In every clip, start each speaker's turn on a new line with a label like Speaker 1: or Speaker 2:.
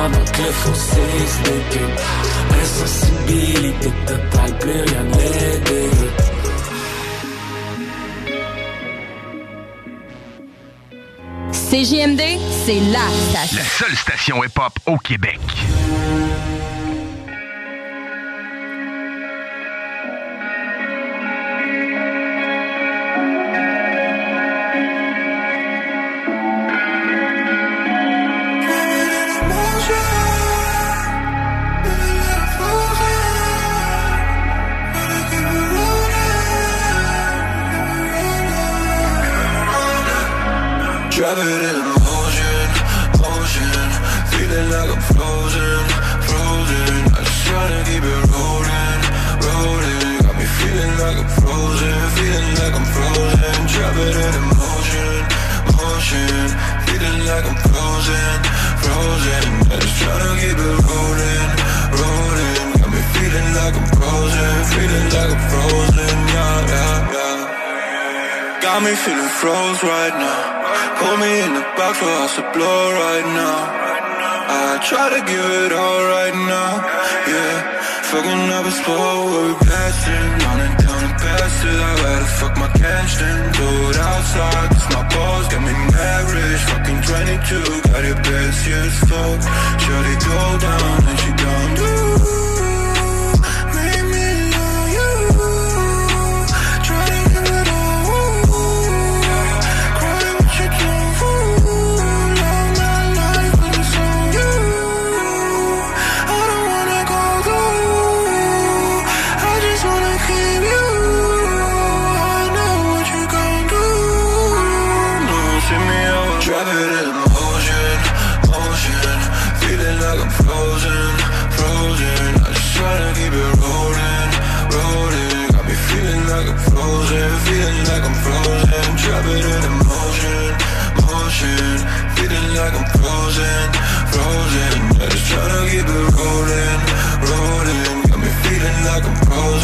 Speaker 1: Pendant que le fossé se décupe, insensibilité totale, plus rien ne les dégoûte.
Speaker 2: CJMD, c'est la station.
Speaker 3: La seule station hip-hop au Québec.
Speaker 1: It in motion, motion Feeling like I'm frozen, frozen. I just tryna keep it rolling, rolling. Got me feeling like I'm frozen, feeling like I'm frozen. It in motion, motion Feeling like I'm frozen, frozen. I just tryna keep it rolling, rolling. Got me feeling like I'm frozen, feeling like I'm frozen. Yeah, yeah, yeah Got me feeling froze right now Put me in the box for us to blow right now. I try to give it all right now, yeah. Fucking up a spot where we blasting, running down the passes. I gotta fuck my cash then do it outside. Cause my balls got me mad rich, fucking 22. Got it best, as fuck. Shorty go down and she down, do.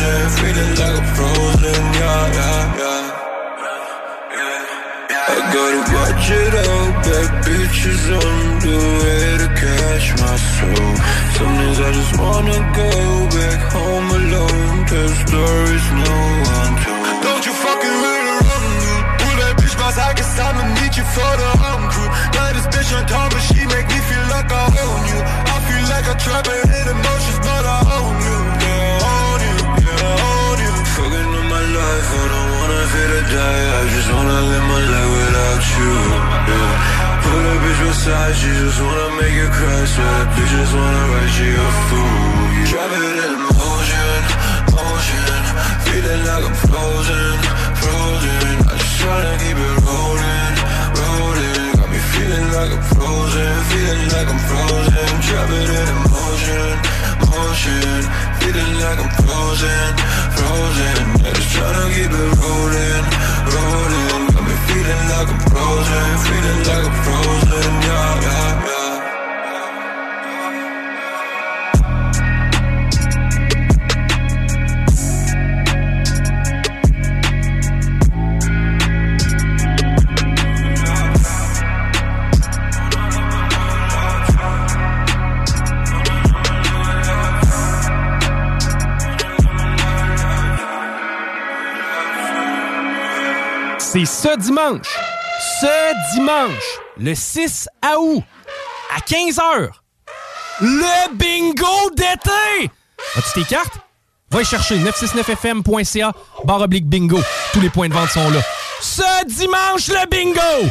Speaker 1: Frozen, feeling like I'm frozen. Yeah, yeah, yeah. I gotta watch it out, bad bitches on the way to catch my soul. Some days I just wanna go back home alone. Tell stories no one told. Don't you fucking really run me. Pull that bitch outside, cause time to meet you for the home crew. Got this bitch on top, but she make me feel like I own you. I feel like I'm trapping in emotions, but I own you. Fucking on my life, I don't wanna feel to die. I just wanna live my life without you. Yeah. Put a bitch beside, she just wanna make you cry. So that bitch just wanna write you a fool. Yeah. Drive it in motion, motion. Feeling like I'm frozen, frozen. I just tryna keep it rolling. Feeling like I'm frozen, feeling like I'm frozen. Drive it in motion, motion. Feeling like I'm frozen, frozen. I just tryna keep it rolling, rolling. Got me feeling like I'm frozen, feeling like I'm frozen. Yeah, yeah, yeah.
Speaker 4: C'est ce dimanche,
Speaker 5: Ce dimanche, le 6 août, à 15h, le bingo d'été! As-tu tes? Va y chercher 969fm.ca barre oblique bingo. Tous les points de vente sont là. Ce dimanche, le bingo!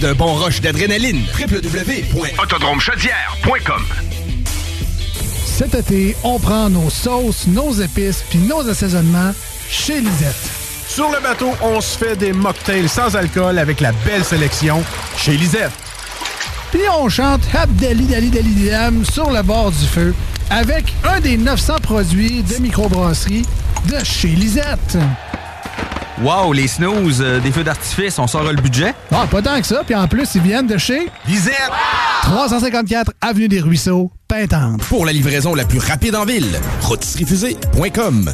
Speaker 6: d'un bon rush d'adrénaline. www.autodromechaudière.com
Speaker 7: Cet été, on prend nos sauces, nos épices puis nos assaisonnements chez Lisette.
Speaker 8: Sur le bateau, on se fait des mocktails sans alcool avec la belle sélection chez Lisette.
Speaker 7: Puis on chante Abdali Dali Dali Dam sur le bord du feu avec un des 900 produits de microbrasserie de chez Lisette.
Speaker 9: Wow, les snooze, euh, des feux d'artifice, on sort le budget?
Speaker 7: Ah, pas tant que ça. Puis en plus, ils viennent de chez
Speaker 8: Lisette.
Speaker 7: 354 Avenue des Ruisseaux, Pintante.
Speaker 6: Pour la livraison la plus rapide en ville, rôtisseriefusée.com.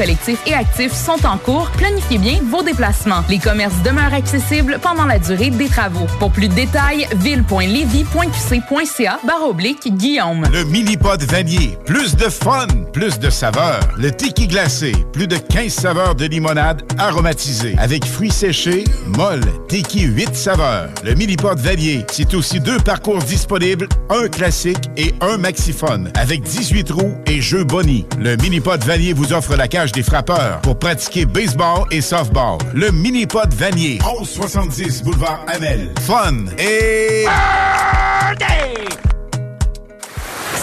Speaker 10: collectifs et actifs sont en cours. Planifiez bien vos déplacements. Les commerces demeurent accessibles pendant la durée des travaux. Pour plus de détails, ville.levy.qc.ca barre oblique Guillaume.
Speaker 11: Le mini-pod vanier. Plus de fun, plus de saveurs. Le tiki glacé. Plus de 15 saveurs de limonade aromatisée. Avec fruits séchés, molle, tiki 8 saveurs. Le mini-pod vanier. C'est aussi deux parcours disponibles, un classique et un maxiphone. Avec 18 roues et jeux boni. Le mini-pod vanier vous offre la cage des frappeurs pour pratiquer baseball et softball. Le mini-pod vanier. 1170 boulevard Amel. Fun et...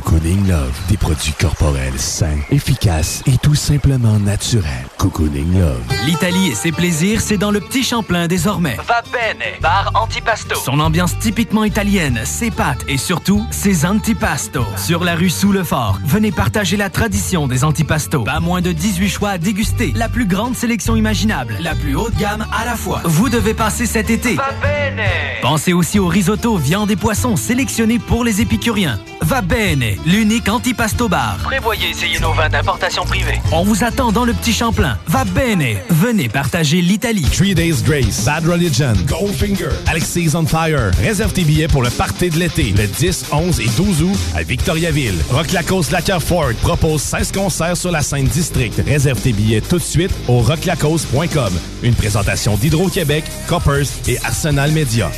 Speaker 12: Cocooning Love, des produits corporels sains, efficaces et tout simplement naturels. Cocooning Love.
Speaker 13: L'Italie et ses plaisirs, c'est dans le petit Champlain désormais. Va bene, bar antipasto. Son ambiance typiquement italienne, ses pâtes et surtout ses antipasto. Sur la rue Sous le Fort, venez partager la tradition des antipasto. Pas moins de 18 choix à déguster, la plus grande sélection imaginable, la plus haute gamme à la fois. Vous devez passer cet été. Va bene. Pensez aussi au risotto, viande et poissons sélectionnés pour les épicuriens. Va bene, l'unique antipasto bar.
Speaker 14: Prévoyez essayer nos vins d'importation privée.
Speaker 13: On vous attend dans le petit Champlain. Va bene, venez partager l'Italie.
Speaker 15: Three Days Grace, Bad Religion, Goldfinger, Alexis on Fire. Réserve tes billets pour le party de l'été, le 10, 11 et 12 août à Victoriaville. Rock Lacoste Lacquer Ford propose 16 concerts sur la scène district. Réserve tes billets tout de suite au rocklacoste.com. Une présentation d'Hydro-Québec, Coppers et Arsenal Media.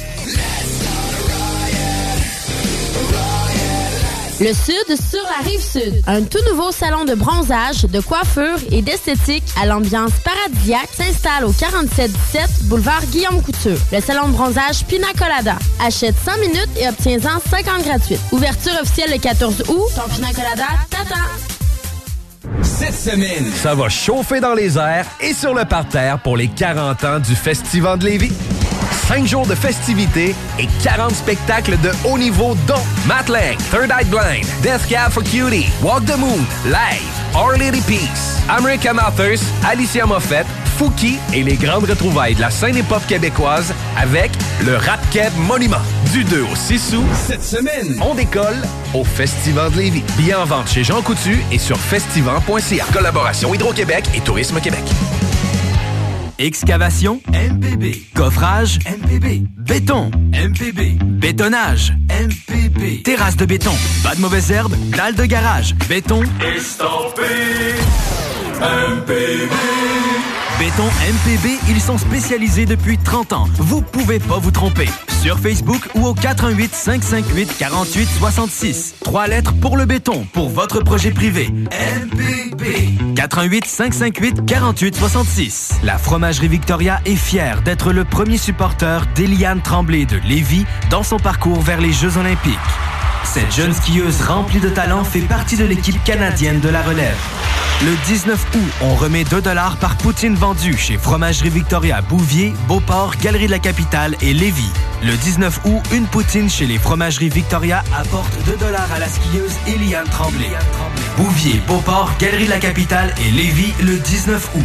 Speaker 16: Le Sud sur la rive sud. Un tout nouveau salon de bronzage, de coiffure et d'esthétique à l'ambiance paradisiaque s'installe au 4717 boulevard Guillaume Couture. Le salon de bronzage Pina Colada. Achète 100 minutes et obtiens-en 50 gratuites. Ouverture officielle le 14 août. Ton Pina Colada t'attend.
Speaker 17: Cette semaine, ça va chauffer dans les airs et sur le parterre pour les 40 ans du Festival de Lévis. 5 jours de festivités et 40 spectacles de haut niveau dont Matt Lang, Third Eye Blind, Death Cab for Cutie, Walk the Moon, Live, Our Lady Peace, American Authors, Alicia Moffett, Fouki et les grandes retrouvailles de la scène hip-hop québécoise avec le Rap Keb Monument. Du 2 au 6 août, cette semaine, on décolle au Festival de Lévis. Billets en vente chez Jean Coutu et sur Collaboration Hydro-Québec et Tourisme Québec.
Speaker 13: Excavation, MPB. Coffrage, MPB. Béton, MPB. Bétonnage, MPB. Terrasse de béton, pas de mauvaises herbes, dalle de garage, béton. Estampé, MPB. Béton MPB, ils sont spécialisés depuis 30 ans. Vous pouvez pas vous tromper. Sur Facebook ou au 418 558 48 66. Trois lettres pour le béton, pour votre projet privé. MPB. 418 558 48 66. La fromagerie Victoria est fière d'être le premier supporter d'Eliane Tremblay de Lévis dans son parcours vers les Jeux Olympiques. Cette jeune skieuse remplie de talent fait partie de l'équipe canadienne de la relève. Le 19 août, on remet 2 dollars par poutine vendue chez Fromagerie Victoria Bouvier, Beauport, Galerie de la Capitale et Lévis. Le 19 août, une poutine chez les Fromageries Victoria apporte 2 dollars à la skieuse Eliane Tremblay. Bouvier, Beauport, Galerie de la Capitale et Lévis le 19 août.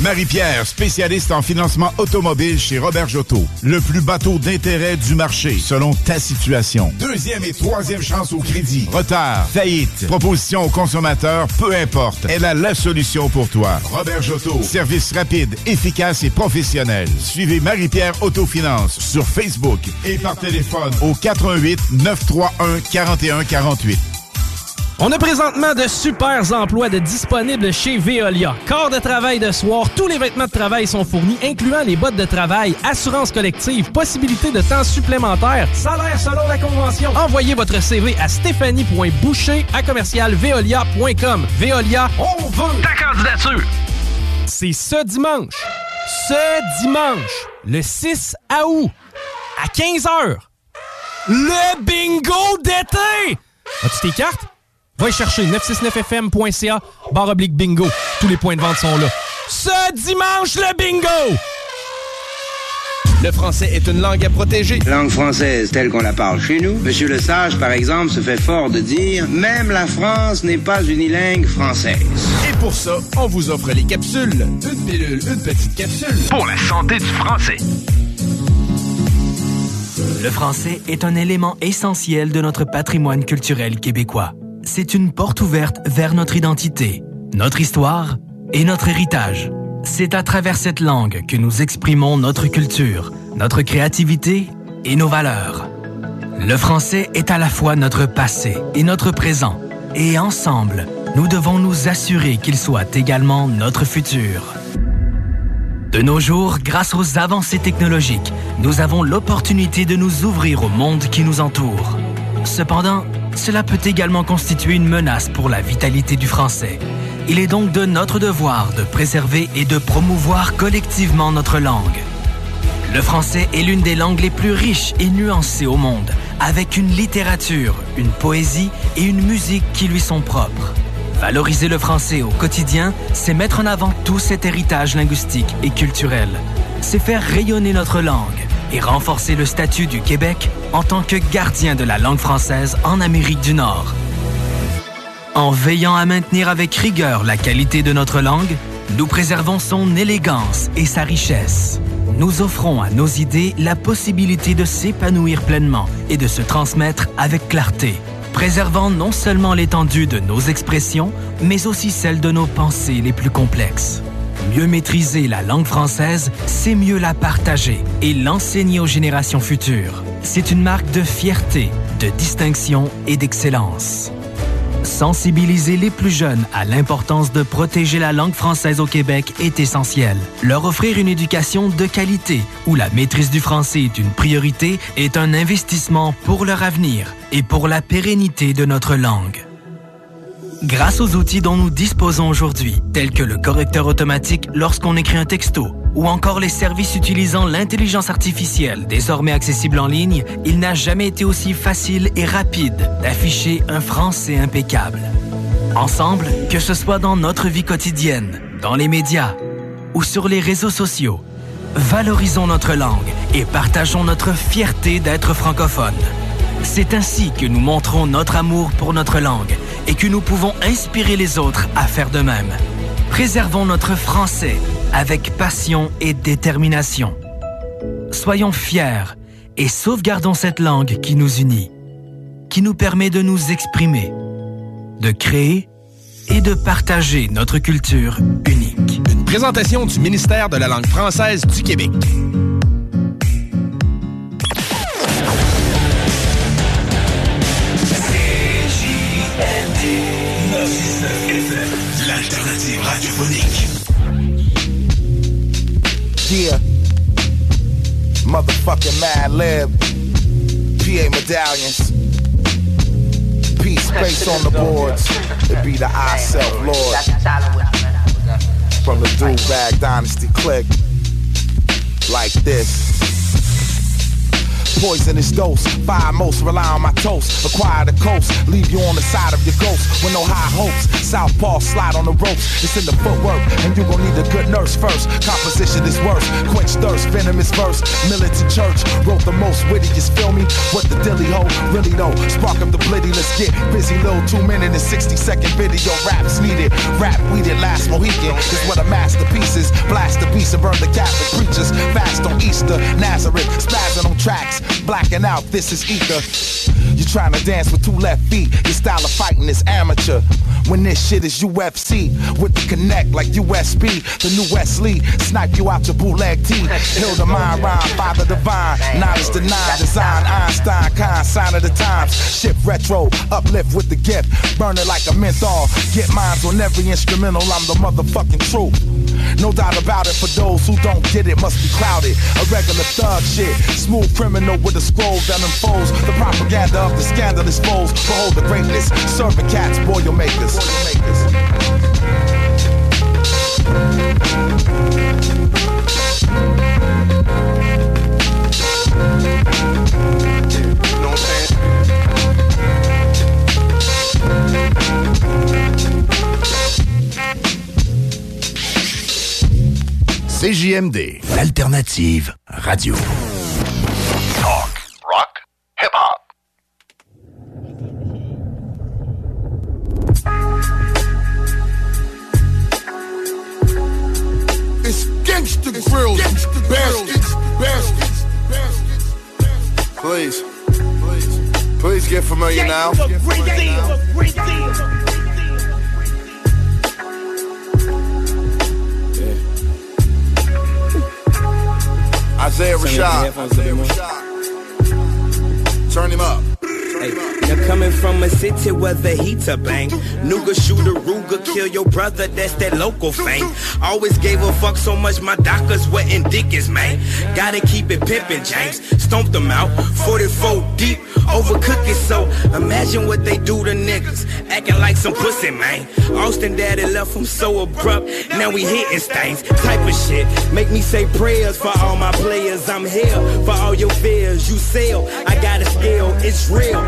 Speaker 11: Marie-Pierre, spécialiste en financement automobile chez Robert Jotto. Le plus bateau d'intérêt du marché, selon ta situation. Deuxième et troisième chance au crédit. Retard, faillite, proposition aux consommateurs, peu importe. Elle a la solution pour toi. Robert Jotto. Service rapide, efficace et professionnel. Suivez Marie-Pierre Autofinance sur Facebook et par téléphone au 88 931 4148.
Speaker 5: On a présentement de super emplois de disponibles chez Veolia. Corps de travail de soir, tous les vêtements de travail sont fournis, incluant les bottes de travail, assurance collective, possibilité de temps supplémentaire, salaire selon la convention. Envoyez votre CV à stéphanie.boucher à commercialveolia.com. Veolia, on veut ta candidature. C'est ce dimanche, ce dimanche, le 6 août, à 15h, le bingo d'été! As-tu tes cartes? Va y chercher 969fm.ca barre oblique bingo. Tous les points de vente sont là. Ce dimanche, le bingo!
Speaker 6: Le français est une langue à protéger.
Speaker 18: Langue française telle qu'on la parle chez nous. Monsieur Le Sage, par exemple, se fait fort de dire Même la France n'est pas unilingue française.
Speaker 6: Et pour ça, on vous offre les capsules. Une pilule, une petite capsule.
Speaker 17: Pour la santé du français.
Speaker 13: Le français est un élément essentiel de notre patrimoine culturel québécois. C'est une porte ouverte vers notre identité, notre histoire et notre héritage. C'est à travers cette langue que nous exprimons notre culture, notre créativité et nos valeurs. Le français est à la fois notre passé et notre présent. Et ensemble, nous devons nous assurer qu'il soit également notre futur. De nos jours, grâce aux avancées technologiques, nous avons l'opportunité de nous ouvrir au monde qui nous entoure. Cependant, cela peut également constituer une menace pour la vitalité du français. Il est donc de notre devoir de préserver et de promouvoir collectivement notre langue. Le français est l'une des langues les plus riches et nuancées au monde, avec une littérature, une poésie et une musique qui lui sont propres. Valoriser le français au quotidien, c'est mettre en avant tout cet héritage linguistique et culturel. C'est faire rayonner notre langue et renforcer le statut du Québec en tant que gardien de la langue française en Amérique du Nord. En veillant à maintenir avec rigueur la qualité de notre langue, nous préservons son élégance et sa richesse. Nous offrons à nos idées la possibilité de s'épanouir pleinement et de se transmettre avec clarté, préservant non seulement l'étendue de nos expressions, mais aussi celle de nos pensées les plus complexes. Mieux maîtriser la langue française, c'est mieux la partager et l'enseigner aux générations futures. C'est une marque de fierté, de distinction et d'excellence. Sensibiliser les plus jeunes à l'importance de protéger la langue française au Québec est essentiel. Leur offrir une éducation de qualité où la maîtrise du français est une priorité est un investissement pour leur avenir et pour la pérennité de notre langue. Grâce aux outils dont nous disposons aujourd'hui, tels que le correcteur automatique lorsqu'on écrit un texto, ou encore les services utilisant l'intelligence artificielle désormais accessibles en ligne, il n'a jamais été aussi facile et rapide d'afficher un français impeccable. Ensemble, que ce soit dans notre vie quotidienne, dans les médias ou sur les réseaux sociaux, valorisons notre langue et partageons notre fierté d'être francophone. C'est ainsi que nous montrons notre amour pour notre langue et que nous pouvons inspirer les autres à faire de même. Préservons notre français avec passion et détermination. Soyons fiers et sauvegardons cette langue qui nous unit, qui nous permet de nous exprimer, de créer et de partager notre culture unique.
Speaker 6: présentation du ministère de la langue française du Québec.
Speaker 19: L'alternative radiophonique.
Speaker 20: Yeah. Motherfucking Mad Lib. PA medallions. P space on the boards. It be the I self lord. From the do bag dynasty click. Like this. Poisonous dose, five most rely on my toast. Acquire the coast, leave you on the side of your ghost with no high hopes. Southpaw slide on the ropes, it's in the footwork, and you gon' need a good nurse first. Composition is worse, quench thirst, venomous verse. Militant church wrote the most wittiest, feel me? What the dilly ho, really though. Spark up the blitty, let's get busy. Little two minute and 60 second video raps needed. Rap we did last Mohican is what a masterpiece is. Blast the beast and burn the Catholic preachers. Fast on Easter, Nazareth, spazzing on tracks. Blacking out, this is ether. You trying to dance with two left feet. Your style of fighting is amateur. When this shit is UFC with the connect like USB, the new Wesley snipe you out your bootleg tee. Heal the mind, rhyme, father divine. Knowledge denied, design Einstein, kind sign of the times. Ship retro, uplift with the gift, burn it like a menthol. Get mines on every instrumental. I'm the motherfucking truth. No doubt about it. For those who don't get it, must be clouded. A regular thug shit, smooth criminal with a scroll that unfolds the propaganda of the scandalous foes. Behold the greatness, serving cats, boilermakers.
Speaker 21: CJMD, l'alternative radio.
Speaker 17: Talk, rock, hip hop.
Speaker 22: It's gangster grills, baskets, baskets, baskets.
Speaker 23: Please, please, please get familiar now. Isaiah Rashad. Turn him up.
Speaker 24: Hey, now coming from a city where the heater bang. Nuga shooter, Ruga, kill your brother, that's that local fame. Always gave a fuck so much my dockers wetting dickers, man. Gotta keep it pimpin', James. Stomp them out, 44 deep, overcook it, so imagine what they do to niggas. Acting like some pussy, man. Austin daddy left him so abrupt, now we hitting things. Type of shit, make me say prayers for all my players. I'm here for all your fears. You sell, I got a scale, it's real.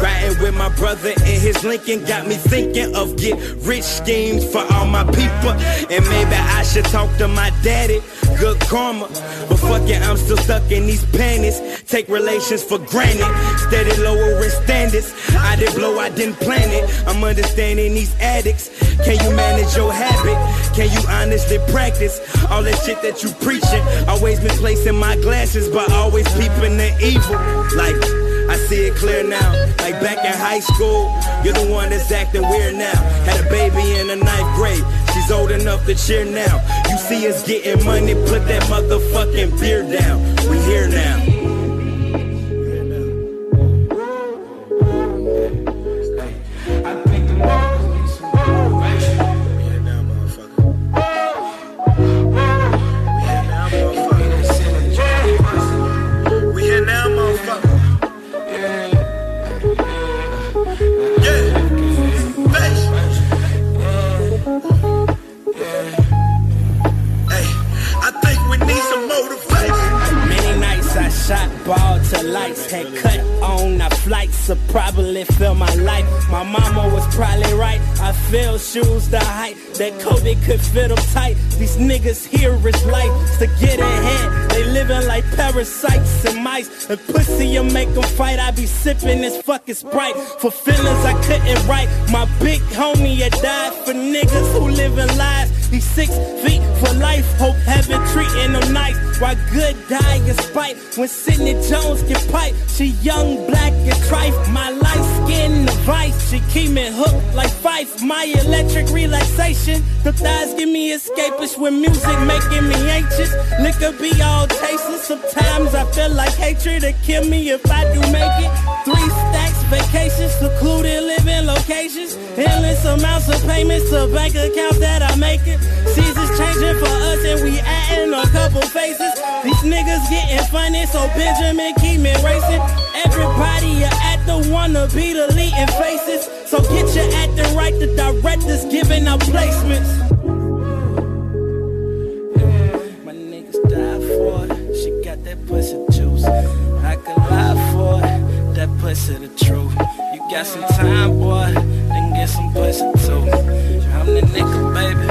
Speaker 24: Riding, with my brother in his Lincoln got me thinking of get rich schemes for all my people. And maybe I should talk to my daddy. Good karma. But fuck it, I'm still stuck in these panties. Take relations for granted. Steady lowering standards. I didn't blow, I didn't plan it. I'm understanding these addicts. Can you manage your habit? Can you honestly practice all that shit that you preaching? Always been placing my glasses, but always peeping the evil. Like, I see it clear now. Like back in high school, you're the one that's acting weird now. Had a baby in the ninth grade. She's old enough to cheer now. You see us getting money, put that motherfucking beer down. We here now. Shot ball to lights, had cut on our flights, so probably feel my life. My mama was probably right. I feel shoes the height that Kobe could fit them tight. These niggas here is life to get ahead. They
Speaker 25: living like parasites and mice. If pussy you make them fight, I be sipping this fucking Sprite. For feelings I couldn't write. My big homie had died for niggas who live in lies. He's six feet for life. Hope heaven treating him nice. Why good die in spite when Sidney Jones get piped? She young, black, and trife. My light skin the vice. She keep me hooked like Fife. My electric relaxation. The thighs give me escapish when music making me anxious. Liquor be all tasteless. Sometimes I feel like hatred to kill me if I do make it. Three stacks, vacations, secluded living locations. Endless amounts of payments to bank accounts that I make it. Seasons changing for us and we adding a couple faces. These niggas getting funny, so Benjamin keep me racing. Everybody at the wanna be the leading faces. So get your acting right, the directors giving out placements. My niggas die for it. She got that pussy juice. I could lie for it. That pussy the truth. You got some time, boy. Then get some pussy too. I'm the nigga, baby.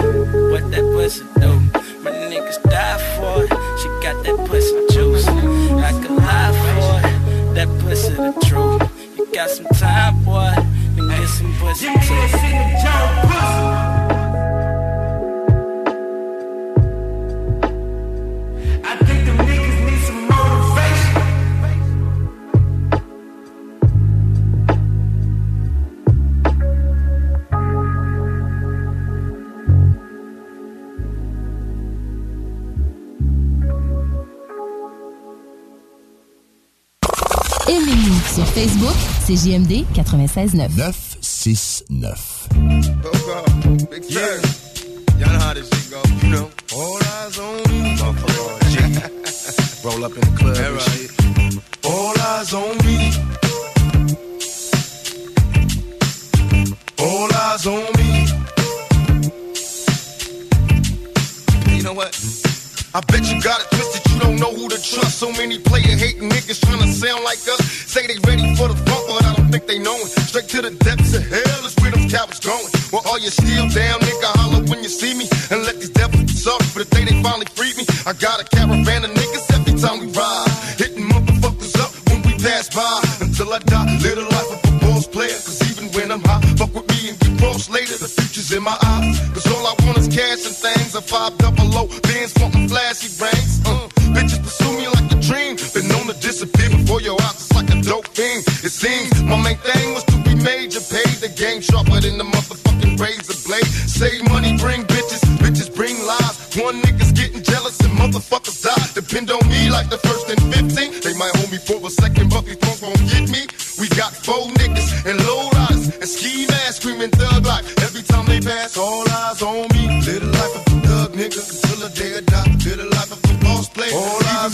Speaker 25: What that pussy do? My niggas die for it. She got that pussy juice. The truth. You got some time, boy. Then get some pussy too.
Speaker 1: I
Speaker 26: sur Facebook, c'est JMD 96.9.
Speaker 27: 969.
Speaker 28: Yeah. Y'all know how this shit go. You know. All eyes on me. Motherfucker, G. Roll up in the club and shit. All eyes on me. All eyes on me. You know what? I bet you got it twisted, you don't know who to trust. So many player hating niggas trying to sound like us. Say they ready for the funk, but I don't think they know it. Straight to the depths of hell is where them cowards going. Well, all you still down, nigga, holler when you see me. And let these devils be sorry for the day they finally freed me. I got a caravan of niggas every time we ride. Hitting motherfuckers up when we pass by. Until I die, live the life of a boss player. Cause even when I'm high, fuck with me and get cross later. The future's in my eyes. Cause all I want is cash and things. A five double low, bands wanting flashy rings. Uh, bitches pursue me like a dream. Been known to disappear before your eyes. It's like a dope thing. It seems my main thing was to be major. Paid the game sharper than the motherfucking razor blade. Save money, bring bitches. Bitches bring lies. One nigga's getting jealous and motherfuckers die. Depend on me like the first and 15. They might hold me for a second, but these punks won't get me. We got four niggas and low riders and ski masks screaming thug life. Every time they pass, all eyes on me. Live Hola,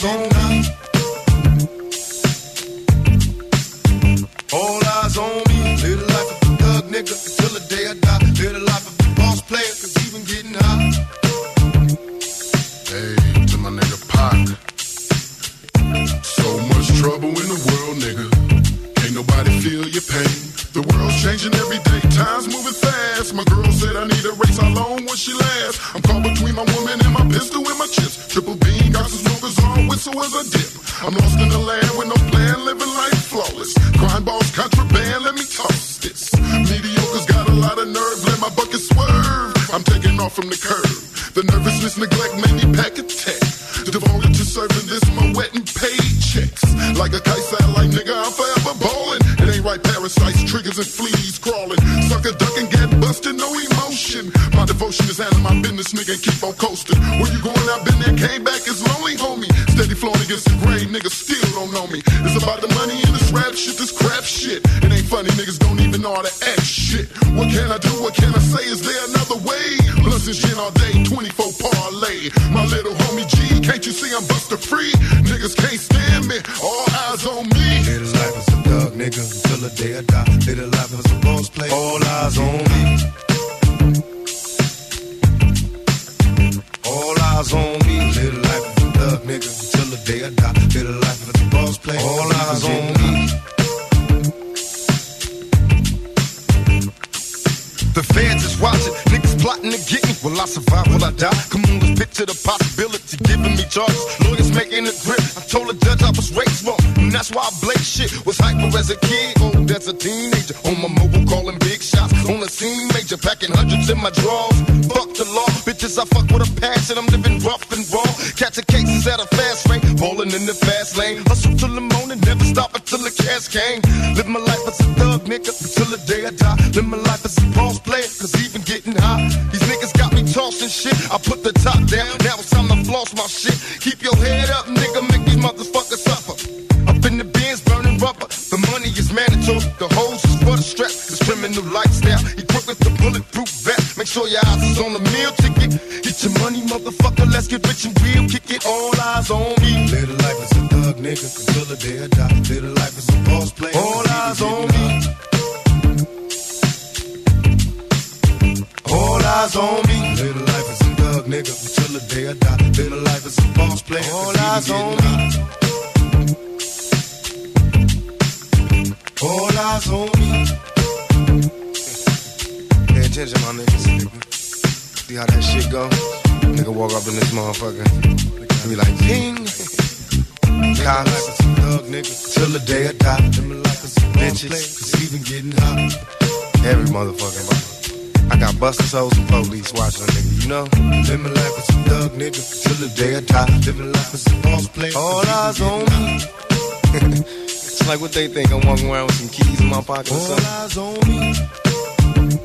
Speaker 28: or something. On me.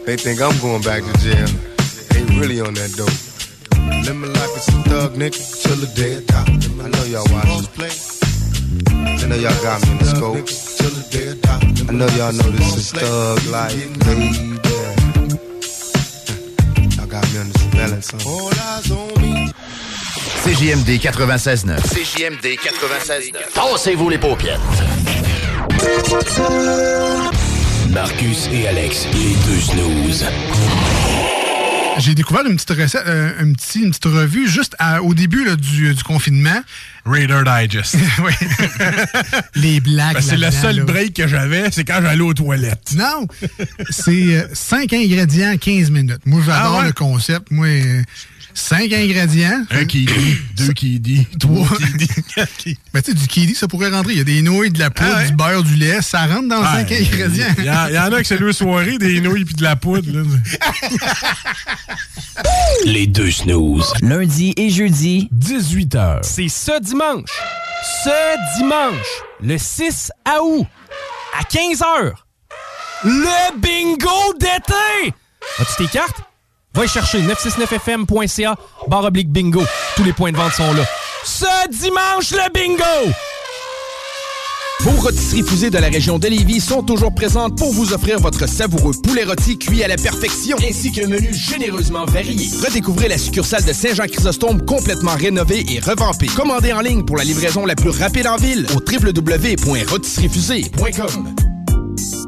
Speaker 28: They think I'm going back to jail. They really on that dope. Live my life as a thug, nigga, till the day I die. I know y'all watching. I know y'all got me in the scope. I know y'all know this is thug life, baby. Y'all got me under surveillance, son. All eyes on me.
Speaker 29: CJMD 96.9.
Speaker 30: CJMD 96.9.
Speaker 29: Tassez-vous les paupières.
Speaker 31: Marcus et Alex, les deux snooze.
Speaker 32: J'ai découvert une petite recette, euh, un petit- une petite revue juste à- au début là, du, du confinement.
Speaker 7: Raider Digest.
Speaker 32: oui. Les blagues.
Speaker 7: Ben, c'est le seul
Speaker 32: là.
Speaker 7: break que j'avais, c'est quand j'allais aux toilettes.
Speaker 32: Non, c'est 5 ingrédients, 15 minutes. Moi, j'adore
Speaker 7: Ah ouais?
Speaker 32: le concept. Moi, 5 ingrédients.
Speaker 7: Un qui dit, deux qui dit,
Speaker 32: Trois. Ben, tu sais, du kiwi, ça pourrait rentrer. Il y a des nouilles, de la poudre,
Speaker 7: Ah ouais?
Speaker 32: du beurre, du lait. Ça rentre dans
Speaker 7: Ah,
Speaker 32: 5 ingrédients.
Speaker 7: Il y, en- il y en a que c'est deux soirées, des nouilles puis de la poudre. là.
Speaker 31: Les deux snooze.
Speaker 33: Lundi et jeudi,
Speaker 31: 18h.
Speaker 5: C'est ce dimanche. Ce dimanche, le 6 août, à 15h, le bingo d'été! As-tu tes cartes? Va chercher 969fm.ca, barre oblique bingo. Tous les points de vente sont là. Ce dimanche, le bingo!
Speaker 6: Vos rôtisseries fusées de la région de Lévis sont toujours présentes pour vous offrir votre savoureux poulet rôti cuit à la perfection, ainsi qu'un menu généreusement varié. Redécouvrez la succursale de Saint-Jean-Chrysostome complètement rénovée et revampée. Commandez en ligne pour la livraison la plus rapide en ville au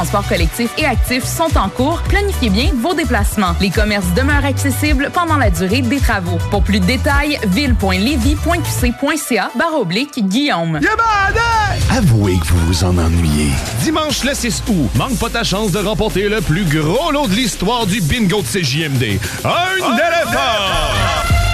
Speaker 10: transport collectif et actif sont en cours. Planifiez bien vos déplacements. Les commerces demeurent accessibles pendant la durée des travaux. Pour plus de détails, ville.levy.qc.ca barre oblique Guillaume.
Speaker 31: Avouez que vous vous en ennuyez.
Speaker 12: Dimanche le 6 août, manque pas ta chance de remporter le plus gros lot de l'histoire du bingo de CJMD. Un éléphant!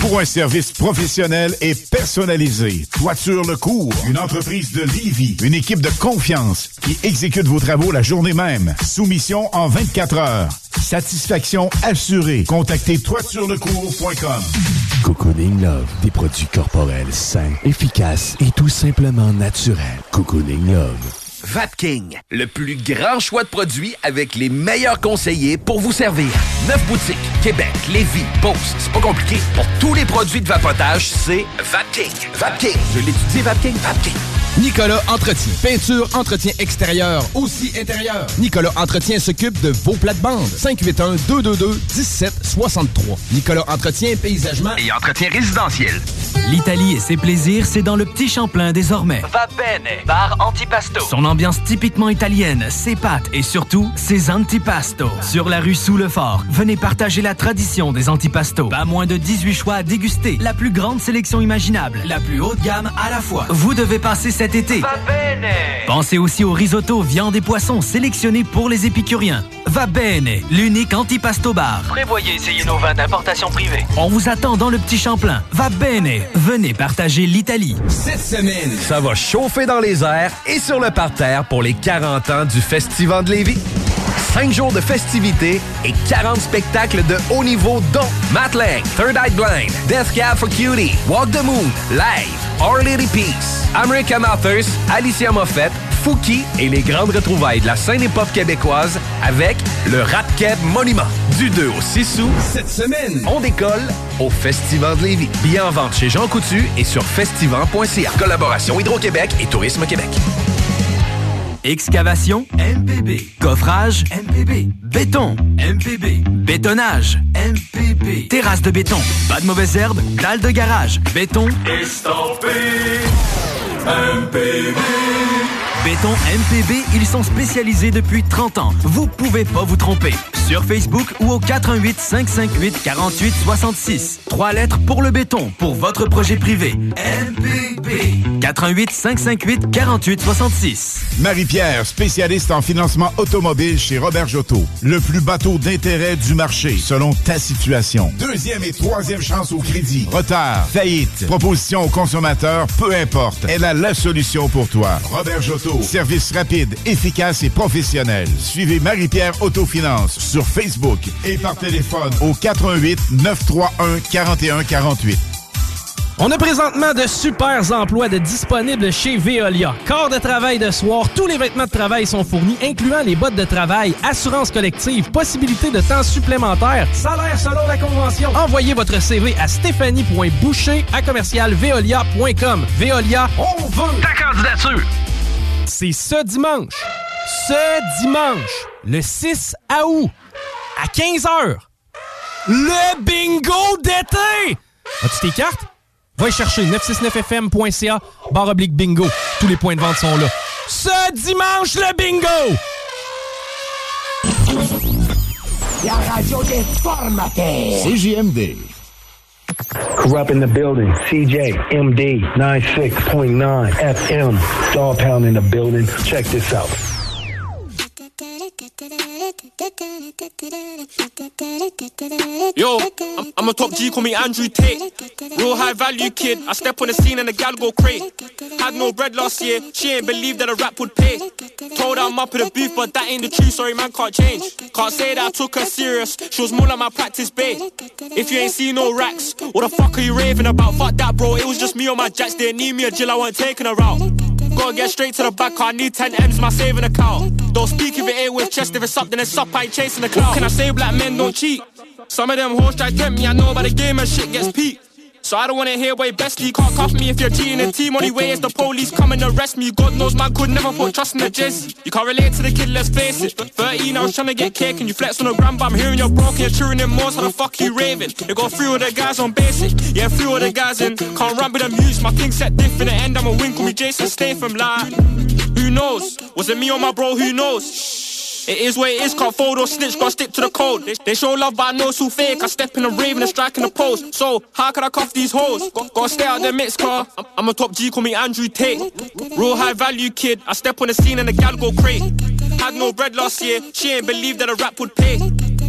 Speaker 12: Pour
Speaker 11: un service professionnel et personnalisé, Toiture Le Cours, une entreprise de Livy, une équipe de confiance qui exécute vos travaux la journée même. Soumission en 24 heures. Satisfaction assurée. Contactez toiturelecours.com.
Speaker 12: Cocooning Love, des produits corporels sains, efficaces et tout simplement naturels. Cocooning Love.
Speaker 17: Vapking, le plus grand choix de produits avec les meilleurs conseillers pour vous servir. Neuf boutiques, Québec, Lévis, Beauce, c'est pas compliqué. Pour tous les produits de vapotage, c'est Vapking. Vapking, je l'étudie, Vapking, Vapking.
Speaker 6: Nicolas Entretien. Peinture, entretien extérieur, aussi intérieur. Nicolas Entretien s'occupe de vos plates-bandes. 581-222-1763. Nicolas Entretien, paysagement
Speaker 34: Et entretien résidentiel.
Speaker 13: L'Italie et ses plaisirs, c'est dans le Petit Champlain désormais.
Speaker 35: Va bene, bar antipasto.
Speaker 13: Son ambiance typiquement italienne, ses pâtes et surtout ses antipastos. Sur la rue Sous le Fort, venez partager la tradition des antipastos. Pas moins de 18 choix à déguster. La plus grande sélection imaginable, la plus haute gamme à la fois. Vous devez passer cet été.
Speaker 35: Va bene.
Speaker 13: Pensez aussi au risotto, viande et poissons sélectionnés pour les épicuriens. Va bene, l'unique antipasto bar.
Speaker 35: Prévoyez essayer nos vins d'importation privée.
Speaker 13: On vous attend dans le Petit Champlain. Va bene, venez partager l'Italie.
Speaker 17: Cette semaine, ça va chauffer dans les airs et sur le parterre pour les 40 ans du Festival de Lévis. 5 jours de festivités et 40 spectacles de haut niveau dont Matt Lang, Third Eye Blind, Death Cab for Cutie, Walk the Moon, Live, Our Lady Peace, American Authors, Alicia Moffett, Fouki et les grandes retrouvailles de la scène hip-hop québécoise avec le Rap Keb Monument. Du 2 au 6 août, cette semaine, on décolle au Festival de Lévis. Billets en vente chez Jean Coutu et sur festival.ca. Collaboration Hydro-Québec et Tourisme Québec.
Speaker 13: Excavation MPB. Coffrage MPB. Béton MPB. Bétonnage MPB. Terrasse de béton. Pas de mauvaises herbes. Dalle de garage. Béton.
Speaker 35: Estampé. MPB.
Speaker 13: Béton MPB, ils sont spécialisés depuis 30 ans. Vous pouvez pas vous tromper. Sur Facebook ou au 418 558 48 66. Trois lettres pour le béton, pour votre projet privé. MPB. 418 558 48 66.
Speaker 11: Marie-Pierre, spécialiste en financement automobile chez Robert Jotto. Le plus bateau d'intérêt du marché, selon ta situation. Deuxième et troisième chance au crédit. Retard, faillite, proposition aux consommateurs, peu importe. Elle a la solution pour toi. Robert Jotto. Service rapide, efficace et professionnel. Suivez Marie-Pierre Autofinance sur Facebook et par téléphone au 88 931 41 48.
Speaker 5: On a présentement de super emplois disponibles chez Veolia. Corps de travail de soir, tous les vêtements de travail sont fournis, incluant les bottes de travail, assurance collective, possibilité de temps supplémentaire, salaire selon la convention. Envoyez votre CV à stéphanie.boucher à commercialveolia.com. Veolia, on veut ta candidature. C'est ce dimanche, ce dimanche, le 6 août, à 15h, le bingo d'été! As-tu tes cartes? Va y chercher 969fm.ca barre oblique bingo. Tous les points de vente sont là. Ce dimanche, le bingo!
Speaker 36: La radio des formateurs.
Speaker 29: CJMD.
Speaker 37: Corrupt in the building. CJ, MD, 96.9 FM. Dog Pound in the building. Check this out.
Speaker 38: Yo, I'm, I'm a top G, call me Andrew Tate. Real high value kid. I step on the scene and the gal go crazy. Had no bread last year, she ain't believe that a rap would pay. Told her I'm up in the booth, but that ain't the truth. Sorry, man, can't change. Can't say that I took her serious. She was more like my practice babe. If you ain't seen no racks, what the fuck are you raving about? Fuck that, bro. It was just me on my jacks. They need me a Jill, I wasn't taking her out. Gotta get straight to the back, I need 10 M's, my saving account. Don't speak if it ain't with chest, if it's up, then it's up, I ain't chasing the clout. Can I say, black men don't cheat? Some of them hoes try tempt me, I know about the game and shit gets peaked. So I don't wanna hear way bestie can't cuff me if you're cheating a team. Only way is the police come and arrest me. God knows man could never put trust in the jizz. You can't relate to the kid, let's face it. 13, I was trying to get cake and you flex on the gram, but I'm hearing you're broken, you're cheering in more, so the fuck you raving? You got three of the guys on basic, yeah, three of the guys in. Can't run with them youths, my thing set diff in the end, I'm a win, call me Jason Statham, like. Who knows? Was it me or my bro, who knows? It is what it is, can't fold or snitch, gotta stick to the code. They, show love, but I know it's all fake. I step in the rave and I strike in the post. So, how can I cuff these hoes? Got, gotta stay out the mix, car. I'm, a top G, call me Andrew Tate. Real high value kid, I step on the scene and the gal go crazy. Had no bread last year, she ain't believe that a rap would pay.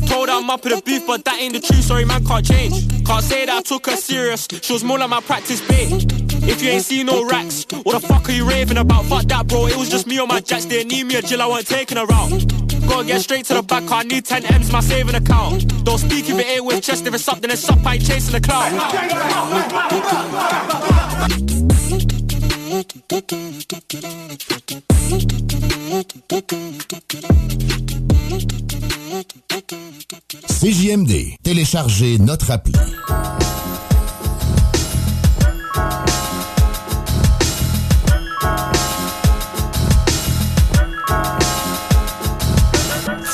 Speaker 38: told her I'm up in the booth, but that ain't the truth. Sorry, man, can't change. Can't say that I took her serious. She was more like my practice bait. If you ain't seen no racks, what the fuck are you raving about? Fuck that, bro. It was just me on my jacks. They need me a Jill, I wasn't taking her out. Gotta get straight to the back, I need 10 M's, my saving account. Don't speak if it ain't with chest, if it's up, then it's up, I ain't chasing the cloud.
Speaker 39: CJMD. Téléchargez notre appli.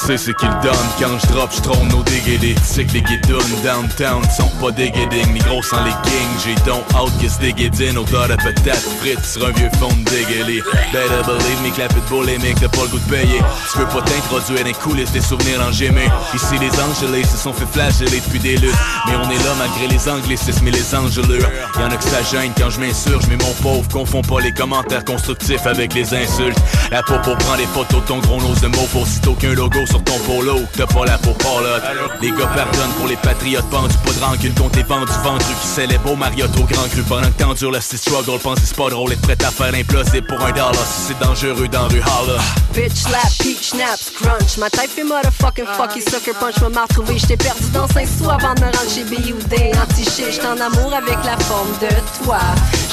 Speaker 40: Sais ce qu'ils donnent Quand je drop, je trône déguédés Tu sais que les guédounes downtown sont pas des guédings Ni gros sans les kings J'ai donc out que ce déguédine Odeur de patate frites sur un vieux fond de dégueulé. Better believe me, clap it les mecs t'as pas le goût de payer. Tu veux pas t'introduire dans les coulisses des souvenirs en gémé Ici les angelés se sont fait flageller depuis des luttes. Mais on est là malgré les anglicismes et les angelures. Y'en a que ça gêne quand je m'insurge Mais mon pauvre, confonds pas les commentaires constructifs avec les insultes. La peau pour prendre les photos de ton gros nose de mots Pour qu'un logo ton polo, t'as pas la peau là Les gars pardonnent pour les patriotes pendus, pas de rancune contre les vendus ventrus qui célèbrent au Marriott au grand cru pendant que t'endures le struggle, pense c'est pas drôle, être prêt à faire l'imploser pour un dollar si c'est dangereux dans rue holla.
Speaker 41: Bitch slap, peach snaps, crunch, ma taille fait motherfucking fucky sucker punch, me m'a retrouvé, j't'ai perdu dans 5 sous avant de me rendre chez B.U.D. Anti-shit, j't'en amour avec la forme de toi.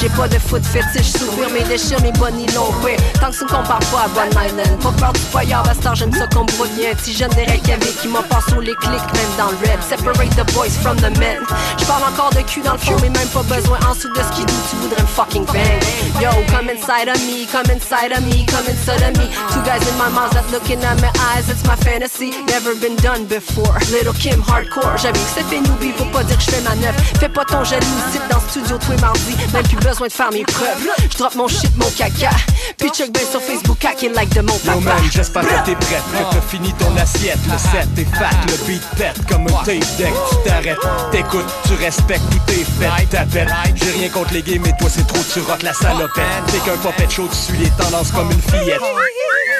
Speaker 41: J'ai pas de foot fétiche, sourire mes déchires, mes bonnies longs, ouais. Tant que ça me compare pas à One Island, pas peur du foyer, bastard, j'aime ça qu'on bien, si jeune des Reykjavik qui m'en passe sur les clics, même dans le rap. Separate the boys from the men. J'parle encore de cul dans le fond, mais même pas besoin en dessous de ce qui dit, tu voudrais me fucking bang. Yo, come inside of me, come inside of me, come inside of me. Two guys in my mouth that looking at my eyes, it's my fantasy. Never been done before. Little Kim hardcore, j'avoue que c'est fait newbie, faut pas dire que j'fais ma neuf. Fais pas ton jaloux, sit dans le studio tous les mardis, même plus besoin de faire mes preuves. J'drop mon shit, mon caca. Puis check ben sur Facebook, hack like de mon papa.
Speaker 42: Yo man, j'espère que t'es prête, que t'as fini ton assiette. Le set est fat, le beat pète comme un tape deck. Tu t'arrêtes, t'écoutes, tu respectes, tout est fait. T'appelles, j'ai rien contre les gays, mais toi c'est trop, tu rock la salopette. T'es qu'un popette chaud, tu suis les tendances comme une fillette.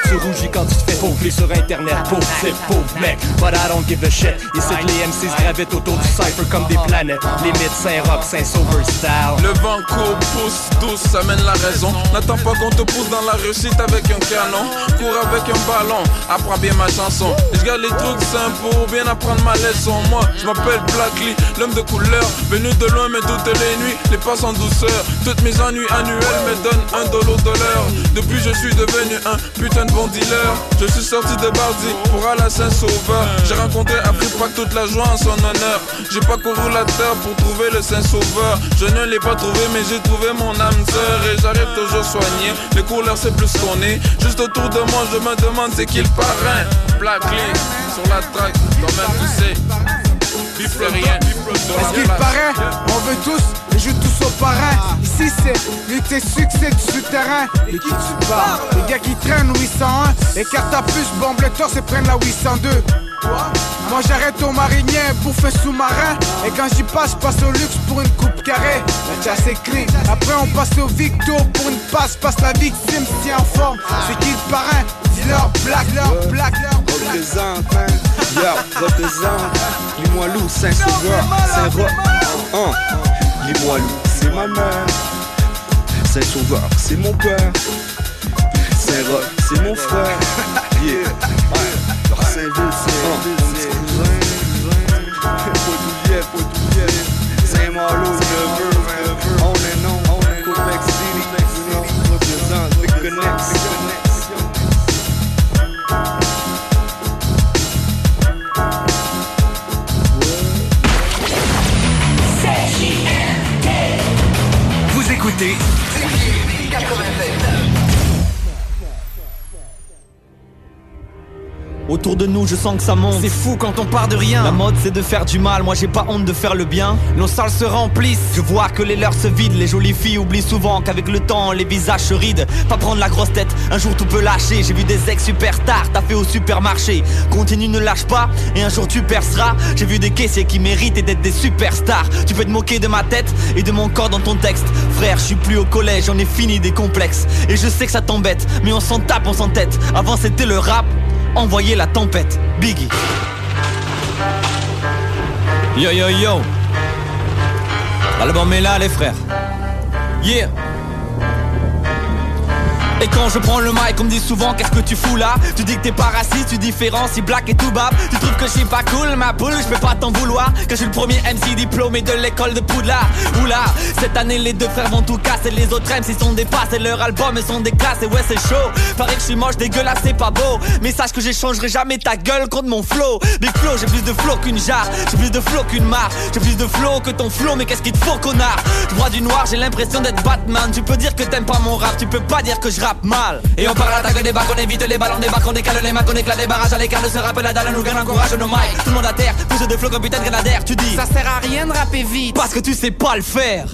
Speaker 42: Tu rougis quand tu te fais pauvre sur internet, pauvre c'est pauvre mec. But I don't give a shit. Ici les MCs gravitent autour du cypher comme des planètes. Limite Saint-Rock, Saint-Sauveur style.
Speaker 43: Le vent court, pousse, douce, ça mène la raison. N'attends pas qu'on te pousse dans la réussite avec un canon. Cours avec un ballon, apprends bien ma chanson. Je garde les trucs simples pour bien apprendre ma leçon. Moi, je m'appelle Blackly, l'homme de couleur. Venu de loin, mais toutes les nuits, les passes en douceur. Toutes mes ennuis annuels me donnent un dollar de l'heure. Depuis, je suis devenu un putain de bon dealer. Je suis sorti de Bardi pour aller à Saint-Sauveur. J'ai rencontré Afrique toute la joie en son honneur. J'ai pas couru la terre pour trouver le Saint-Sauveur. Je ne l'ai pas trouvé, mais j'ai trouvé mon âme sœur. Et j'arrive toujours soigné. Les couleurs, c'est plus qu'on. Juste autour de moi, je me demande c'est qui le parrain? Black Link, sur la track. Bif rien.
Speaker 22: Est-ce qu'il paraît On veut tous et joue tous au parrain. Ici c'est lutte et succès du souterrain. Et qui tu parles? Les gars qui traînent 801. Et carte à puce, bombe le torse et prennent la 802. Moi j'arrête au marinier, bouffe sous-marin. Et quand j'y passe, je passe au luxe pour une coupe carrée. La chasse est clé, après on passe au victo pour une passe Passe la victime, si en forme, c'est qui le parrain? Dis-leur black, leur black, leur
Speaker 29: Représente, hein, yo, représente Limoilou, Saint-Sauveur, Saint-Roch, hein Limoilou, c'est ma mère. Saint-Sauveur, c'est mon père. Saint-Roch, c'est mon frère. Yeah, Saint-Ville, c'est mon Saint-Malo, neveu, on est non, on est Québec City, représente,
Speaker 13: Vous écoutez
Speaker 44: Autour de nous, je sens que ça monte.
Speaker 4: C'est fou quand on part de rien.
Speaker 44: La mode, c'est de faire du mal. Moi, j'ai pas honte de faire le bien.
Speaker 4: Nos salles se remplissent.
Speaker 44: Je vois que les leurs se vident. Les jolies filles oublient souvent qu'avec le temps, les visages se rident. Pas prendre la grosse tête, un jour tout peut lâcher. J'ai vu des ex super tard, t'as fait au supermarché. Continue, ne lâche pas, et un jour tu perceras. J'ai vu des caissiers qui méritent d'être des superstars. Tu peux te moquer de ma tête et de mon corps dans ton texte. Frère, je suis plus au collège, j'en ai fini des complexes. Et je sais que ça t'embête, mais on s'en tape, on s'en tête. Avant c'était le rap envoyer la tempête. Biggie.
Speaker 32: Yo yo yo. L'album est là les frères. Yeah et quand je prends le mic, on me dit souvent qu'est-ce que tu fous là? Tu dis que t'es pas raciste, tu différencies black et tout bab. Tu trouves que je suis pas cool, ma poule, je peux pas t'en vouloir. Que je suis le premier MC diplômé de l'école de Poudlard. Oula, cette année les deux frères vont tout casser. Les autres MC sont des passes et leurs albums sont des classes. Et ouais c'est chaud, paraît que je suis moche, dégueulasse, c'est pas beau. Mais sache que j'échangerai jamais ta gueule contre mon flow. Big flow, j'ai plus de flow qu'une jarre. J'ai plus de flow qu'une mare. J'ai plus de flow que ton flow, mais qu'est-ce qu'il te faut connard? Je du noir, j'ai l'impression d'être Batman. Tu peux dire que t'aimes pas mon rap, tu peux pas dire que je mal. Et on parle à l'attaque des bacs, on évite les ballons des bacs On décale les macs, on éclate les barrages. À l'écart de ce rap la dalle nous gagne encourage nos mics. Tout le monde à terre, plus de flow comme putain de grenadière Tu dis.
Speaker 45: Ça sert à rien de rapper vite.
Speaker 32: Parce que tu sais pas le faire.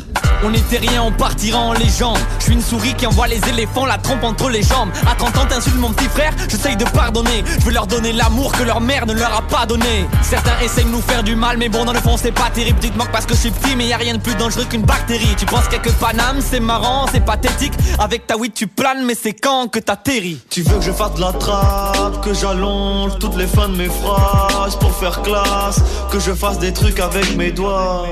Speaker 32: On était rien, on partira en légende. Je suis une souris qui envoie les éléphants la trompe entre les jambes. À 30 ans t'insultes mon petit frère, j'essaye de pardonner. Je veux leur donner l'amour que leur mère ne leur a pas donné. Certains essayent de nous faire du mal mais bon dans le fond c'est pas terrible. Tu te manques parce que je suis petit mais y a rien de plus dangereux qu'une bactérie. Tu penses quelques Paname, c'est marrant, c'est pathétique. Avec ta weed tu planes mais c'est quand que t'atterris.
Speaker 44: Tu veux que je fasse de la trappe, que j'allonge toutes les fins de mes phrases pour faire classe, que je fasse des trucs avec mes doigts.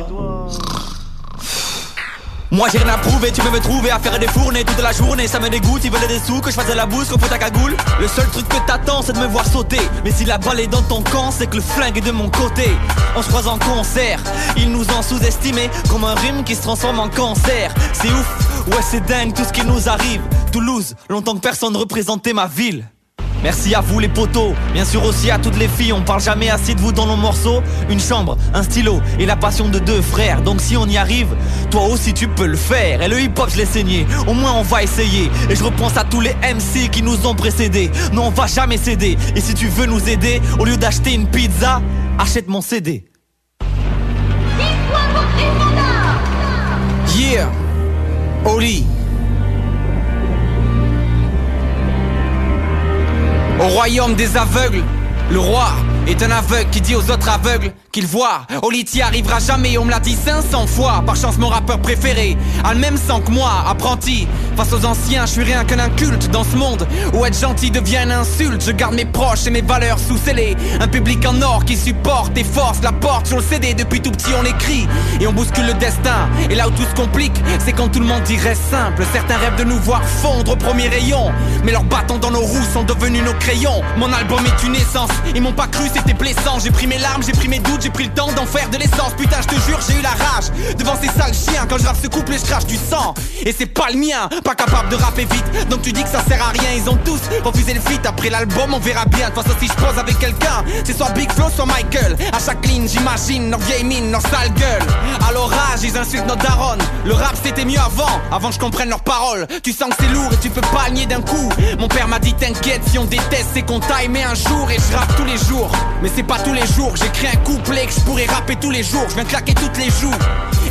Speaker 32: Moi j'ai rien à prouver, tu veux me trouver à faire des fournées toute la journée. Ça me dégoûte, ils veulent des sous, que je fasse de la bouse, qu'on fout ta cagoule. Le seul truc que t'attends c'est de me voir sauter. Mais si la balle est dans ton camp, c'est que le flingue est de mon côté. On se croise en concert, ils nous ont sous-estimés Comme un rhume qui se transforme en cancer. C'est ouf, ouais c'est dingue tout ce qui nous arrive Toulouse, longtemps que personne représentait ma ville Merci à vous les potos, bien sûr aussi à toutes les filles, on parle jamais assez de vous dans nos morceaux. Une chambre, un stylo et la passion de deux frères. Donc si on y arrive, toi aussi tu peux le faire. Et le hip hop je l'ai saigné, au moins on va essayer. Et je repense à tous les MC qui nous ont précédés. Non on va jamais céder. Et si tu veux nous aider, au lieu d'acheter une pizza, achète mon CD.
Speaker 45: Yeah Oli
Speaker 32: Au royaume des aveugles, le roi est un aveugle qui dit aux autres aveugles qu'il voit. Oli t'y arrivera jamais, on me l'a dit 500 fois. Par chance, mon rappeur préféré a le même sang que moi, apprenti. Face aux anciens, je suis rien qu'un inculte dans ce monde où être gentil devient une insulte. Je garde mes proches et mes valeurs sous scellés. Un public en or qui supporte et force la porte sur le CD. Depuis tout petit, on écrit et on bouscule le destin. Et là où tout se complique, c'est quand tout le monde dirait simple. Certains rêvent de nous voir fondre au premier rayon. Mais leurs bâtons dans nos roues sont devenus nos crayons. Mon album est une essence, ils m'ont pas cru, c'était blessant. J'ai pris mes larmes, j'ai pris mes doutes, j'ai pris le temps d'en faire de l'essence. Putain, je te jure, j'ai eu la rage devant ces sales chiens. Quand je rappe ce couple, je crache du sang. Et c'est pas le mien, pas capable de rapper vite. Donc tu dis que ça sert à rien, ils ont tous refusé le feat. Après l'album, on verra bien. De toute façon, si je pose avec quelqu'un, c'est soit Big Flo, soit Michael. À chaque ligne, j'imagine leur vieille mine, leur sale gueule. À l'orage, ils insultent notre daronne. Le rap, c'était mieux avant, avant que je comprenne leurs paroles. Tu sens que c'est lourd et tu peux pas nier d'un coup. Mon père m'a dit, t'inquiète, si on déteste, c'est qu'on t'a aimé un jour. Et je rappe tous les jours. Mais c'est pas tous les jours, j'écris un couplet que je pourrais rapper tous les jours. Je viens claquer toutes les joues.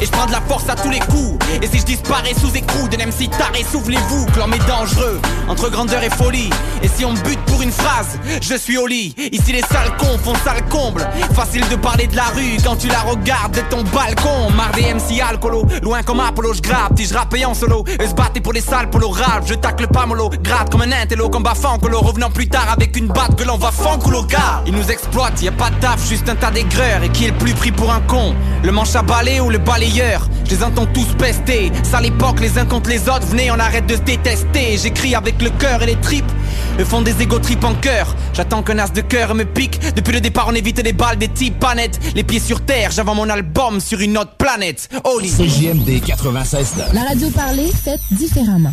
Speaker 32: Et je prends de la force à tous les coups. Et si je disparais sous écrou d'un MC taré, soufflez-vous, que l'homme est dangereux. Entre grandeur et folie. Et si on me bute pour une phrase, je suis au lit. Ici les sales cons font sale comble. Facile de parler de la rue quand tu la regardes de ton balcon. Marre des MC alcoolo, loin comme Apollo, je grappe. Si je rappais en solo, eux se battaient pour les salles, pour le rap. Je tacle pas mollo, gratte comme un intello, comme Bafancolo. Revenant plus tard avec une batte que l'on va fanculo gars. Ils nous exploitent, y a pas de taf, juste un tas Et qui est le plus pris pour un con Le manche à balai ou le balayeur Je les entends tous pester. Ça l'époque, les uns contre les autres. Venez, on arrête de se détester. J'écris avec le cœur et les tripes. Eux font des égo tripes en cœur. J'attends qu'un as de cœur me pique. Depuis le départ, on évite les balles des types panettes. Les pieds sur terre, j'avance mon album sur une autre planète. Holy.
Speaker 46: CJMD 96
Speaker 26: La radio parlée, faite différemment.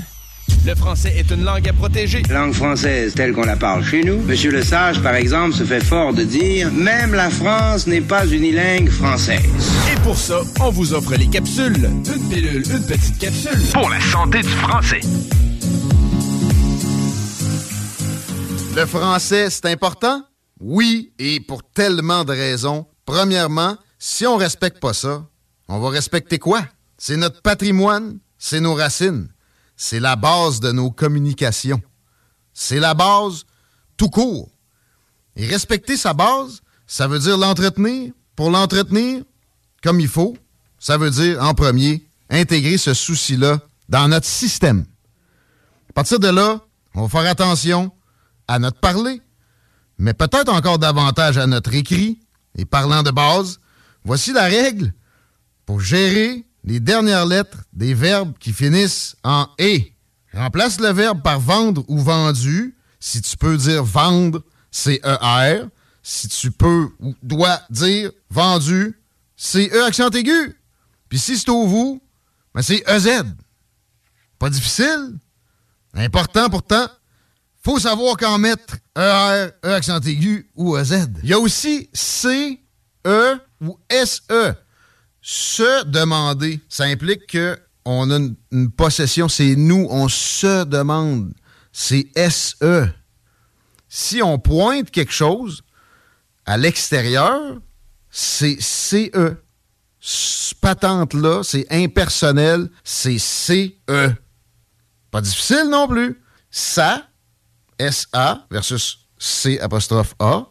Speaker 6: Le français est une langue à protéger.
Speaker 18: Langue française telle qu'on la parle chez nous. Monsieur Le Sage, par exemple, se fait fort de dire même la France n'est pas unilingue française.
Speaker 6: Et pour ça, on vous offre les capsules. Une pilule, une petite capsule.
Speaker 17: Pour la santé du français.
Speaker 47: Le français, c'est important? Oui, et pour tellement de raisons. Premièrement, si on respecte pas ça, on va respecter quoi? C'est notre patrimoine, c'est nos racines, c'est la base de nos communications. C'est la base tout court. Et respecter sa base, ça veut dire l'entretenir. Pour l'entretenir comme il faut, ça veut dire, en premier, intégrer ce souci-là dans notre système. À partir de là, on va faire attention à notre parler, mais peut-être encore davantage à notre écrit. Et parlant de base, Voici la règle pour gérer les dernières lettres des verbes qui finissent en et. Remplace le verbe par vendre ou vendu. Si tu peux dire vendre, c'est ER. Si tu peux ou dois dire vendu, c'est E accent aigu. Puis si c'est au vous, ben c'est EZ. Pas difficile. Important pourtant. Faut savoir qu'en mettre ER, E accent aigu ou EZ. Il y a aussi C, E ou SE. Se demander, ça implique que on a une, possession, c'est nous, on se demande. C'est SE. Si on pointe quelque chose à l'extérieur, c'est CE. Ce patente-là, c'est impersonnel, c'est CE. Pas difficile non plus. Ça, SA versus C apostrophe A,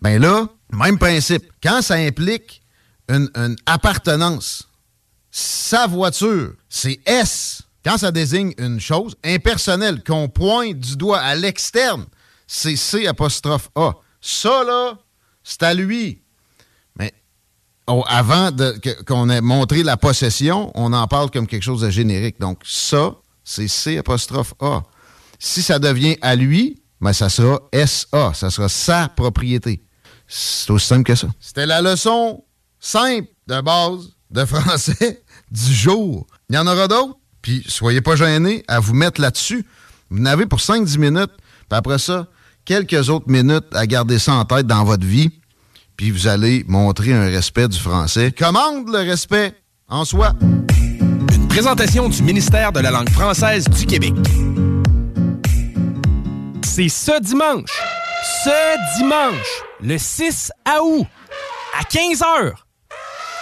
Speaker 47: ben là, même principe. Quand ça implique une, appartenance, sa voiture, c'est S. Quand ça désigne une chose impersonnelle, qu'on pointe du doigt à l'externe, c'est C apostrophe A. Ça, là, c'est à lui. Mais oh, avant qu'on ait montré la possession, on en parle comme quelque chose de générique. Donc, ça, c'est C apostrophe A. Si ça devient à lui, ben, ça sera SA. Ça sera sa propriété. C'est aussi simple que ça. C'était la leçon simple de base de français du jour. Il y en aura d'autres, puis soyez pas gênés à vous mettre là-dessus. Vous en avez pour 5-10 minutes, puis après ça, quelques autres minutes à garder ça en tête dans votre vie, puis vous allez montrer un respect du français. Commande le respect en soi.
Speaker 6: Une présentation du ministère de la langue française du Québec.
Speaker 5: C'est ce dimanche, ce dimanche, le 6 août, à 15h,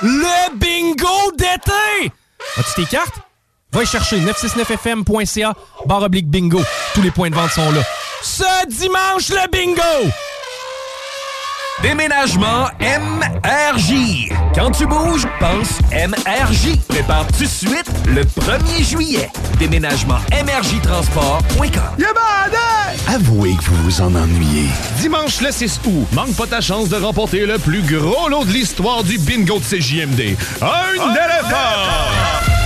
Speaker 5: le bingo d'été! As-tu tes? Va y chercher 969fm.ca, barre oblique bingo. Tous les points de vente sont là. Ce dimanche, le bingo!
Speaker 17: Déménagement MRJ. Quand tu bouges, pense MRJ. Prépare tout de suite le 1er juillet. Déménagement MRJtransport.com.
Speaker 48: Avouez que vous vous en ennuyez.
Speaker 12: Dimanche le 6 août, manque pas ta chance de remporter le plus gros lot de l'histoire du bingo de CJMD. Un éléphant!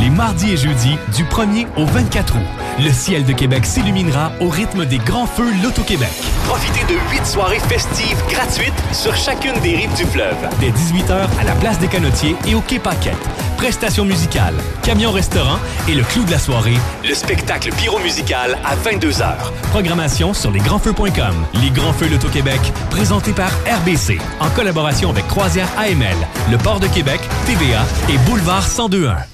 Speaker 13: Les mardis et jeudis, du 1er au 24 août, le ciel de Québec s'illuminera au rythme des grands feux Loto-Québec.
Speaker 17: Profitez de 8 soirées festives gratuites sur chacune des rives du fleuve.
Speaker 13: Dès 18h à la place des Canotiers et au Quai Paquette. Prestations musicales, camion-restaurant et le clou de la soirée,
Speaker 17: Le spectacle pyro-musical à 22h.
Speaker 13: Programmation sur lesgrandsfeux.com. Les Grands Feux Loto-Québec, présenté par RBC, en collaboration avec Croisière AML, le Port de Québec, TVA et Boulevard 1021.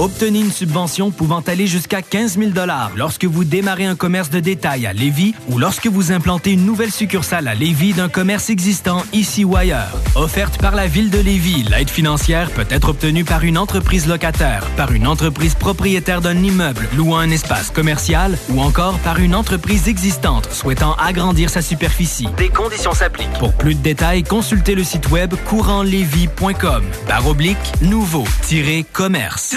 Speaker 13: Obtenez une subvention pouvant aller jusqu'à 15 000 lorsque vous démarrez un commerce de détail à Lévis ou lorsque vous implantez une nouvelle succursale à Lévis d'un commerce existant ici ou ailleurs. Offerte par la Ville de Lévis, l'aide financière peut être obtenue par une entreprise locataire, par une entreprise propriétaire d'un immeuble louant un espace commercial ou encore par une entreprise existante souhaitant agrandir sa superficie. Des conditions s'appliquent. Pour plus de détails, consultez le site web courantlévis.com. Barre oblique, nouveau-commerce.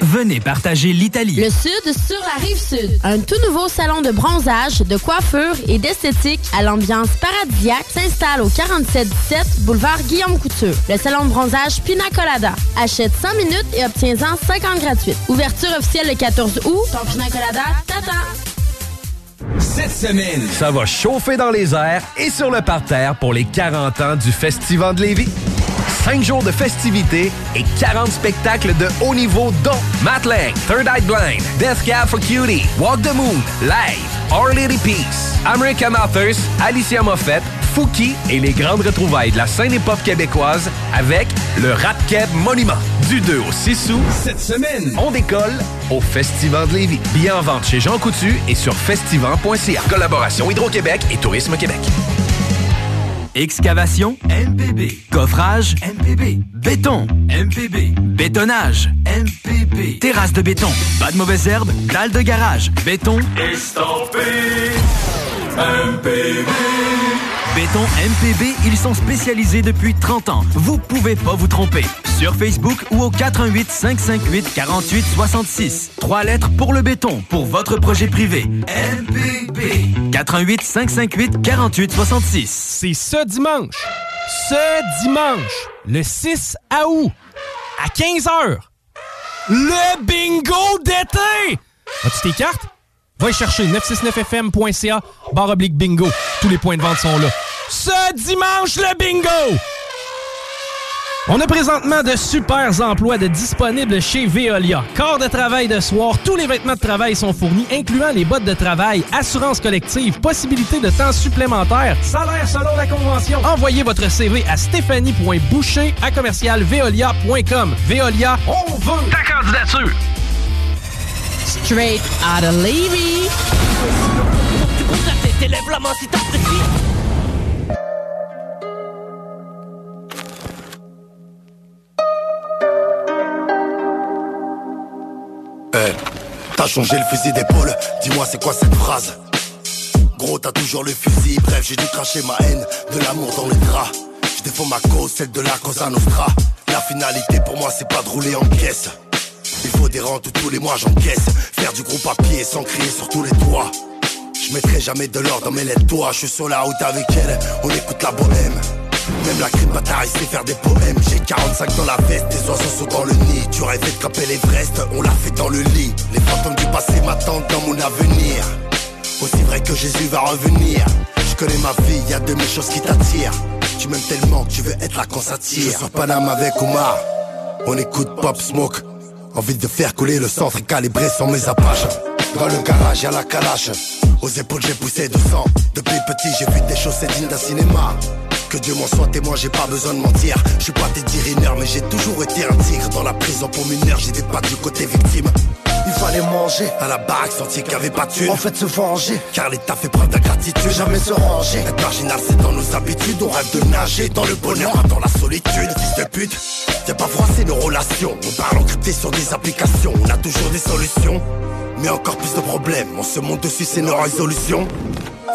Speaker 13: venez partager l'Italie.
Speaker 16: Le Sud sur la rive Sud. Un tout nouveau salon de bronzage, de coiffure et d'esthétique à l'ambiance paradisiaque s'installe au 4717 boulevard Guillaume Couture. Le salon de bronzage Pina Colada. Achète 100 minutes et obtiens-en 50 gratuites. Ouverture officielle le 14 août. Ton Pina Colada t'attend.
Speaker 17: Cette semaine, ça va chauffer dans les airs et sur le parterre pour les 40 ans du Festival de Lévis. 5 jours de festivités et 40 spectacles de haut niveau dont Matt Lang, Third Eye Blind, Death Cab for Cutie, Walk the Moon, Live, Our Lady Peace, American Authors, Alicia Moffett, Fouki et les grandes retrouvailles de la scène hip-hop québécoise avec le Rap Keb Monument. Du 2 au 6 août, cette semaine, on décolle au Festival de Lévis. Bien en vente chez Jean Coutu et sur Collaboration Hydro-Québec et Tourisme Québec.
Speaker 13: Excavation MPB. Coffrage MPB. Béton MPB. Bétonnage MPB. Terrasse de béton. Pas de mauvaises herbes. Dalle de garage. Béton.
Speaker 26: Estampé. MPB.
Speaker 13: Béton MPB, ils sont spécialisés depuis 30 ans. Vous pouvez pas vous tromper. Sur Facebook ou au 418 558 48 66. Trois lettres pour le béton, pour votre projet privé. MPB. 418 558 48 66.
Speaker 5: C'est ce dimanche. Ce dimanche, le 6 août, à 15h. Le bingo d'été! As-tu tes? Va chercher 969fm.ca, barre oblique bingo. Tous les points de vente sont là. Ce dimanche, le bingo! On a présentement de super emplois de disponibles chez Veolia. Corps de travail de soir, tous les vêtements de travail sont fournis, incluant les bottes de travail, assurance collective, possibilité de temps supplémentaire, salaire selon la convention. Envoyez votre CV à stéphanie.boucher à commercialveolia.com. Veolia, on veut
Speaker 26: ta candidature. Main si t'apprécies.
Speaker 18: Eh, t'as changé le fusil d'épaule, dis-moi c'est quoi cette phrase? Gros t'as toujours le fusil, bref j'ai dû cracher ma haine, de l'amour dans le drap. Je défends ma cause, celle de la Cosa Nostra. La finalité pour moi c'est pas de rouler en caisse Il faut des rentes tous les mois j'encaisse. Faire du gros papier sans crier sur tous les toits Je mettrai jamais de l'or dans mes lettres. Toi Je suis sur la route avec elle, on écoute la bohème. Même la crime bataille sait faire des poèmes. J'ai 45 dans la veste, des oiseaux sont dans le nid. Tu rêvais de caper l'Everest, on l'a fait dans le lit. Les fantômes du passé m'attendent dans mon avenir. Aussi vrai que Jésus va revenir. Je connais ma vie, y a de mes choses qui t'attirent. Tu m'aimes tellement que tu veux être là quand ça tire. Je sur Paname avec Omar. On écoute Pop Smoke Envie de faire couler le centre et calibrer sans mes apaches Dans le garage y'a la calache Aux épaules j'ai poussé de sang Depuis petit j'ai vu des choses c'est digne d'un cinéma que Dieu m'en soit témoin, j'ai pas besoin de mentir. Je suis pas Teddy Riner, mais j'ai toujours été un tigre. Dans la prison pour mineur, des pattes du côté victime. Il fallait manger à la baraque sentier qui avait pas de. En fait, se venger, car l'État fait preuve d'ingratitude. Jamais se ranger. Être marginal, c'est dans nos habitudes. On rêve de nager dans le bonheur, dans la solitude. Fils de pute, viens pas froisser nos relations. On parle encrypté sur des applications. On a toujours des solutions. Mais encore plus de problèmes. On se monte dessus, c'est nos résolutions.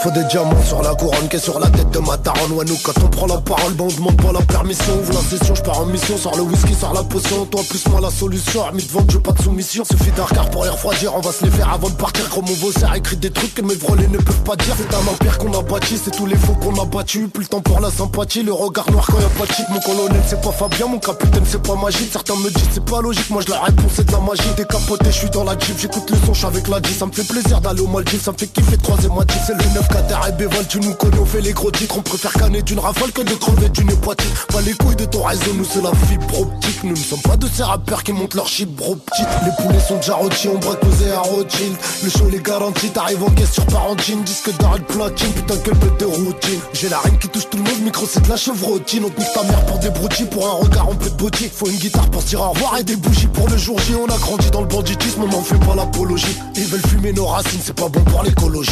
Speaker 18: Faut des diamants sur la couronne qui est sur la tête de ma daronne. Ouais nous quand on prend la parole ben on demande pas la permission. Ouvre la session, je pars en mission, sors le whisky, sors la potion. Toi plus moi la solution, armée de vente, j'ai pas de soumission. Suffit d'un regard pour les refroidir, on va se les faire avant de partir. Gros mon a écrit des trucs que mes vrelés ne peuvent pas dire. C'est un empire qu'on a bâti, c'est tous les faux qu'on a battu Plus le temps pour la sympathie, le regard noir quand y'a pas de cheat Mon colonel c'est pas Fabien, mon capitaine c'est pas magique Certains me disent c'est pas logique, moi je la réponds c'est de la magie. Décapoté, je suis dans la jeep, j'écoute le son, avec la G Ça me fait plaisir d'aller au Maldives, ça me fait kiffer ma jeep C'est le 9 locataire et béval, tu nous connais, on fait les gros titres. On préfère canner d'une rafale que de crever d'une poitrine. Pas les couilles de ton réseau, nous c'est la fibre optique. Nous ne sommes pas de ces rappeurs qui montent leur chibre petite. Les poulets sont déjà rôtis, on braque posé à Rothschild. Le show les garantit, t'arrives en caisse sur Parentine. Disque d'arrêt de platine, putain quelle bête de routine. J'ai la reine qui touche tout le monde, micro c'est de la chevrotine. On pousse ta mère pour des broutilles, pour un regard en peu de beauté. Faut une guitare pour dire au revoir et des bougies pour le jour J. On a grandi dans le banditisme, on n'en fait pas l'apologie. Ils veulent fumer nos racines, c'est pas bon pour l'écologie.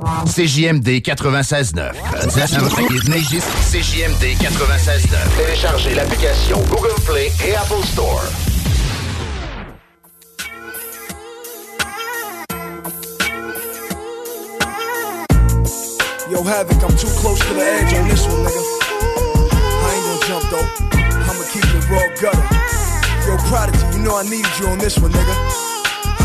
Speaker 39: CJMD 96.9. CJMD 96.9. Téléchargez l'application Google Play et Apple Store.
Speaker 22: Yo, Havoc, I'm too close to the edge on this one, nigga. I ain't gonna jump though. I'ma keep it raw gutter. Yo, Prodigy, you know I needed you on this one, nigga.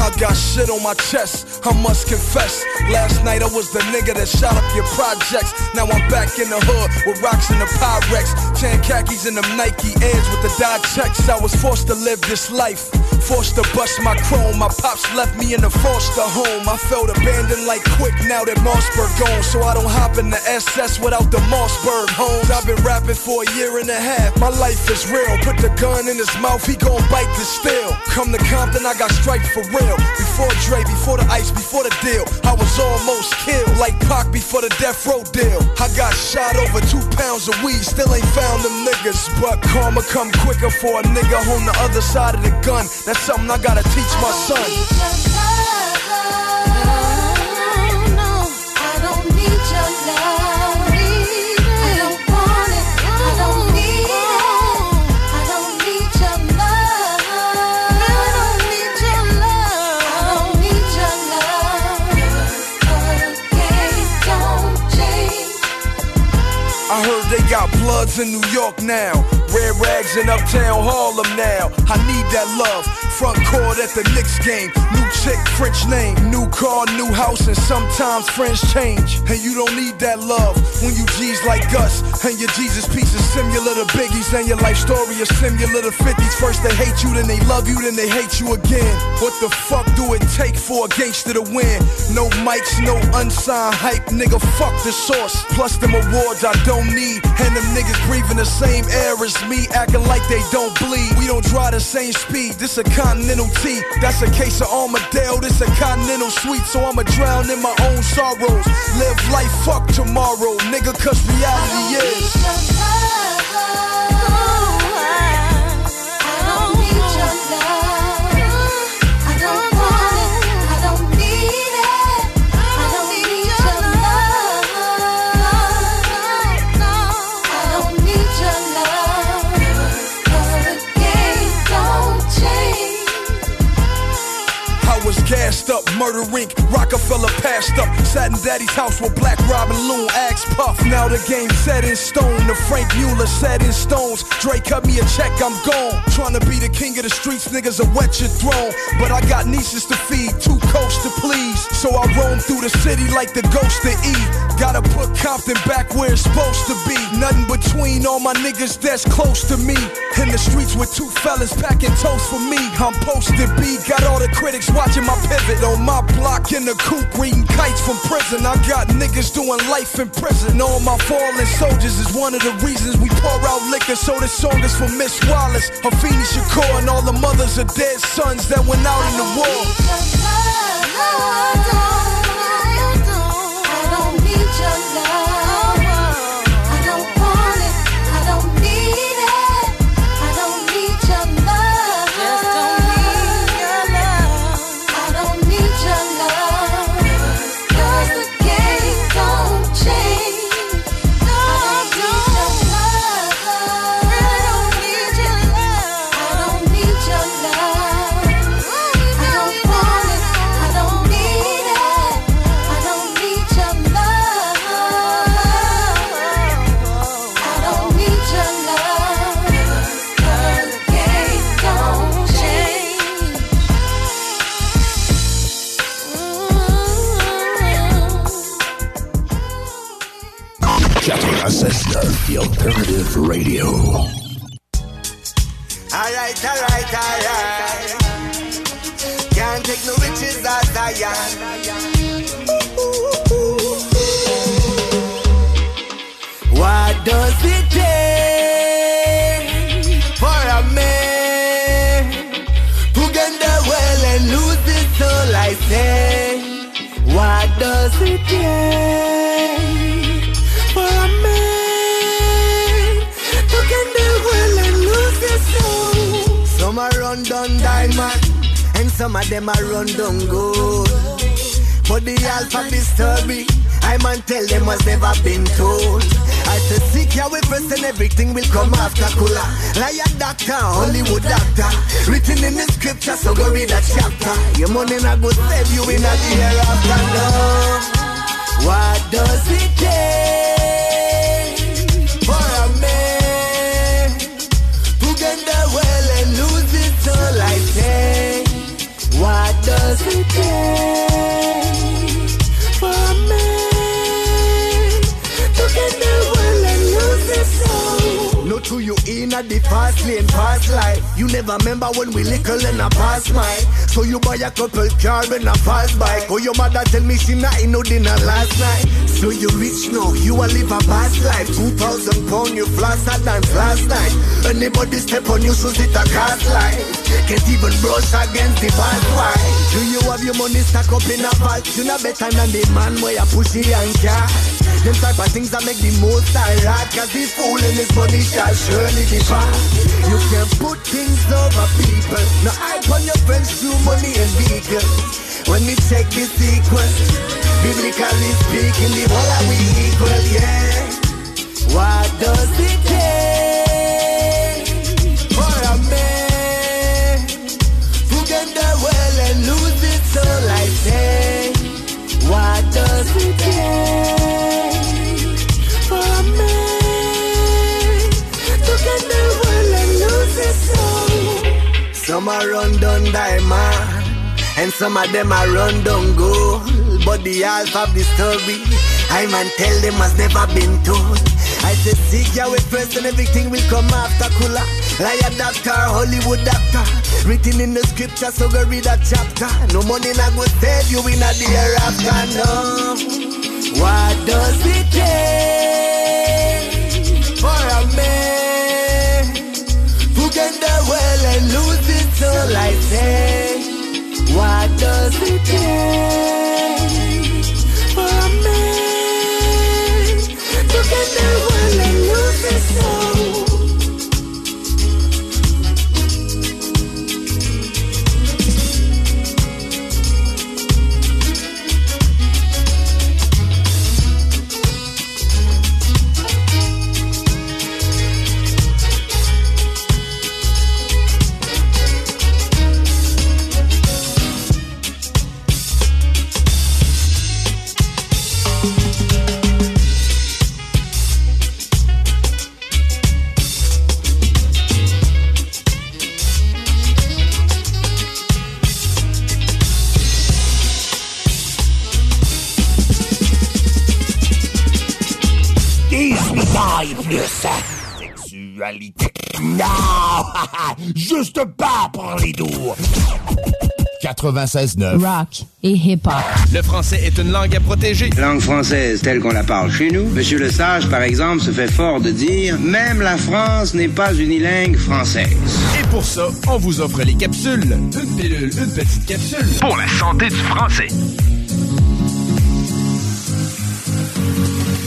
Speaker 22: I got shit on my chest, I must confess. Last night I was the nigga that shot up your projects. Now I'm back in the hood with rocks in the Pyrex. Tan khakis and them Nike Airs with the dye checks. I was forced to live this life. Forced to bust my chrome. My pops left me in the foster home. I felt abandoned like quick now that Mossberg gone. So I don't hop in the SS without the Mossberg homes. I've been rapping for a year and a half. My life is real. Put the gun in his mouth, he gon' bite the steel. Come to Compton, I got striped for real. Before Dre, before the ice, before the deal. I was almost killed. Like Pac before the death row deal. I got shot over two pounds of weed. Still ain't found them niggas. But karma come quicker for a nigga on the other side of the gun. That's something I gotta teach my son. I heard they got bloods in New York now. Red rags in uptown Harlem now. I need that love. Front court at the Knicks game. New chick, French name. New car, new house, and sometimes friends change. And you don't need that love when you G's like us. And your Jesus piece is similar to Biggie's. And your life story is similar to 50's. First they hate you, then they love you, then they hate you again. What the fuck do it take for a gangster to win? No mics, no unsigned hype, nigga. Fuck the source. Plus them awards I don't need. And them niggas breathing the same air as me, acting like they don't bleed. We don't drive the same speed. This a continental T. That's a case of Armadale. This a continental suite. So I'ma drown in my own sorrows. Live life, fuck tomorrow, nigga. Cause reality is. I was gassed up, murder ink, Rockefeller passed up. Sat in daddy's house with Black Robin Loon, Axe Puff. Now the game set in stone, the Frank Mueller set in stones. Dre cut me a check, I'm gone. Trying to be the king of the streets, niggas will wet your throne. But I got nieces to feed, two coats to please. So I roam through the city like the ghost of E. Gotta put Compton back where it's supposed to be. Nothing between all my niggas that's close to me. In the streets with two fellas packing toast for me. I'm posted B, got all the critics watching my. On my block in the coop, reading kites from prison. I got niggas doing life in prison. All my fallen soldiers is one of the reasons we pour out liquor. So this song is for Miss Wallace, Afeni Shakur, and all the mothers of dead sons that went out in the war.
Speaker 49: The Alternative Radio.
Speaker 50: All right, all right, all right. Can't take no riches as I am. What does it take for a man to get the well and lose his soul?
Speaker 51: I say, what does it take? Run down diamond, and some of them are run down gold. But the alpha story, I man tell them what's never been told. I said seek your way first and everything will come after Kula. Lion doctor, Hollywood doctor, written in the scripture, so go read that chapter. Your money not go save you in a the hereafter. No, what does it take what does it take the fast lane, fast life. You never remember when we little in a past mile. So you buy a couple car and a fast bike. Oh, your mother tell me she not in no dinner last night. So you rich now, you a live a past life. Two thousand pound, you a dance last night. Anybody step on you, shoes it a cast life. Can't even brush against the fast wife. Do you have your money stack up in a vault? You not better than the man where you push it and cash. Them type of things that make the most alright Cause the fool in his money shall surely You can put things over people. Now hype on your friends through money and vehicle When we check the sequence Biblically speaking, the whole are we equal, yeah? What does it take Run down diamond, and some of them are run down gold. But the half of the story, I man tell them has never been told. I say seek way first and everything will come after Kula. Liar doctor, Hollywood doctor. Written in the scripture, so go read that chapter. No money not go save you in a the hereafter, no. What does it take for a man to get the well and lose soul? I say, what does it take for a man to get the well and lose his soul?
Speaker 49: Juste pas pour les doux. 96.9.
Speaker 16: Rock et hip-hop.
Speaker 6: Le français est une langue à protéger.
Speaker 52: Langue française telle qu'on la parle chez nous. Monsieur Le Sage, par exemple, se fait fort de dire même la France n'est pas unilingue française.
Speaker 6: Et pour ça, on vous offre les capsules. Une pilule, une petite capsule.
Speaker 3: Pour la santé du français.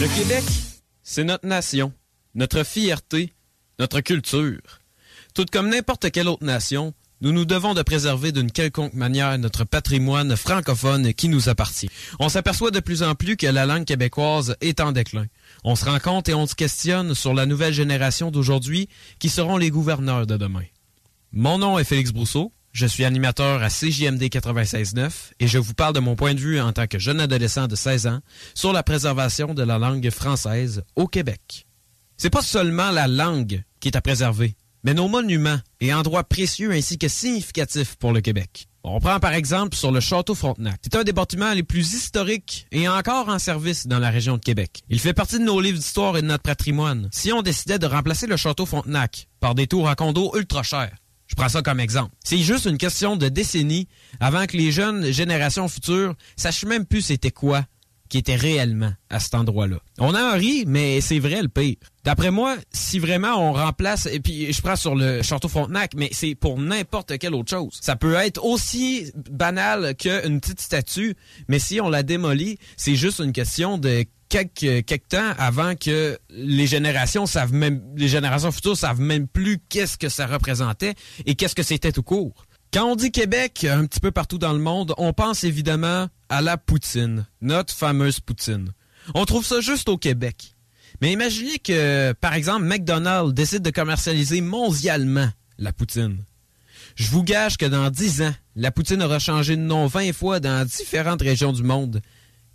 Speaker 4: Le Québec, c'est notre nation, notre fierté, notre culture. Tout comme n'importe quelle autre nation, nous nous devons de préserver d'une quelconque manière notre patrimoine francophone qui nous appartient. On s'aperçoit de plus en plus que la langue québécoise est en déclin. On se rend compte et on se questionne sur la nouvelle génération d'aujourd'hui qui seront les gouverneurs de demain. Mon nom est Félix Brousseau. Je suis animateur à CJMD 96.9 et je vous parle de mon point de vue en tant que jeune adolescent de 16 ans sur la préservation de la langue française au Québec. C'est pas seulement la langue qui est à préserver, mais nos monuments et endroits précieux ainsi que significatifs pour le Québec. On prend par exemple sur le Château Frontenac. C'est un des bâtiments les plus historiques et encore en service dans la région de Québec. Il fait partie de nos livres d'histoire et de notre patrimoine. Si on décidait de remplacer le Château Frontenac par des tours à condos ultra chers, je prends ça comme exemple. C'est juste une question de décennies avant que les jeunes générations futures sachent même plus c'était quoi qui était réellement à cet endroit-là. On en rit, mais c'est vrai le pire. D'après moi, si vraiment on remplace, et puis je prends sur le Château Frontenac, mais c'est pour n'importe quelle autre chose. Ça peut être aussi banal qu'une petite statue, mais si on la démolit, c'est juste une question de quelques, temps avant que les générations savent même, les générations futures savent même plus qu'est-ce que ça représentait et qu'est-ce que c'était tout court. Quand on dit Québec, un petit peu partout dans le monde, on pense évidemment à la poutine, notre fameuse poutine. On trouve ça juste au Québec. Mais imaginez que, par exemple, McDonald's décide de commercialiser mondialement la poutine. Je vous gage que dans 10 ans, la poutine aura changé de nom 20 fois dans différentes régions du monde,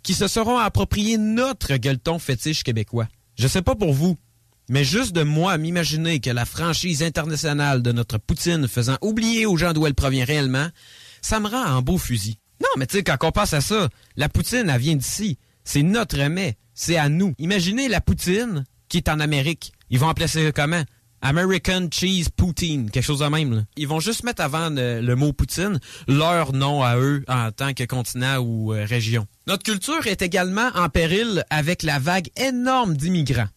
Speaker 4: qui se seront appropriés notre gueuleton fétiche québécois. Je sais pas pour vous, mais juste de moi m'imaginer que la franchise internationale de notre poutine faisant oublier aux gens d'où elle provient réellement, ça me rend en beau fusil. Non, mais tu sais, quand on passe à ça, la poutine, elle vient d'ici. C'est notre mets. C'est à nous. Imaginez la poutine qui est en Amérique. Ils vont appeler ça comment? American Cheese Poutine, quelque chose de même. Ils vont juste mettre avant le, le, mot Poutine leur nom à eux en tant que continent ou euh, région. Notre culture est également en péril avec la vague énorme d'immigrants.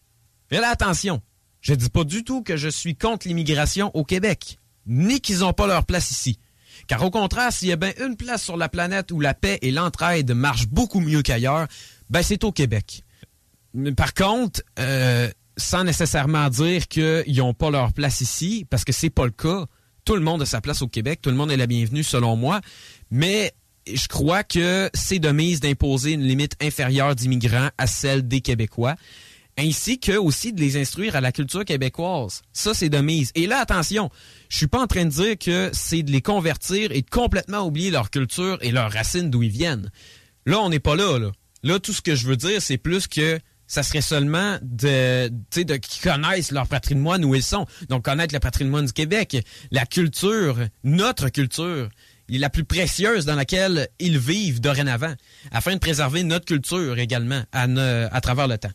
Speaker 4: Mais là, attention, je dis pas du tout que je suis contre l'immigration au Québec, ni qu'ils n'ont pas leur place ici. Car au contraire, s'il y a bien une place sur la planète où la paix et l'entraide marchent beaucoup mieux qu'ailleurs, ben c'est au Québec. Par contre, euh, sans nécessairement dire qu'ils n'ont pas leur place ici, parce que c'est pas le cas. Tout le monde a sa place au Québec, tout le monde est la bienvenue selon moi, mais je crois que c'est de mise d'imposer une limite inférieure d'immigrants à celle des Québécois ainsi que aussi de les instruire à la culture québécoise. Ça, c'est de mise. Et là, attention, je suis pas en train de dire que c'est de les convertir et de complètement oublier leur culture et leurs racines d'où ils viennent. Là, on n'est pas là, là. Tout ce que je veux dire, c'est plus que ça serait seulement de, de qu'ils connaissent leur patrimoine où ils sont. Donc, connaître le patrimoine du Québec, la culture, notre culture, la plus précieuse dans laquelle ils vivent dorénavant, afin de préserver notre culture également à travers le temps.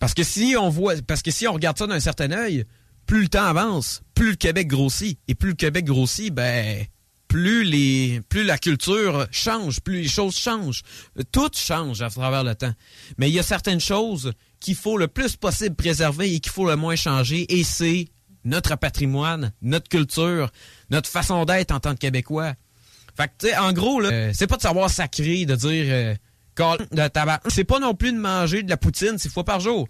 Speaker 4: Parce que si on voit, parce que si on regarde ça d'un certain œil, plus le temps avance, plus le Québec grossit. Et plus le Québec grossit, ben, plus les, plus la culture change, plus les choses changent. Tout change à travers le temps. Mais il y a certaines choses qu'il faut le plus possible préserver et qu'il faut le moins changer. Et c'est notre patrimoine, notre culture, notre façon d'être en tant que Québécois. Fait que, tu sais, en gros, là, c'est pas de savoir sacré, de dire, euh, de tabac. C'est pas non plus de manger de la poutine six fois par jour.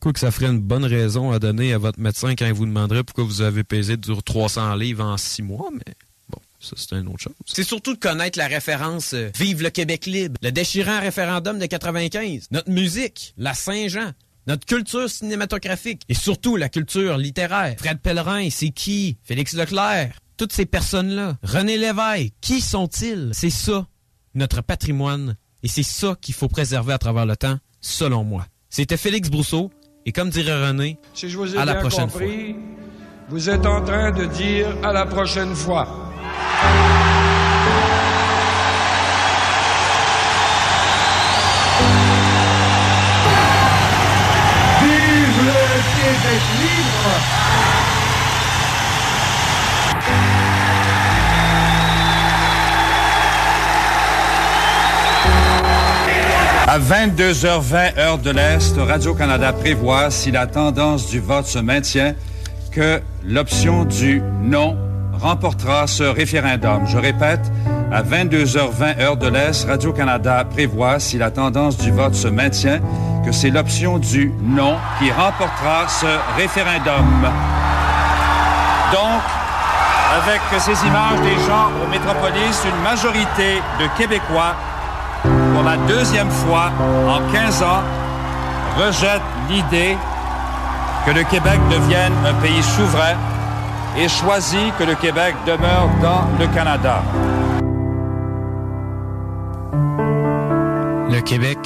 Speaker 4: Quoi que ça ferait une bonne raison à donner à votre médecin quand il vous demanderait pourquoi vous avez pesé sur 300 livres en six mois, mais bon, ça c'est une autre chose. C'est surtout de connaître la référence euh, Vive le Québec libre, le déchirant référendum de 95, notre musique, la Saint-Jean, notre culture cinématographique et surtout la culture littéraire. Fred Pellerin, c'est qui? Félix Leclerc, toutes ces personnes-là. René Lévesque, qui sont-ils? C'est ça, notre patrimoine et c'est ça qu'il faut préserver à travers le temps, selon moi. C'était Félix Brousseau, et comme dirait René,
Speaker 53: si je vous ai
Speaker 4: à la
Speaker 53: bien
Speaker 4: prochaine
Speaker 53: compris, vous êtes en train de dire à la prochaine fois.
Speaker 50: Vive le Québec libre
Speaker 54: À 22h20 heure de l'Est, Radio-Canada prévoit, si la tendance du vote se maintient, que l'option du non remportera ce référendum. Je répète, à 22h20 heure de l'Est, Radio-Canada prévoit, si la tendance du vote se maintient, que c'est l'option du non qui remportera ce référendum. Donc, avec ces images des gens au Métropolis, une majorité de Québécois pour la deuxième fois en 15 ans, rejette l'idée que le Québec devienne un pays souverain et choisit que le Québec demeure dans le Canada.
Speaker 4: Le Québec,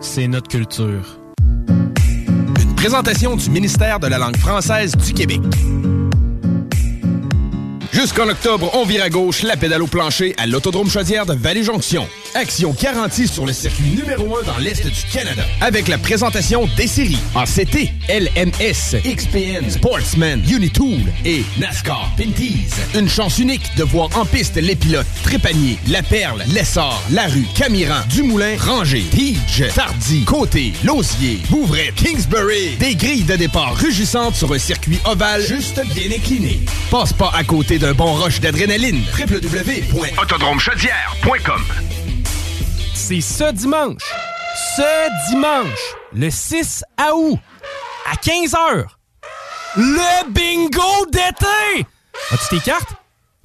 Speaker 4: c'est notre culture.
Speaker 6: Une présentation du ministère de la langue française du Québec. Jusqu'en octobre, on vire à gauche la pédale au plancher à l'Autodrome Chaudière de Vallée-Jonction. Action garantie sur le circuit numéro 1 dans l'Est du Canada. Avec la présentation des séries en CT, LMS, XPN, Sportsman, Unitool et NASCAR Pinties. Une chance unique de voir en piste les pilotes Trépanier, La Perle, Lessard, Larue, Camiran, Dumoulin, Ranger, Pidge, Tardy, Côté, Lausier, Bouvray, Kingsbury. Des grilles de départ rugissantes sur un circuit ovale juste bien incliné. Passe pas à côté d'un bon rush d'adrénaline. www.autodromechaudière.com
Speaker 5: C'est ce dimanche, ce dimanche, le 6 août, à 15h, le bingo d'été! As-tu tes cartes?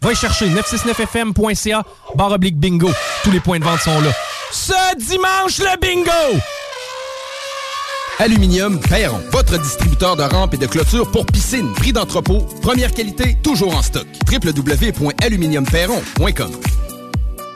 Speaker 5: Va y chercher 969fm.ca, barre oblique bingo. Tous les points de vente sont là. Ce dimanche, le bingo!
Speaker 6: Aluminium Perron, votre distributeur de rampes et de clôtures pour piscine. Prix d'entrepôt, première qualité, toujours en stock. www.aluminiumperron.com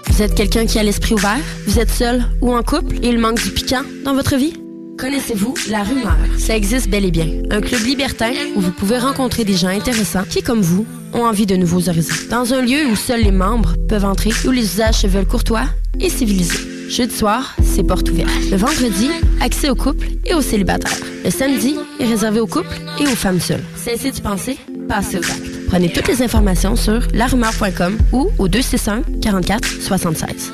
Speaker 16: Vous êtes quelqu'un qui a l'esprit ouvert? Vous êtes seul ou en couple? Et il manque du piquant dans votre vie? Connaissez-vous La Rumeur? Ça existe bel et bien. Un club libertin où vous pouvez rencontrer des gens intéressants qui, comme vous, ont envie de nouveaux horizons. Dans un lieu où seuls les membres peuvent entrer, où les usages se veulent courtois et civilisés. Jeudi soir, c'est porte ouverte. Le vendredi, accès aux couples et aux célibataires. Le samedi est réservé aux couples et aux femmes seules. Cessez de penser, passez aux actes. Prenez toutes les informations sur larumeur.com ou au 261 44 76.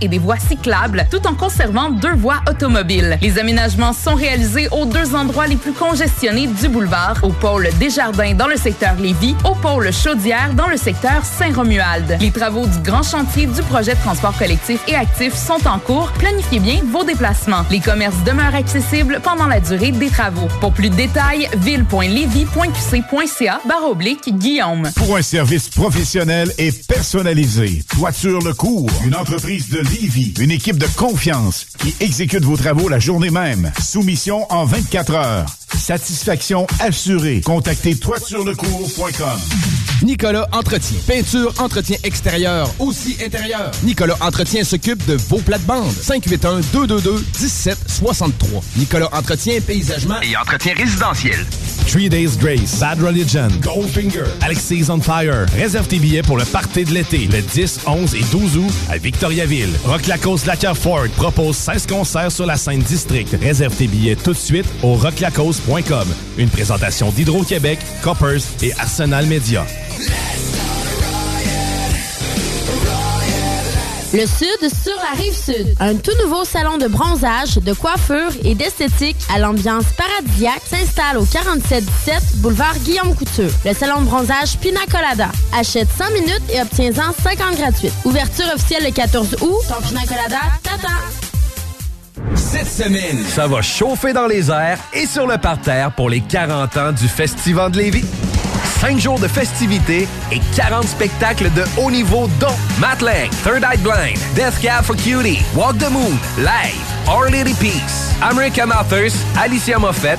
Speaker 10: et des voies cyclables, tout en conservant deux voies automobiles. Les aménagements sont réalisés aux deux endroits les plus congestionnés du boulevard, au pôle Desjardins dans le secteur Lévis, au pôle Chaudière dans le secteur Saint-Romuald. Les travaux du grand chantier du projet de transport collectif et actif sont en cours. Planifiez bien vos déplacements. Les commerces demeurent accessibles pendant la durée des travaux. Pour plus de détails, ville.levy.qc.ca barre oblique Guillaume.
Speaker 11: Pour un service professionnel et personnalisé, Toiture Le Cours, de Lévis, une équipe de confiance qui exécute vos travaux la journée même. Soumission en 24 heures. Satisfaction assurée. Contactez toiturelecours.com.
Speaker 6: Nicolas Entretien. Peinture, entretien extérieur, aussi intérieur. Nicolas Entretien s'occupe de vos plates-bandes. 581-222-1763. Nicolas Entretien, paysagement
Speaker 55: Et entretien résidentiel.
Speaker 17: Three Days Grace, Bad Religion, Goldfinger, Alexis on Fire. Réserve tes billets pour le party de l'été, le 10, 11 et 12 août à Victoriaville. Rock Lacoste Lacquer Ford propose 16 concerts sur la scène district. Réserve tes billets tout de suite au rocklacoste.com. Une présentation d'Hydro-Québec, Coppers et Arsenal Media.
Speaker 16: Le Sud sur la rive sud. Un tout nouveau salon de bronzage, de coiffure et d'esthétique à l'ambiance paradisiaque s'installe au 4717 boulevard Guillaume Couture. Le salon de bronzage Pina Colada. Achète 100 minutes et obtiens-en 50 gratuites. Ouverture officielle le 14 août. Ton Pina Colada t'attend.
Speaker 17: Cette semaine, ça va chauffer dans les airs et sur le parterre pour les 40 ans du Festival de Lévis. 5 jours de festivités et 40 spectacles de haut niveau dont Matt Lang, Third Eye Blind, Death Cab for Cutie, Walk the Moon, Live, Our Lady Peace, American Authors, Alicia Moffett,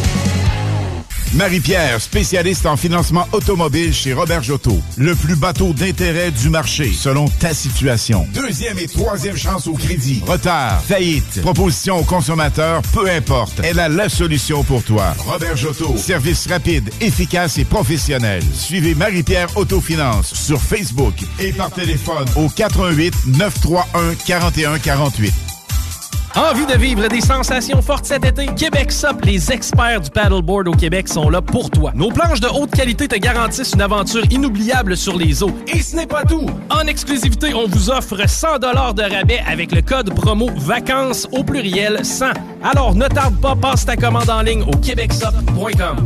Speaker 11: Marie-Pierre, spécialiste en financement automobile chez Robert Jotto. Le plus bateau d'intérêt du marché, selon ta situation. Deuxième et troisième chance au crédit. Retard, faillite, proposition aux consommateurs, peu importe. Elle a la solution pour toi. Robert Jotto. Service rapide, efficace et professionnel. Suivez Marie-Pierre Autofinance sur Facebook et par téléphone au 88 931 4148.
Speaker 5: Envie de vivre des sensations fortes cet été? Québec Sup, les experts du paddleboard au Québec sont là pour toi. Nos planches de haute qualité te garantissent une aventure inoubliable sur les eaux. Et ce n'est pas tout! En exclusivité, on vous offre 100 de rabais avec le code promo VACANCES au pluriel 100. Alors ne tarde pas, passe ta commande en ligne au québecsup.com.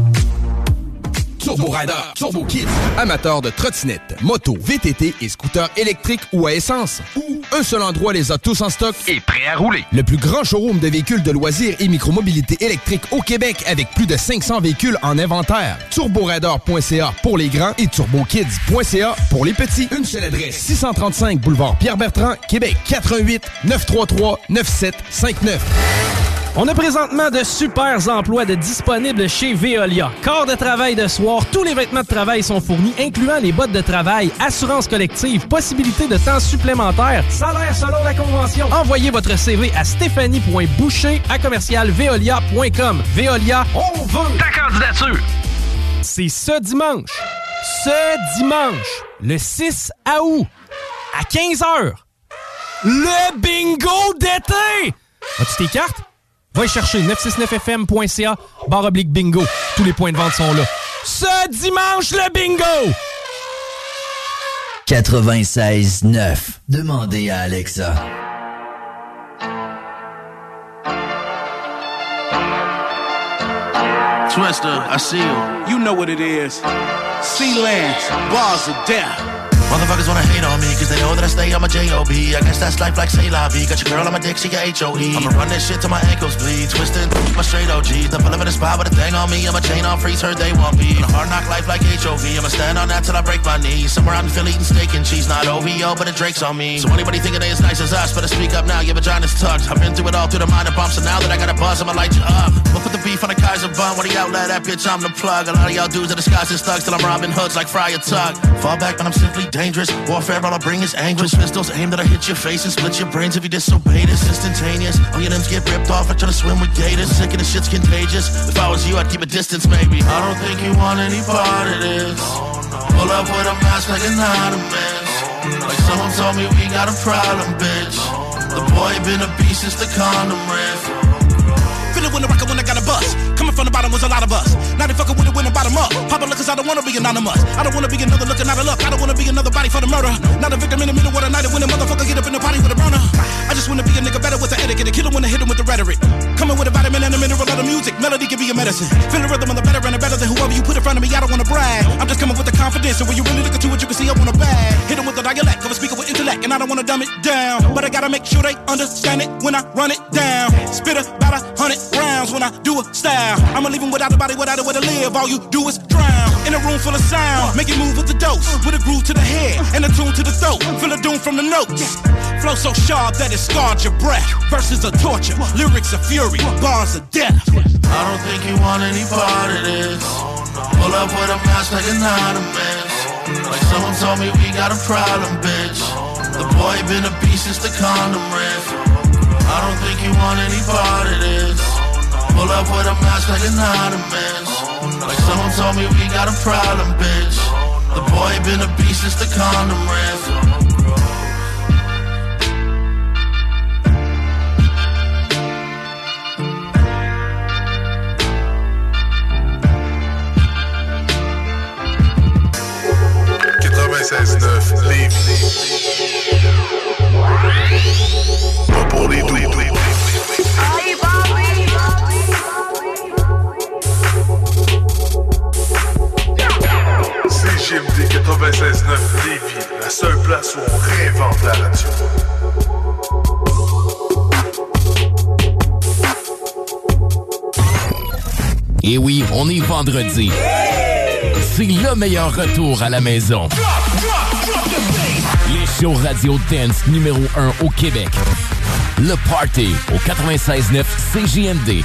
Speaker 6: Turbo Rider, Turbo Kids. Amateurs de trottinettes, motos, VTT et scooters électriques ou à essence. Ou un seul endroit les a tous en stock et prêt à rouler. Le plus grand showroom de véhicules de loisirs et micromobilité électrique au Québec avec plus de 500 véhicules en inventaire. TurboRider.ca pour les grands et TurboKids.ca pour les petits. Une seule adresse 635 boulevard Pierre-Bertrand, Québec 88 933 9759.
Speaker 5: On a présentement de super emplois de disponibles chez Veolia. Corps de travail de soir, tous les vêtements de travail sont fournis, incluant les bottes de travail, assurance collective, possibilité de temps supplémentaire, salaire selon la convention. Envoyez votre CV à stéphanie.boucher à commercialveolia.com. Veolia, on veut ta candidature. C'est ce dimanche, ce dimanche, le 6 août, à 15h, le bingo d'été! As-tu tes? Va y chercher 969fm.ca barre oblique bingo. Tous les points de vente sont là. Ce dimanche, le bingo!
Speaker 56: 96.9. Demandez à Alexa.
Speaker 57: Twister, I see you. You know what it is. Sea Lance, bars of death.
Speaker 58: Motherfuckers wanna hate on me, cause they know that I stay on my J-O-B. I guess that's life like say la. Got your girl on my dick, she got H-O-E. I'ma run this shit till my ankles bleed. Twisting my straight OGs. The pull up in the spot with a thing on me. I'm a chain on freeze, heard they want me. On a hard knock life like HOV. I'ma stand on that till I break my knees. Somewhere out in Philly eating steak and cheese. Not OVO, but a Drake's on me. So anybody thinking they as nice as us, better speak up now. Your vagina's tucked. I've been through it all through the minor bumps, and now that I got a buzz, I'ma light you up. We'll put the beef on the Kaiser bun. When he outlet that bitch, I'm the plug. A lot of y'all dudes are disguised as thugs till I'm robbing hoods like Friar Tuck. Fall back, but I'm simply dangerous. Warfare all I bring is anguish. Pistols aimed that I hit your face and split your brains if you disobey this. Instantaneous. All your limbs get ripped off. I try to swim with gators. Sick of the shit's contagious. If I was you, I'd keep a distance, maybe. I don't think you want any part of this. Pull up with a mask like an ottoman. Like someone told me we got a problem, bitch. The boy been a beast since the condom riff.
Speaker 57: Feel it when the rocket when I got a bus. From the bottom was a lot of us. Now they fucking with it when the bottom up. Papa look cause I don't wanna be anonymous. I don't wanna be another looking out of luck. I don't wanna be another body for the murder. Not a victim in the middle of the night when a motherfucker get up in the body with a burner. I just wanna be a nigga better with the etiquette. A killer when I hit him with the rhetoric. Coming with a vitamin and a mineral of the music. Melody can be a medicine. Feel the rhythm of the better and the better than whoever you put in front of me. I don't wanna brag. I'm just coming with the confidence. And when you really look into it, you can see I want a bag. Hit him with the dialect a speaker with intellect. And I don't wanna dumb it down. But I gotta make sure they understand it when I run it down. Spit about a hundred rounds when I do a style. I'ma leave him without a body, without a way to live. All you do is drown. In a room full of sound. Make it move with the dose. With a groove to the head and a tune to the throat. Feel the doom from the notes. Flow so sharp that it scarred your breath. Verses are torture. Lyrics are fury. Bars are death.
Speaker 58: I don't think you want any part of this. Pull up with a mask like an ottoman. Like someone told me we got a problem, bitch. The boy been a beast since the condom riff. I don't think you want any part of this. Pull up with a mask like an ottoman. Like someone told me we got a problem, bitch. The boy been a beast since the condom riff.
Speaker 22: Pas pour les doux. CGMD 96.9 Lévis, la seule place où on réinvente la radio.
Speaker 59: Et oui, on est vendredi. C'est le meilleur retour à la maison. Les shows radio dance numéro 1 au Québec. Le Party au 96.9 CJMD.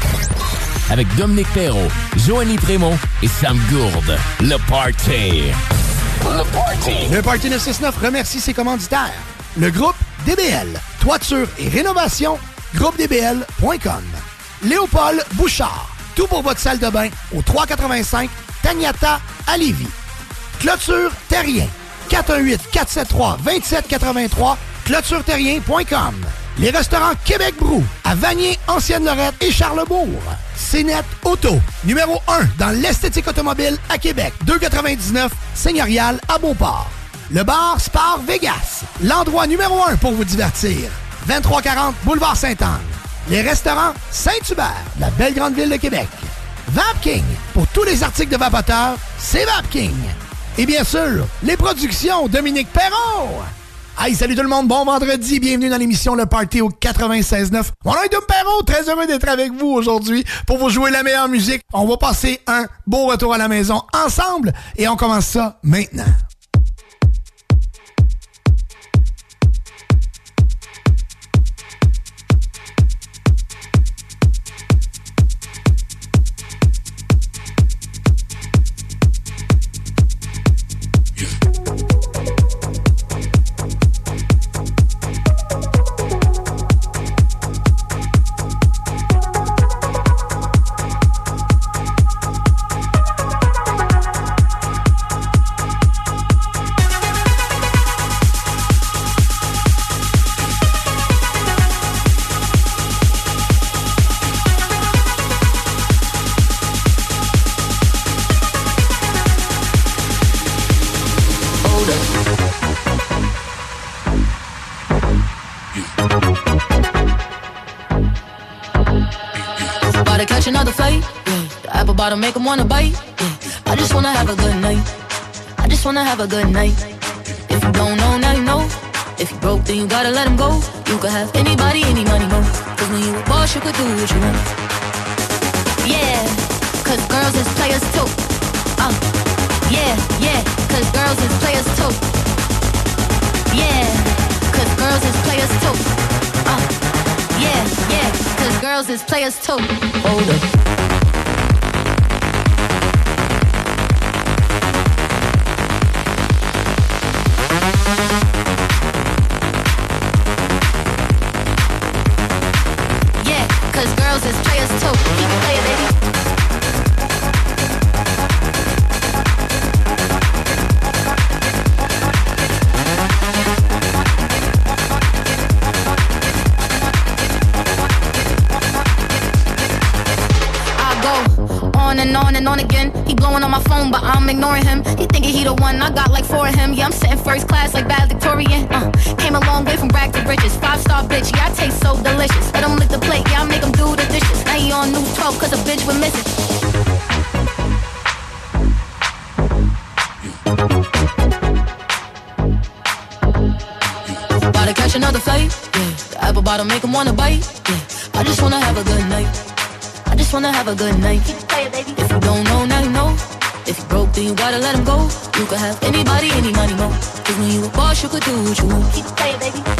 Speaker 59: Avec Dominique Perrault, Joanny Prémont et Sam Gourde. Le Party. Le Party.
Speaker 60: Le Party 969 remercie ses commanditaires. Le groupe DBL, toiture et rénovation, groupedbl.com. Léopold Bouchard, tout pour votre salle de bain au 385 Tagnata à Lévis. Clôture Terrien, 418 473 2783, clôtureterrien.com. Les restaurants Québec Brou à Vanier, Ancienne-Lorette et Charlebourg. CNET Auto, numéro 1 dans l'esthétique automobile à Québec. 2,99 Seigneurial à Beauport. Le bar Spar Vegas, l'endroit numéro 1 pour vous divertir. 2340 Boulevard Sainte-Anne. Les restaurants Saint-Hubert, la belle grande ville de Québec. Vapking, pour tous les articles de vapoteurs, c'est Vapking. Et bien sûr, les productions Dominique Perrault. Hey, salut tout le monde, bon vendredi, bienvenue dans l'émission Le Party au 96.9. Mon nom est Dom Perrault, très heureux d'être avec vous aujourd'hui pour vous jouer la meilleure musique. On va passer un beau retour à la maison ensemble et on commence ça maintenant.
Speaker 61: Have a good night. If you don't know, now you know. If you broke, then you gotta let him go. You could have anybody, any money, mo. Cause when you a boss, you could do what you want. Yeah, cause girls is players too. Uh, yeah, yeah, cause girls is players too. Yeah, cause girls is players too. Uh, yeah, yeah, cause girls is players too. Hold up. Ignoring him. He thinking he the one, I got like four of him. Yeah, I'm sitting first class like valedictorian. Uh, came a long way from rag to riches. Five star bitch, yeah, I taste so delicious. Let him lick the plate, yeah, I make him do the dishes. Now he on news 12 cause a bitch would miss it. About to catch another fight. Yeah, the apple bottom make him wanna bite. Yeah, I just wanna have a good night. I just wanna have a good night. If you broke, then you gotta let him go. You could have anybody, any money, mo. Cause when you a boss, you could do what you want. Keep it baby.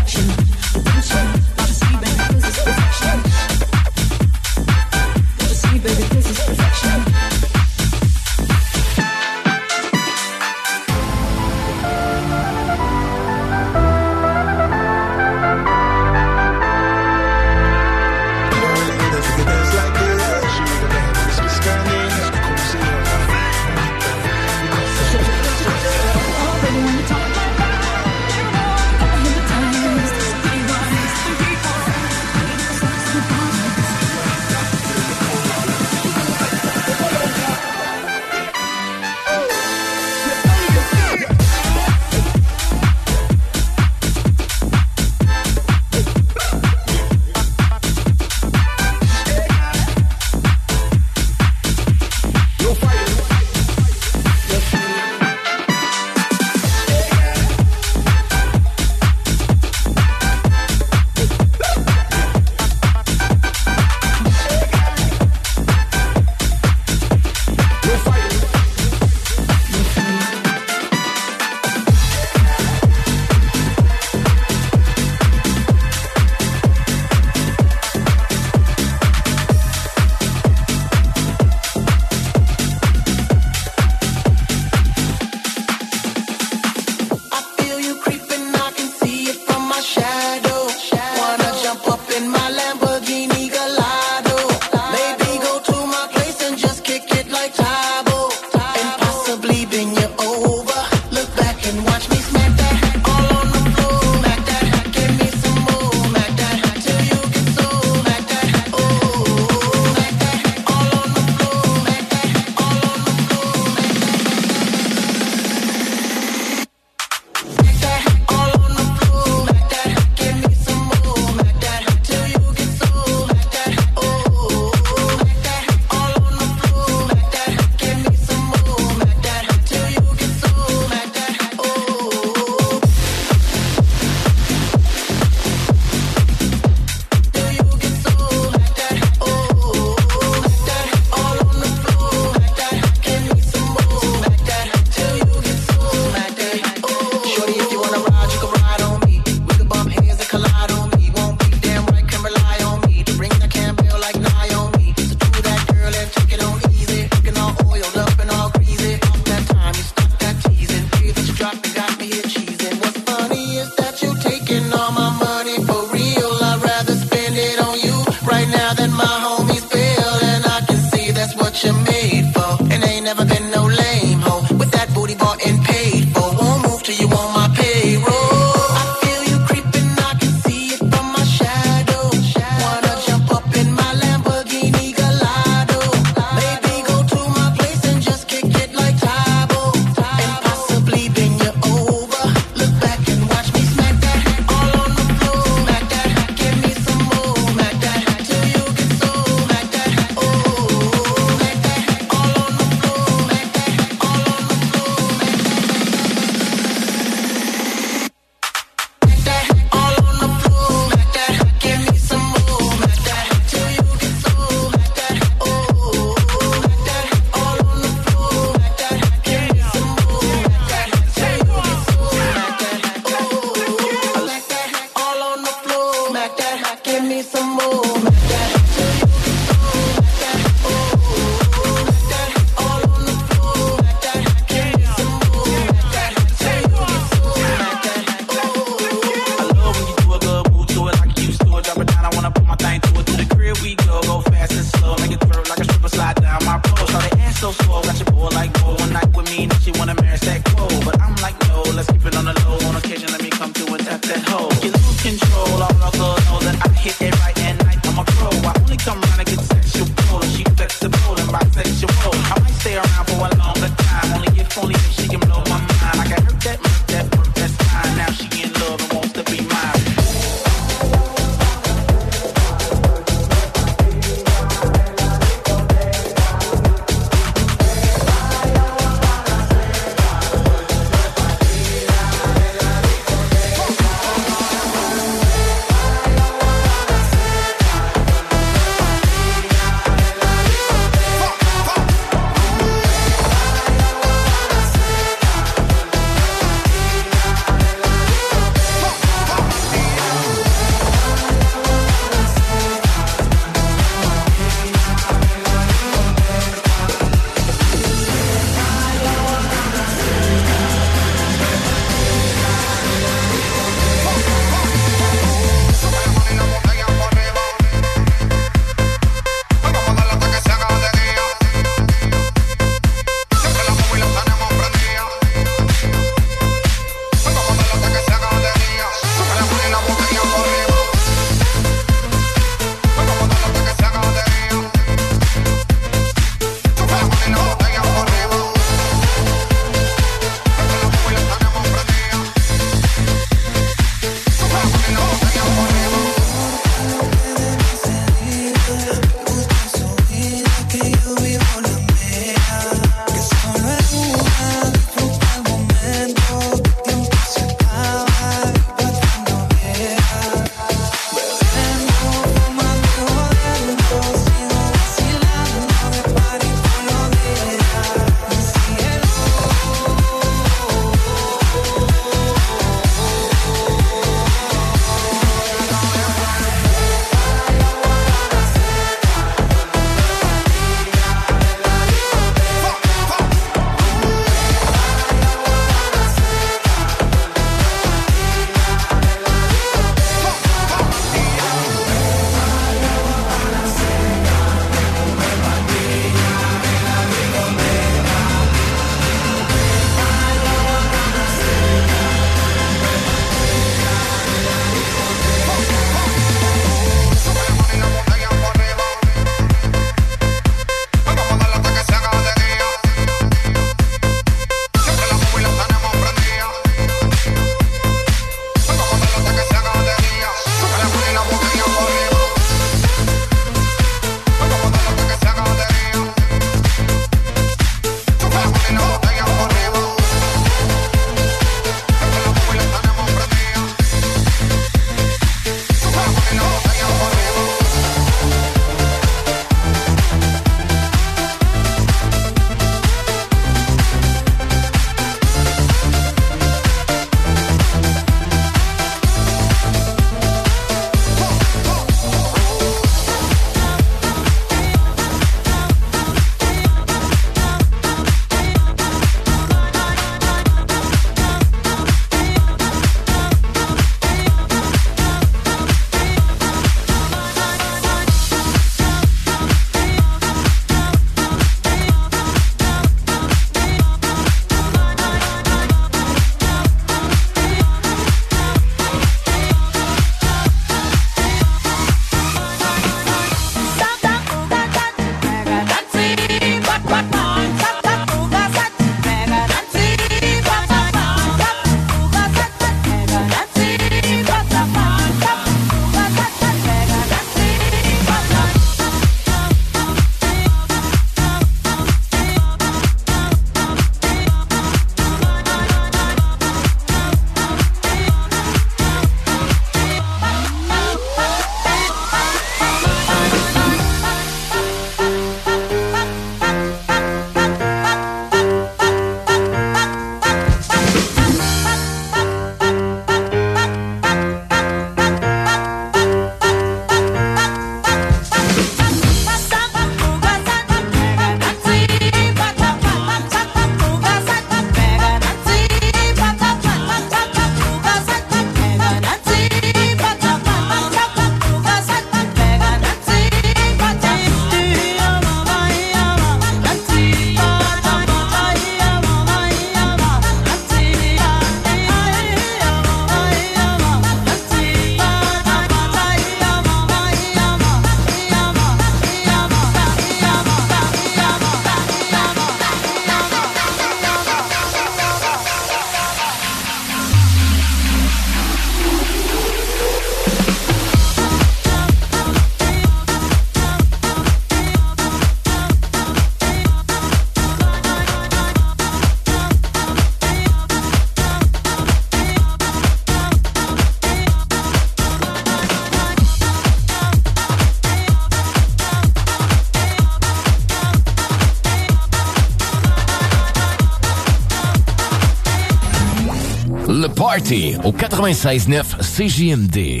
Speaker 62: Au 96.9 CJMD.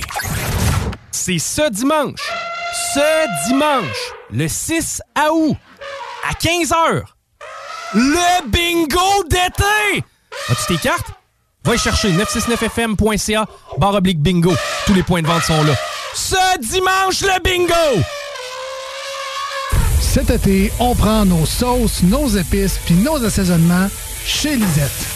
Speaker 5: C'est ce dimanche, ce dimanche, le 6 août, à 15h, le bingo d'été! As-tu tes cartes? Va y chercher 969fm.ca, barre oblique bingo. Tous les points de vente sont là. Ce dimanche, le bingo!
Speaker 7: Cet été, on prend nos sauces, nos épices puis nos assaisonnements chez Lisette.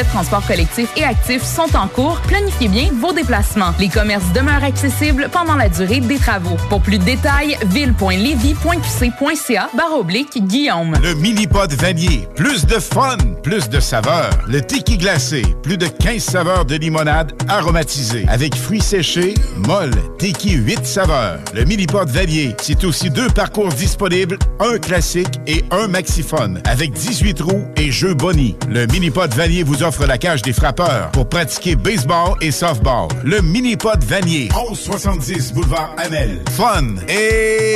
Speaker 10: de transport collectif et actif sont en cours. Planifiez bien vos déplacements. Les commerces demeurent accessibles pendant la durée des travaux. Pour plus de détails, ville.levy.qc.ca barre oblique Guillaume.
Speaker 11: Le mini-pod vanier. Plus de fun, plus de saveurs. Le tiki glacé. Plus de 15 saveurs de limonade aromatisée. Avec fruits séchés, molle, tiki 8 saveurs. Le mini-pod vanier. C'est aussi deux parcours disponibles, un classique et un maxiphone. Avec 18 roues et jeux boni. Le mini-pod vanier vous offre la cage des frappeurs pour pratiquer baseball et softball. Le mini-pod vanier. 1170 boulevard Amel. Fun et...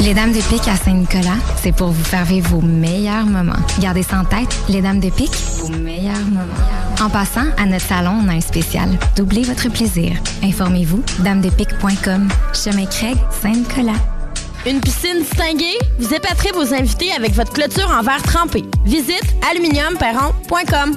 Speaker 63: Les Dames de Pique à Saint-Nicolas, c'est pour vous faire vivre vos meilleurs moments. Gardez ça en tête, les Dames de Pique, vos meilleurs moments. En passant, à notre salon, on a un spécial. Doublez votre plaisir. Informez-vous, damedepique.com. Chemin Craig, Saint-Nicolas.
Speaker 16: Une piscine distinguée? Vous épaterez vos invités avec votre clôture en verre trempé. Visite aluminiumperron.com.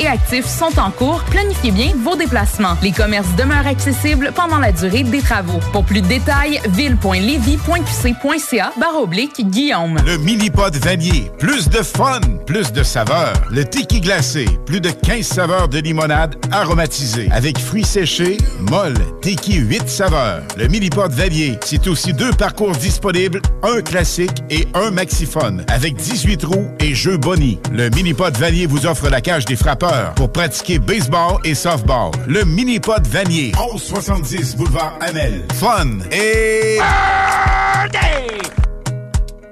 Speaker 10: et actif sont en cours. Planifiez bien vos déplacements. Les commerces demeurent accessibles pendant la durée des travaux. Pour plus de détails, ville.levy.qc.ca barre oblique Guillaume.
Speaker 11: Le mini-pod. Plus de fun, plus de saveurs. Le tiki glacé. Plus de 15 saveurs de limonade aromatisée. Avec fruits séchés, molle, tiki 8 saveurs. Le mini-pod. C'est aussi deux parcours disponibles, un classique et un maxiphone. Avec 18 roues et jeux boni. Le mini-pod vous offre la cage des frappeurs pour pratiquer baseball et softball. Le mini-pod vanier. 1170 boulevard Amel. Fun et...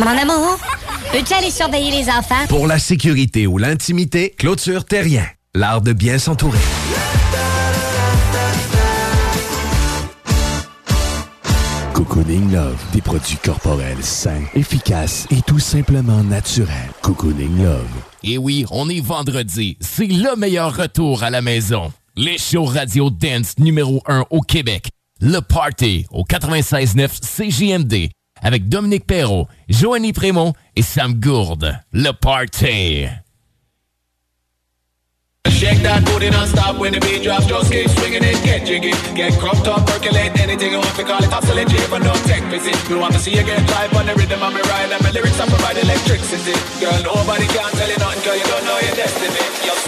Speaker 64: Mon amour, peux-tu aller surveiller les enfants?
Speaker 17: Pour la sécurité ou l'intimité, clôture terrien. L'art de bien s'entourer.
Speaker 65: Cocooning Love, des produits corporels sains, efficaces et tout simplement naturels. Cocooning Love.
Speaker 59: Et oui, on est vendredi. C'est le meilleur retour à la maison. Les shows radio dance numéro 1 au Québec. Le Party au 96.9 CJMD avec Dominique Perrault, Joanny Prémont et Sam Gourde. Le Party.
Speaker 50: Shake that booty non-stop when the beat drops. Just keep swinging it, get jiggy. Get crunked up, percolate anything you want. To call it Oscillate, but no tech visit We want to see you get live on the rhythm of me ride And my lyrics I provide electricity. Girl, nobody can tell you nothing Cause you don't know your destiny. Your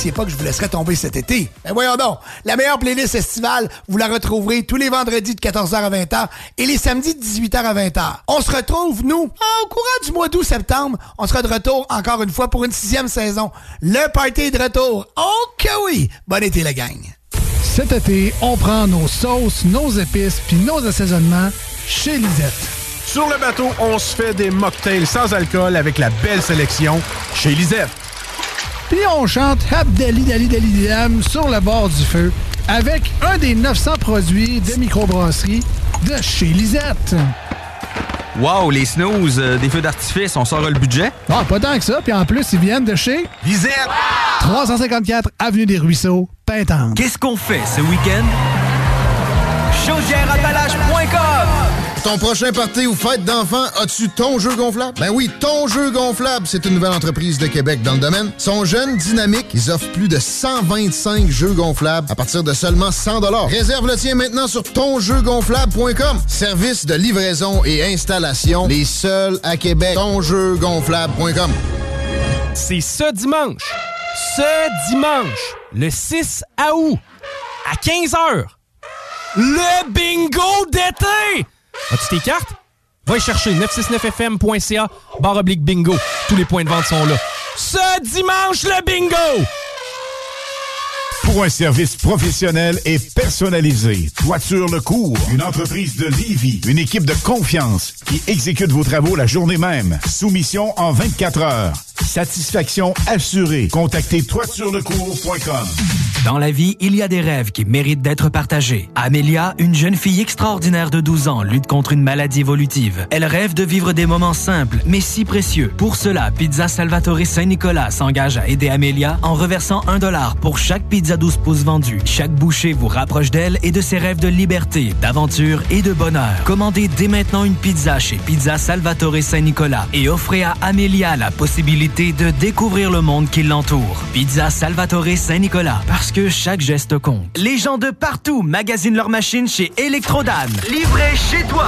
Speaker 60: Pensiez pas que je vous laisserais tomber cet été. Mais voyons donc, la meilleure playlist estivale, vous la retrouverez tous les vendredis de 14h à 20h et les samedis de 18h à 20h. On se retrouve, nous, au courant du mois d'août-septembre. On sera de retour encore une fois pour une sixième saison. Le party est de retour. Ok oui! Bon été, la gang!
Speaker 7: Cet été, on prend nos sauces, nos épices puis nos assaisonnements chez Lisette.
Speaker 66: Sur le bateau, on se fait des mocktails sans alcool avec la belle sélection chez Lisette.
Speaker 7: Puis on chante Habdali Dali Dali Dam sur le bord du feu avec un des 900 produits de microbrasserie de chez Lisette.
Speaker 67: Wow, les snooze, euh, des feux d'artifice, on sort le budget?
Speaker 7: Ah, pas tant que ça. Puis en plus, ils viennent de chez
Speaker 67: Lisette!
Speaker 7: 354 Avenue des Ruisseaux, Pintante.
Speaker 13: Qu'est-ce qu'on fait ce week-end? Chaudièreappalaches.com
Speaker 47: Ton prochain party ou fête d'enfants, as-tu ton jeu gonflable? Ben oui, ton jeu gonflable, c'est une nouvelle entreprise de Québec dans le domaine. Ils sont jeunes, dynamiques, ils offrent plus de 125 jeux gonflables à partir de seulement 100 Réserve le tien maintenant sur tonjeugonflable.com. Service de livraison et installation, les seuls à Québec. Tonjeugonflable.com.
Speaker 5: C'est ce dimanche, ce dimanche, le 6 août, à 15h, le bingo d'été! As-tu tes? Va y chercher 969fm.ca, barre oblique bingo. Tous les points de vente sont là. Ce dimanche, le bingo!
Speaker 11: Pour un service professionnel et personnalisé, Toiture Le Cours, une entreprise de Livy, une équipe de confiance qui exécute vos travaux la journée même. Soumission en 24 heures. Satisfaction assurée. Contactez toiturelecours.com.
Speaker 13: Dans la vie, il y a des rêves qui méritent d'être partagés. Amélia, une jeune fille extraordinaire de 12 ans, lutte contre une maladie évolutive. Elle rêve de vivre des moments simples, mais si précieux. Pour cela, Pizza Salvatore Saint-Nicolas s'engage à aider Amélia en reversant un dollar pour chaque pizza 12 pouces vendue. Chaque bouchée vous rapproche d'elle et de ses rêves de liberté, d'aventure et de bonheur. Commandez dès maintenant une pizza chez Pizza Salvatore Saint-Nicolas et offrez à Amélia la possibilité de découvrir le monde qui l'entoure. Pizza Salvatore Saint-Nicolas, parce que chaque geste compte. Les gens de partout magasinent leurs machines chez Electrodan.
Speaker 68: Livré chez toi.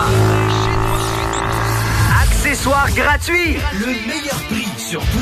Speaker 68: Accessoires gratuits.
Speaker 13: Le meilleur prix sur les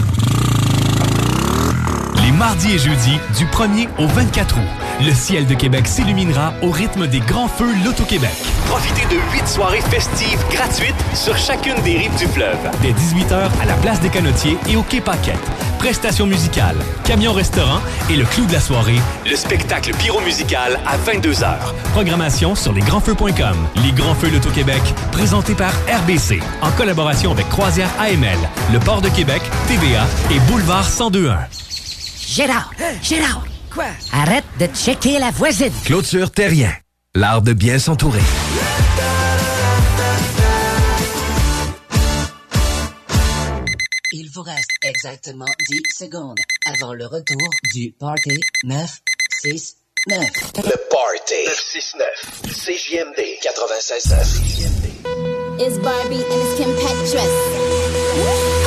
Speaker 69: Les mardis et jeudis, du 1er au 24 août, le ciel de Québec s'illuminera au rythme des grands feux Loto-Québec. Profitez de huit soirées festives gratuites sur chacune des rives du fleuve. Dès 18h à la place des Canotiers et au Quai Paquette. Prestations musicales, camion-restaurant et le clou de la soirée, le spectacle pyro-musical à 22h. Programmation sur lesgrandsfeux.com. Les Grands Feux Loto-Québec, présenté par RBC, en collaboration avec Croisière AML, le Port de Québec, TVA et Boulevard 1021.
Speaker 64: Gérard, Gérard. Quoi? Arrête de checker la voisine.
Speaker 17: Clôture Terrien, l'art de bien s'entourer.
Speaker 70: Il vous reste exactement 10 secondes avant le retour du Party 969.
Speaker 71: Le Party 969. CJMD 96.9.
Speaker 72: It's Barbie and it's Kim Petras.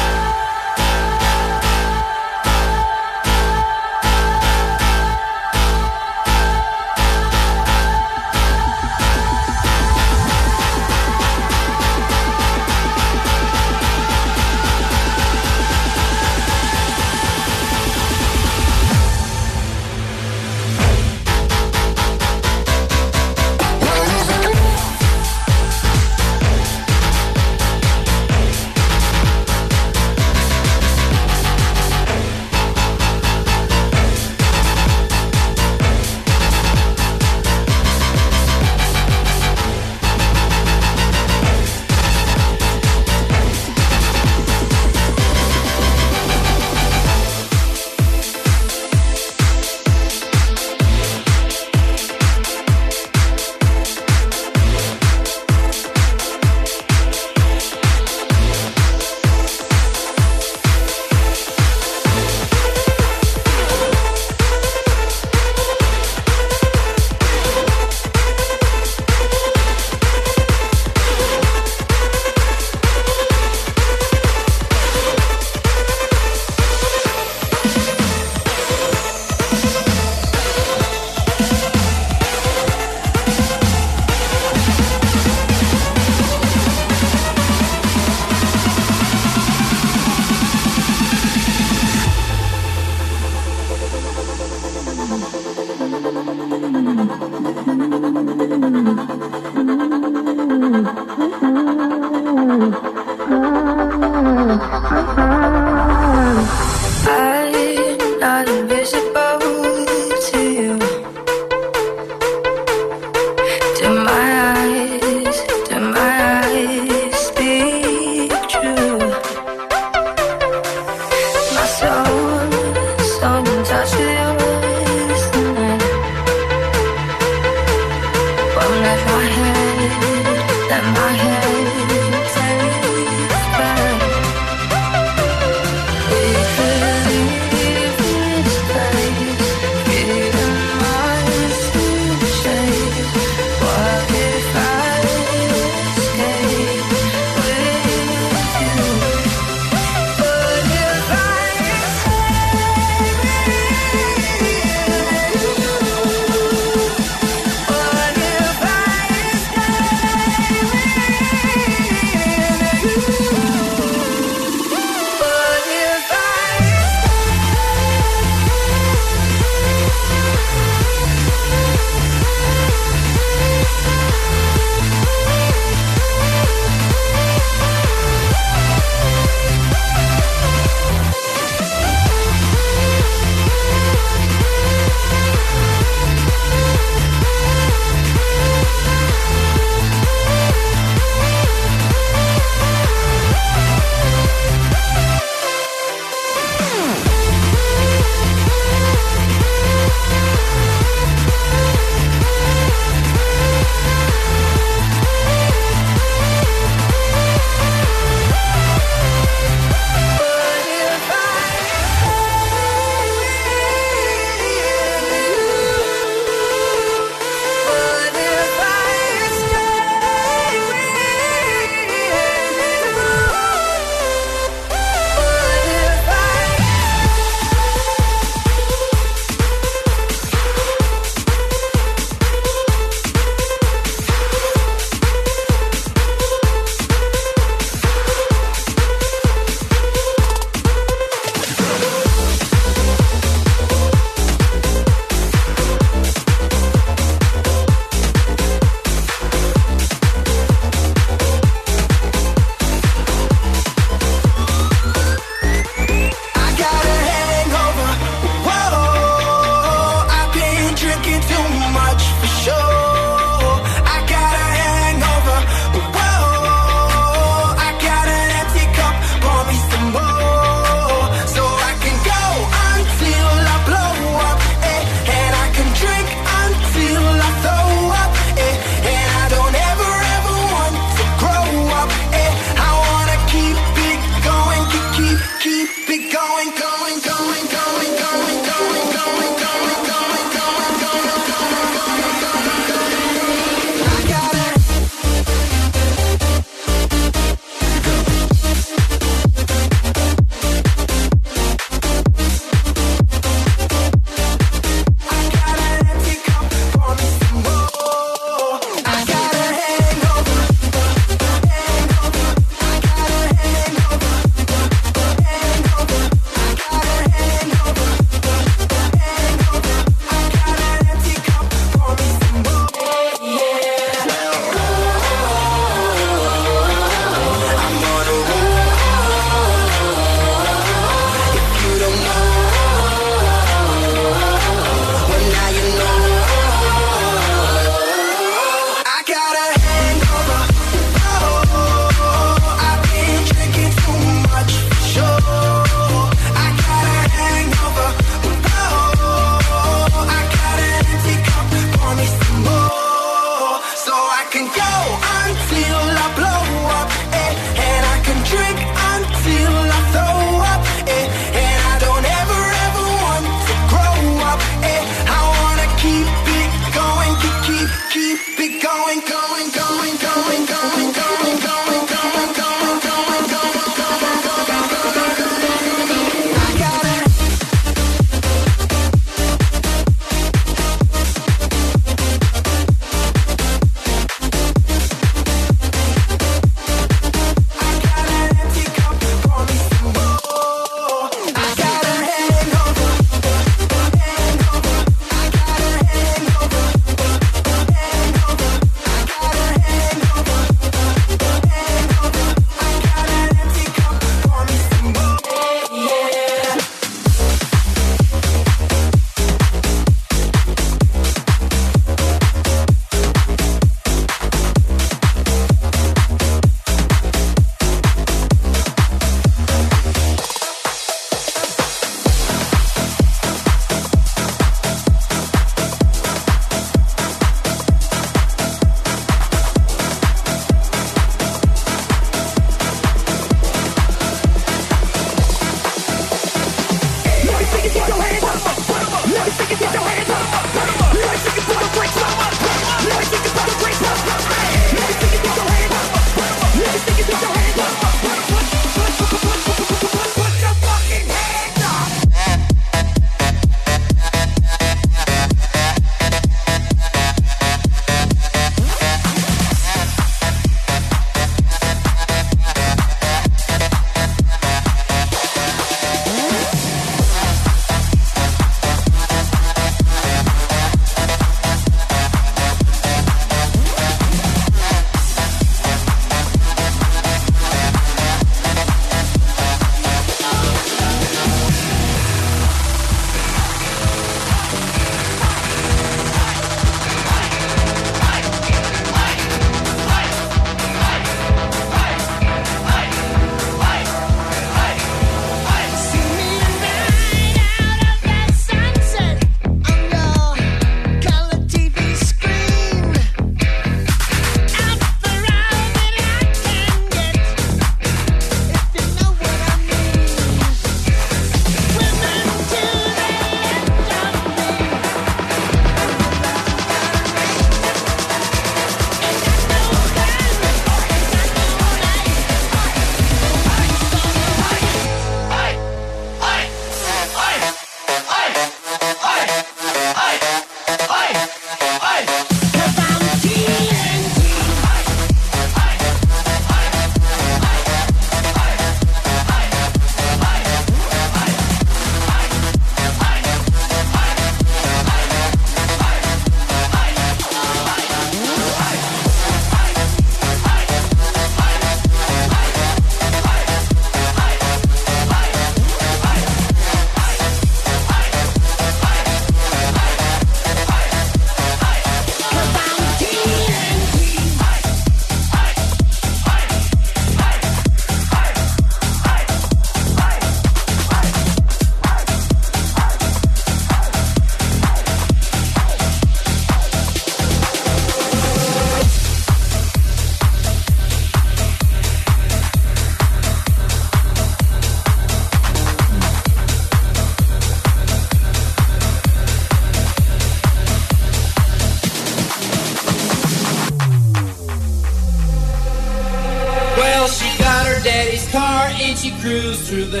Speaker 72: to the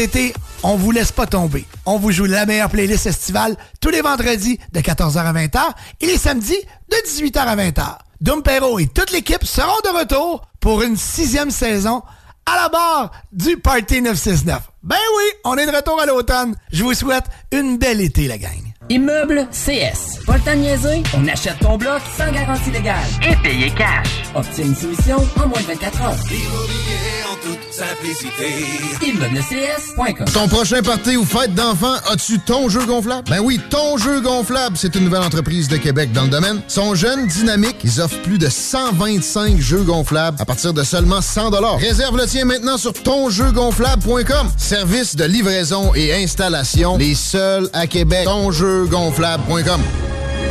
Speaker 60: été, on vous laisse pas tomber. On vous joue la meilleure playlist estivale tous les vendredis de 14h à 20h et les samedis de 18h à 20h. Dom Perro et toute l'équipe seront de retour pour une sixième saison à la barre du Party 969. Ben oui, on est de retour à l'automne. Je vous souhaite une belle été, la gang.
Speaker 73: Immeuble CS. Pas le temps de niaiser? On achète ton bloc sans garantie légale. Et payer cash. Obtiens une soumission en moins de 24 heures.
Speaker 50: en toute simplicité.
Speaker 73: ImmeublesCS.com
Speaker 47: Ton prochain party ou fête d'enfant, as-tu ton jeu gonflable? Ben oui, ton jeu gonflable, c'est une nouvelle entreprise de Québec dans le domaine. Sont jeunes, dynamiques, ils offrent plus de 125 jeux gonflables à partir de seulement 100 Réserve le tien maintenant sur tonjeugonflable.com. Service de livraison et installation, les seuls à Québec gonflable.com.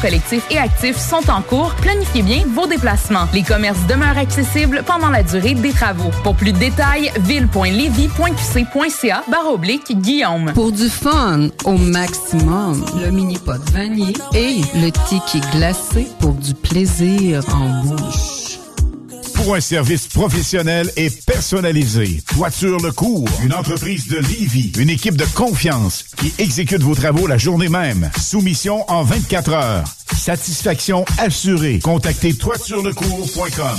Speaker 10: collectif et actif sont en cours. Planifiez bien vos déplacements. Les commerces demeurent accessibles pendant la durée des travaux. Pour plus de détails, ville.levy.qc.ca barre oblique Guillaume.
Speaker 74: Pour du fun au maximum, le mini pot vanille et le ticket glacé pour du plaisir en bouche.
Speaker 11: Pour un service professionnel et personnalisé, Toiture Le Cours, une entreprise de Livy, une équipe de confiance qui exécute vos travaux la journée même. Soumission en 24 heures. Satisfaction assurée. Contactez toiturelecours.com.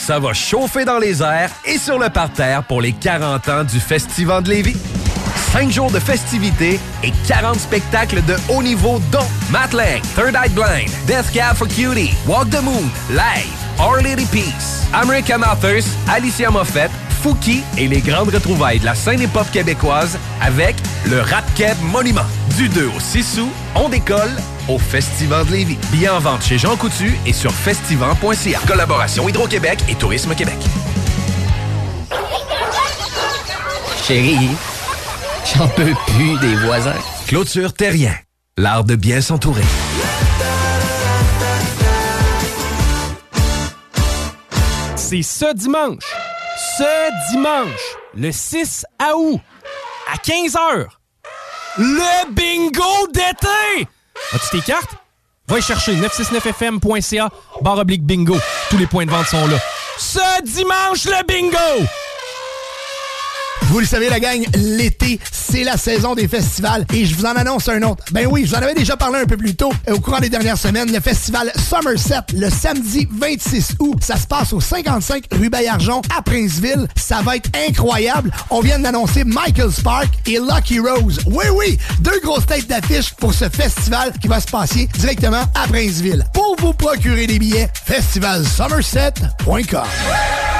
Speaker 17: Ça va chauffer dans les airs et sur le parterre pour les 40 ans du Festival de Lévis. 5 jours de festivités et 40 spectacles de haut niveau dont Matt Third Eye Blind, Death Cab for Cutie, Walk the Moon, Live, Our Lady Peace, American Authors, Alicia Moffett, Fouki et les grandes retrouvailles de la scène hip-hop québécoise avec le Rap Keb Monument. Du 2 au 6 août, on décolle au Festival de Lévis. Billets en vente chez Jean Coutu et sur festival.ca. Collaboration Hydro-Québec et Tourisme Québec.
Speaker 64: Chérie, j'en peux plus des voisins.
Speaker 17: Clôture Terrien. L'art de bien s'entourer.
Speaker 5: C'est ce dimanche. Ce dimanche, le 6 août, à 15h. Le bingo d'été! As-tu tes cartes? Va y chercher 969fm.ca barre oblique bingo. Tous les points de vente sont là. Ce dimanche, le bingo!
Speaker 60: Vous le savez, la gang, l'été, c'est la saison des festivals et je vous en annonce un autre. Ben oui, je vous en avais déjà parlé un peu plus tôt euh, au courant des dernières semaines. Le festival Somerset, le samedi 26 août, ça se passe au 55 rue Bayarjon à Princeville. Ça va être incroyable. On vient d'annoncer Michael Spark et Lucky Rose. Oui, oui, deux grosses têtes d'affiche pour ce festival qui va se passer directement à Princeville. Pour vous procurer des billets, festivalsomerset.com.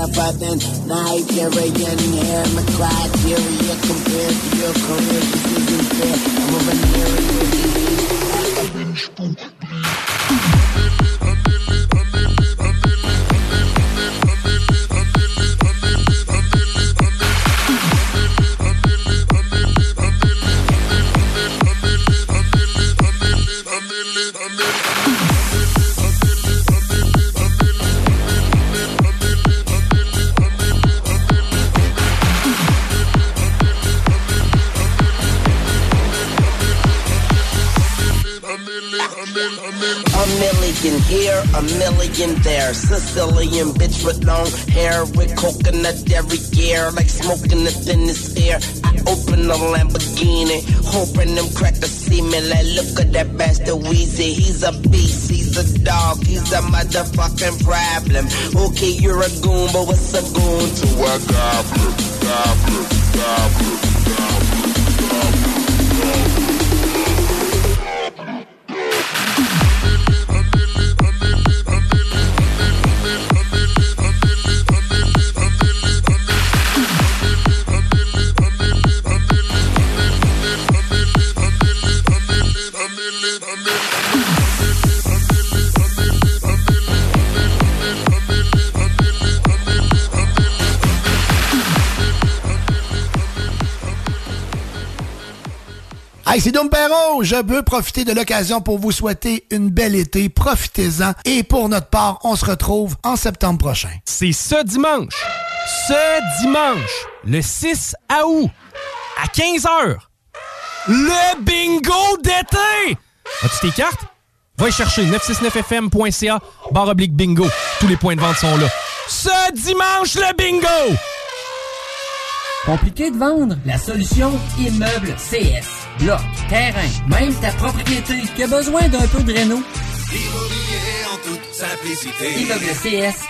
Speaker 72: up, but then a
Speaker 75: but what's a goon to a goblin?
Speaker 60: Hey, c'est Dom Perrault. Je veux profiter de l'occasion pour vous souhaiter une belle été. Profitez-en. Et pour notre part, on se retrouve en septembre prochain.
Speaker 5: C'est ce dimanche. Ce dimanche, le 6 août, à 15h. Le bingo d'été! As-tu tes cartes? Va y chercher 969fm.ca barre oblique bingo. Tous les points de vente sont là. Ce dimanche, le bingo!
Speaker 73: Compliqué de vendre? La solution Immeuble CS. Bloc, terrain, même ta propriété qui a besoin d'un peu de réno.
Speaker 76: Immobilier en toute simplicité.
Speaker 73: ImmeublesCS.com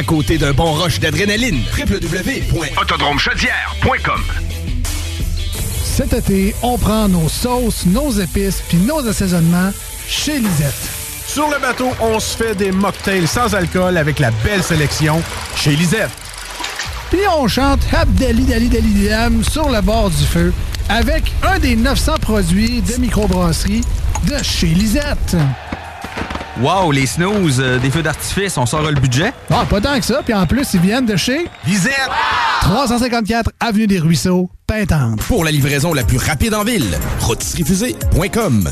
Speaker 6: côté d'un bon rush d'adrénaline. www.autodromechaudière.com
Speaker 7: Cet été, on prend nos sauces, nos épices puis nos assaisonnements chez Lisette.
Speaker 77: Sur le bateau, on se fait des mocktails sans alcool avec la belle sélection chez Lisette.
Speaker 7: Puis on chante Abdali Dali Dali Dam sur le bord du feu avec un des 900 produits de microbrasserie de chez Lisette.
Speaker 44: Wow, les snooze, euh, des feux d'artifice, on sort le budget?
Speaker 7: Ah, pas tant que ça, puis en plus, ils viennent de chez
Speaker 44: Lisette!
Speaker 7: 354 Avenue des Ruisseaux, Pintante.
Speaker 6: Pour la livraison la plus rapide en ville, rôtisseriefusée.com.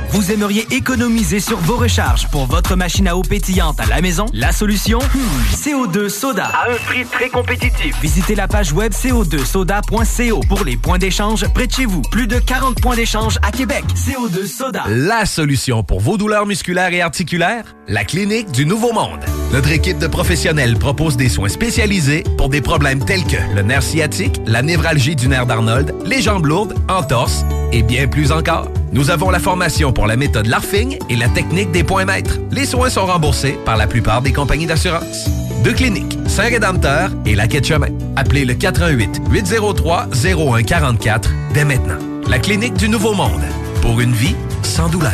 Speaker 13: Vous aimeriez économiser sur vos recharges pour votre machine à eau pétillante à la maison? La solution? Hmm, CO2 Soda. À un prix très compétitif. Visitez la page web co2soda.co pour les points d'échange près de chez vous. Plus de 40 points d'échange à Québec. CO2 Soda.
Speaker 17: La solution pour vos douleurs musculaires et articulaires? La Clinique du Nouveau Monde. Notre équipe de professionnels propose des soins spécialisés pour des problèmes tels que le nerf sciatique, la névralgie du nerf d'Arnold, les jambes lourdes, entorses et bien plus encore. Nous avons la formation pour la méthode LARFING et la technique des points maîtres. Les soins sont remboursés par la plupart des compagnies d'assurance. Deux cliniques, Saint-Rédempteur et la Quai de Chemin. Appelez le 88 803 0144 dès maintenant. La Clinique du Nouveau Monde. Pour une vie sans douleur.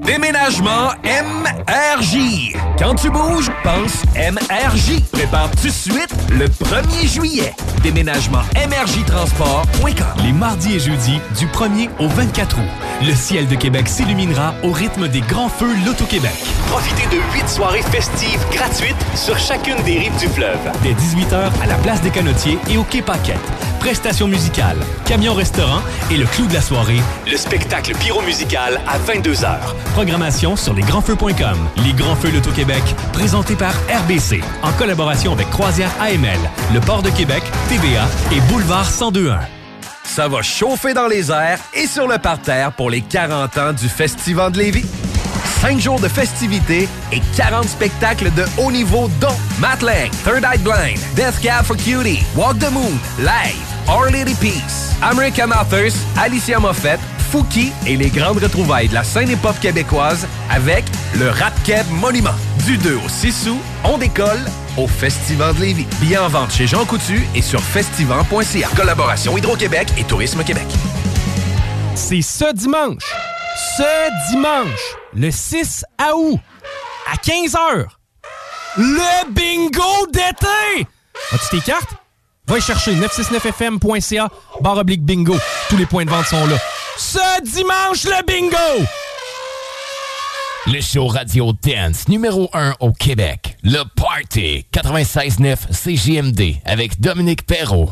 Speaker 17: Déménagement MRJ. Quand tu bouges, pense MRJ. Prépare tout de suite le 1er juillet. Déménagement MRJtransport.com.
Speaker 78: Les mardis et jeudis, du 1er au 24 août, le ciel de Québec s'illuminera au rythme des grands feux Loto-Québec. Profitez de huit soirées festives gratuites sur chacune des rives du fleuve. Dès 18h à la place des Canotiers et au Quai Paquette.
Speaker 79: Prestations musicales, camion-restaurant et le clou de la soirée, le spectacle pyro-musical à 22h. Programmation sur lesgrandsfeux.com. Les Grands Feux l'Auto-Québec, présenté par RBC, en collaboration avec Croisière AML, le Port de Québec, TVA et Boulevard 1021.
Speaker 17: Ça va chauffer dans les airs et sur le parterre pour les 40 ans du Festival de Lévis. 5 jours de festivités et 40 spectacles de haut niveau dont Matt Third Eye Blind, Death Cab for Cutie, Walk the Moon, Live, Our Lady Peace, American Authors, Alicia Moffett, Fouki et les grandes retrouvailles de la scène hip-hop québécoise avec le Rap Monument. Du 2 au 6 août, on décolle au Festival de Lévis. Billets en vente chez Jean Coutu et sur festival.ca. Collaboration Hydro-Québec et Tourisme Québec.
Speaker 5: C'est ce dimanche. Ce dimanche, le 6 août, à 15h. Le bingo d'été! As-tu tes cartes? Va chercher 969fm.ca, barre oblique bingo. Tous les points de vente sont là. Ce dimanche, le bingo!
Speaker 72: Le show Radio Dance numéro 1 au Québec. Le Party 96.9 CJMD avec Dominique Perrault.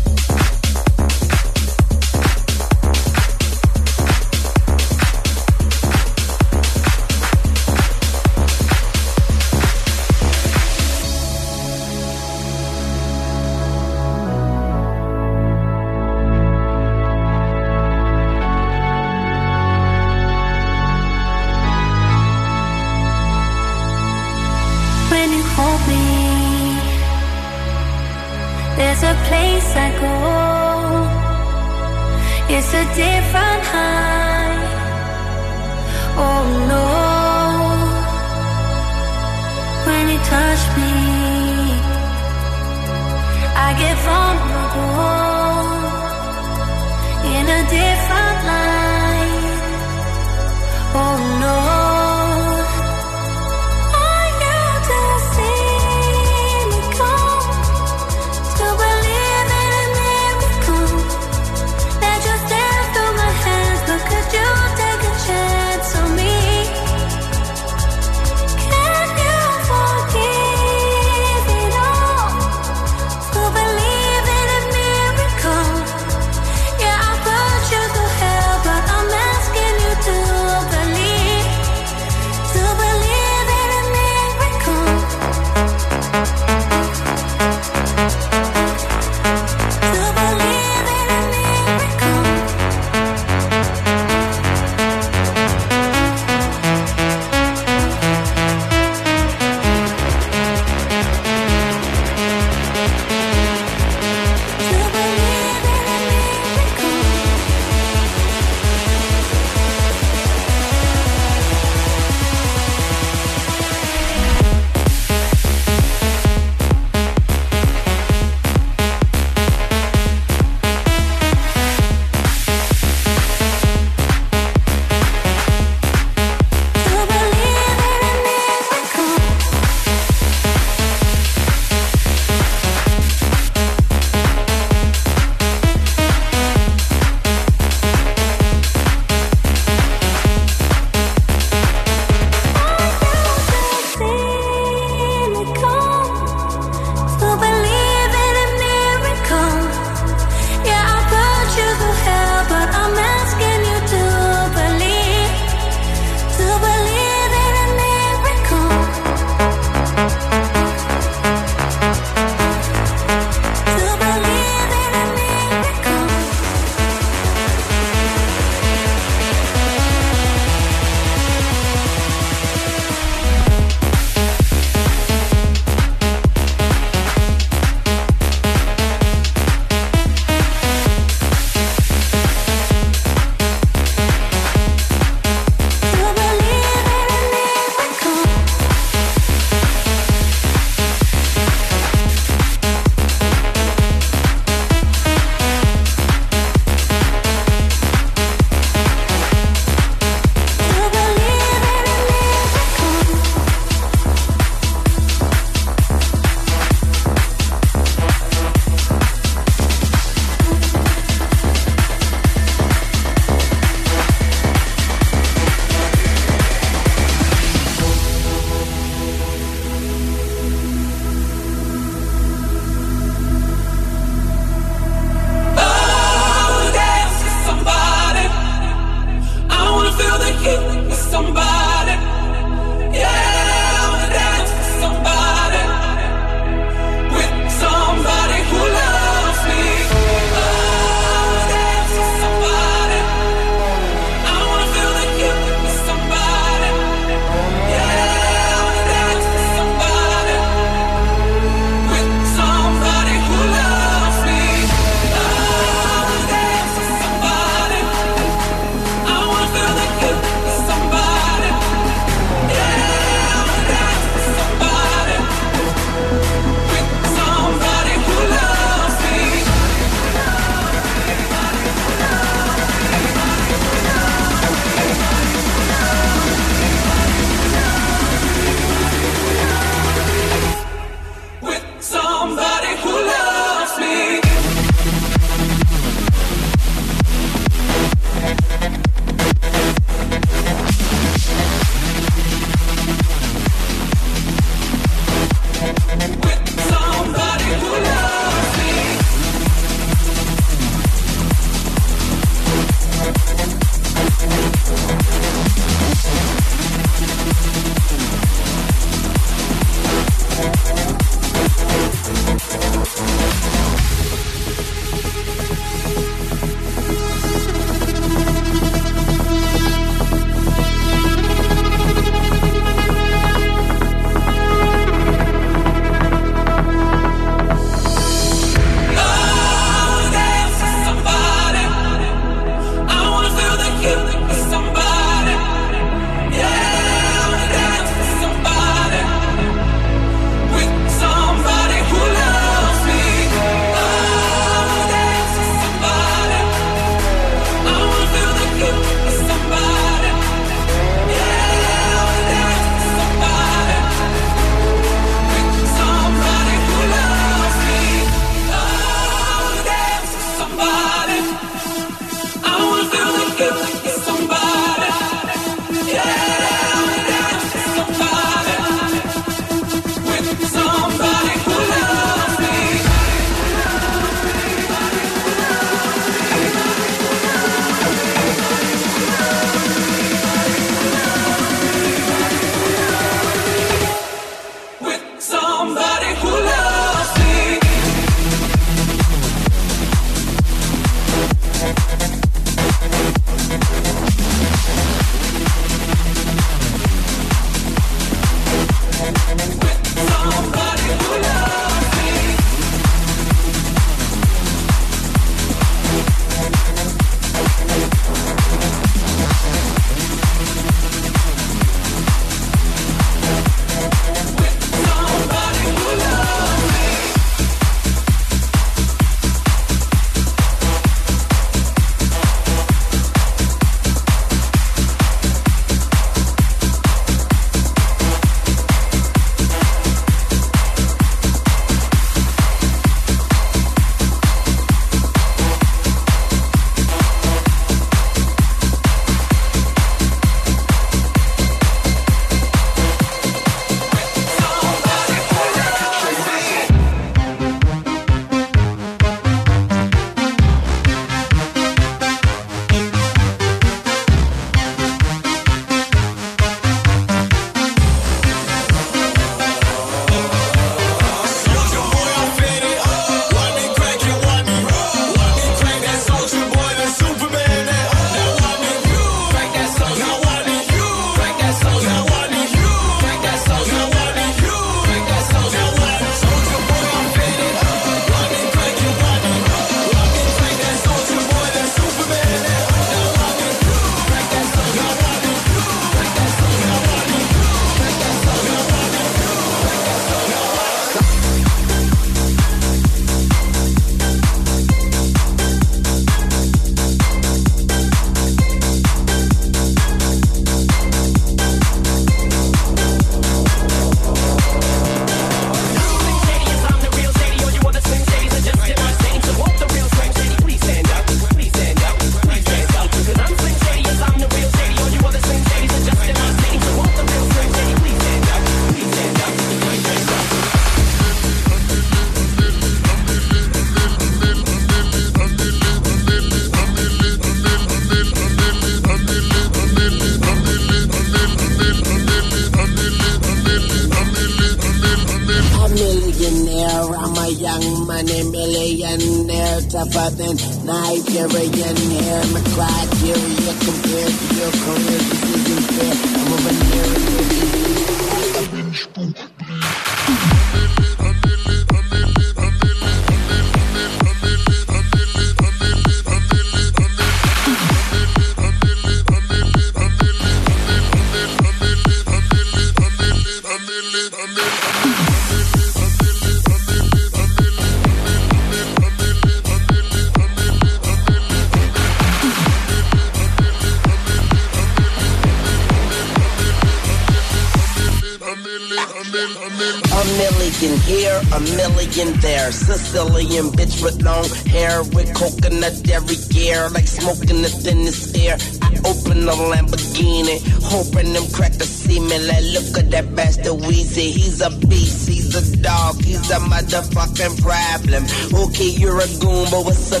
Speaker 75: With long hair with coconut every gear, like smoking the thinnest air. I open a Lamborghini, hoping them crackers see me. Like, look at that bastard Weezy. He's a beast, he's a dog, he's a motherfucking problem. Okay, you're a goon, but what's a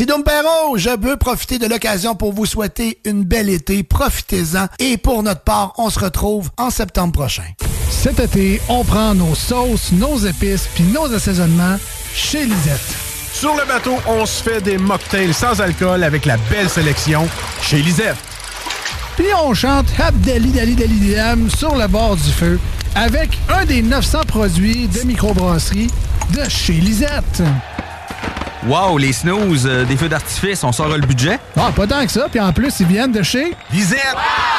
Speaker 60: C'est Dom Perrault. Je veux profiter de l'occasion pour vous souhaiter une belle été. Profitez-en. Et pour notre part, on se retrouve en septembre prochain.
Speaker 7: Cet été, on prend nos sauces, nos épices puis nos assaisonnements chez Lisette.
Speaker 80: Sur le bateau, on se fait des mocktails sans alcool avec la belle sélection chez Lisette.
Speaker 7: Puis on chante Abdali Dali Dali Dam sur le bord du feu avec un des 900 produits de microbrasserie de chez Lisette.
Speaker 44: Wow, les snooze, euh, des feux d'artifice, on sort le budget?
Speaker 7: Ah, pas tant que ça. Puis en plus, ils viennent de chez
Speaker 44: Lisette.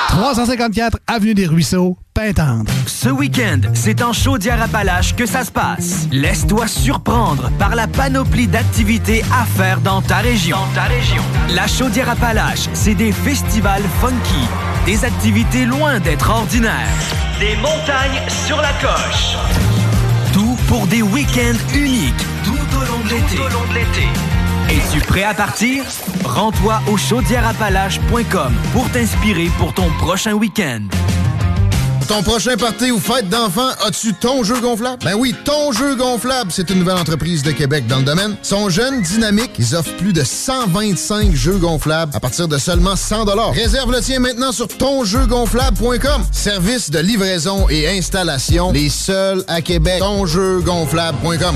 Speaker 7: 354 Avenue des Ruisseaux, Pintendre.
Speaker 13: Ce week-end, c'est en Chaudière-Appalaches que ça se passe. Laisse-toi surprendre par la panoplie d'activités à faire dans ta région. ta région. La Chaudière-Appalaches, c'est des festivals funky, des activités loin d'être ordinaires, des montagnes sur la coche. Tout pour des week-ends uniques au long de l'été. Es-tu prêt à partir? Rends-toi au chaudièreappalaches.com pour t'inspirer pour ton prochain week-end.
Speaker 47: Ton prochain party ou fête d'enfants, as-tu ton jeu gonflable? Ben oui, ton jeu gonflable, c'est une nouvelle entreprise de Québec dans le domaine. Ils sont jeunes, dynamiques, ils offrent plus de 125 jeux gonflables à partir de seulement 100 Réserve le tien maintenant sur tonjeugonflable.com. Service de livraison et installation, les seuls à Québec. Tonjeugonflable.com.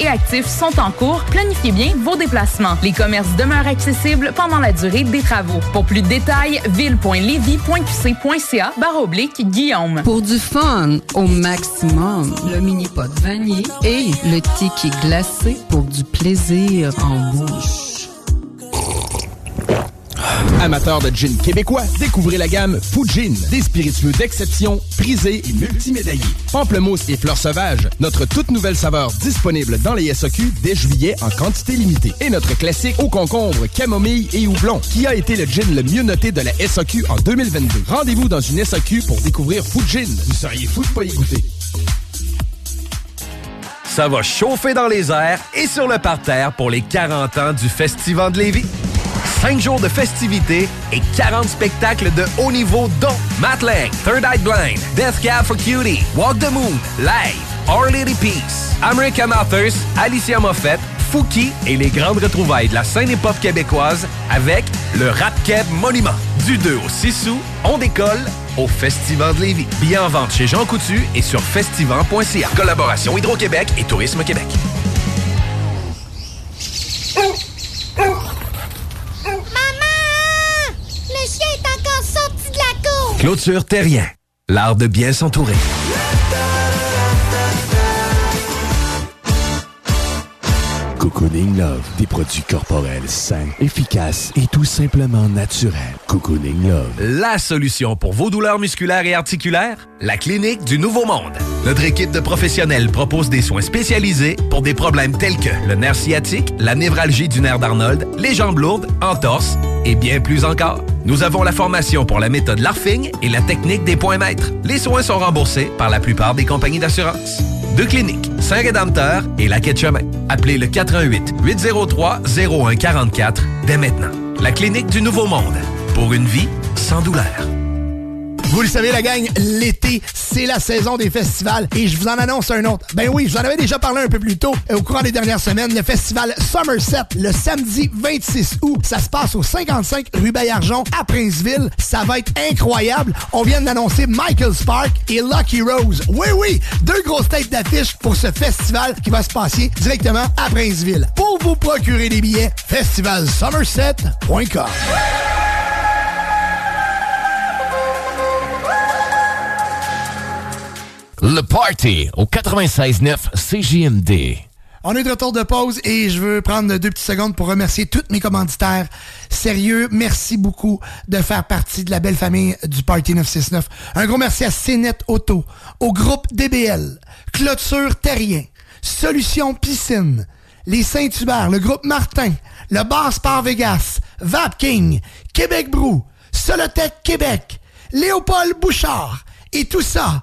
Speaker 10: et actif sont en cours. Planifiez bien vos déplacements. Les commerces demeurent accessibles pendant la durée des travaux. Pour plus de détails, ville.levy.qc.ca barre oblique Guillaume.
Speaker 81: Pour du fun au maximum, le mini pot vanille et le ticket glacé pour du plaisir en bouche.
Speaker 6: Amateurs de gin québécois, découvrez la gamme Fujin, des spiritueux d'exception, prisés et multimédaillés. Pamplemousse et fleurs sauvages, notre toute nouvelle saveur disponible dans les SAQ dès juillet en quantité limitée. Et notre classique au concombre, camomille et houblon, qui a été le gin le mieux noté de la SAQ en 2022. Rendez-vous dans une SAQ pour découvrir Fujin. Vous seriez fou de pas y goûter.
Speaker 17: Ça va chauffer dans les airs et sur le parterre pour les 40 ans du Festival de Lévis. 5 jours de festivités et 40 spectacles de haut niveau dont Matt Third Eye Blind, Death Cab for Cutie, Walk the Moon, Live, Our Lady Peace, American Authors, Alicia Moffett, Fouki et les grandes retrouvailles de la scène hip-hop québécoise avec le Rap Monument. Du 2 au 6 août, on décolle au Festival de Lévis. Billets en vente chez Jean Coutu et sur festival.ca. Collaboration Hydro-Québec et Tourisme Québec.
Speaker 82: Maman! Le chien est encore sorti de la cour!
Speaker 17: Clôture Terrien. l'art de bien s'entourer.
Speaker 83: Cocooning Love, des produits corporels sains, efficaces et tout simplement naturels. Cocooning Love.
Speaker 17: La solution pour vos douleurs musculaires et articulaires? La clinique du Nouveau Monde. Notre équipe de professionnels propose des soins spécialisés pour des problèmes tels que le nerf sciatique, la névralgie du nerf d'Arnold, les jambes lourdes, entorse et bien plus encore. Nous avons la formation pour la méthode Larfing et la technique des points maîtres. Les soins sont remboursés par la plupart des compagnies d'assurance. Deux cliniques, Saint-Rédempteur et la Quai Chemin. Appelez le 88 803 0144 dès maintenant. La clinique du Nouveau Monde. Pour une vie sans douleur.
Speaker 60: Vous le savez, la gang, l'été, c'est la saison des festivals. Et je vous en annonce un autre. Ben oui, je vous en avais déjà parlé un peu plus tôt. Au courant des dernières semaines, le festival Somerset, le samedi 26 août. Ça se passe au 55 rue Bayarjon à Princeville. Ça va être incroyable. On vient d'annoncer Michael Spark et Lucky Rose. Oui, oui, deux grosses têtes d'affiche pour ce festival qui va se passer directement à Princeville. Pour vous procurer des billets, festivalsomerset.com.
Speaker 84: Le Party au 96.9 CJMD.
Speaker 60: On est de retour de pause et je veux prendre deux petites secondes pour remercier tous mes commanditaires. Sérieux, merci beaucoup de faire partie de la belle famille du Party 969. Un gros merci à CNET Auto, au groupe DBL, Clôture Terrien, Solution Piscine, les Saint-Hubert, le groupe Martin, le Bar Sport Vegas, Vapking, Québec Brou, Solotech Québec, Léopold Bouchard et tout ça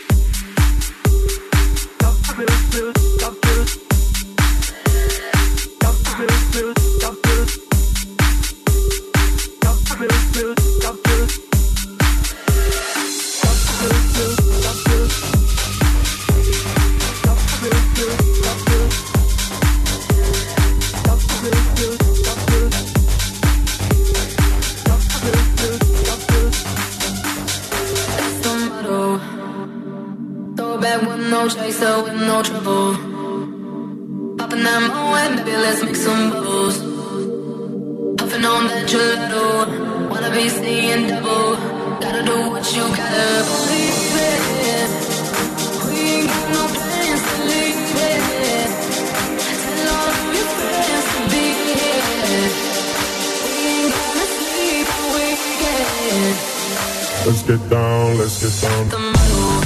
Speaker 85: With no chaser, with no trouble. Popping that moe, baby, let's make some bubbles. Puffing on that gelato. Wanna be seeing double. Gotta do what you gotta believe it. We ain't got no plans to leave it. Tell all of your friends to be here. We ain't gonna sleep weekend.
Speaker 81: Let's get down, let's get down.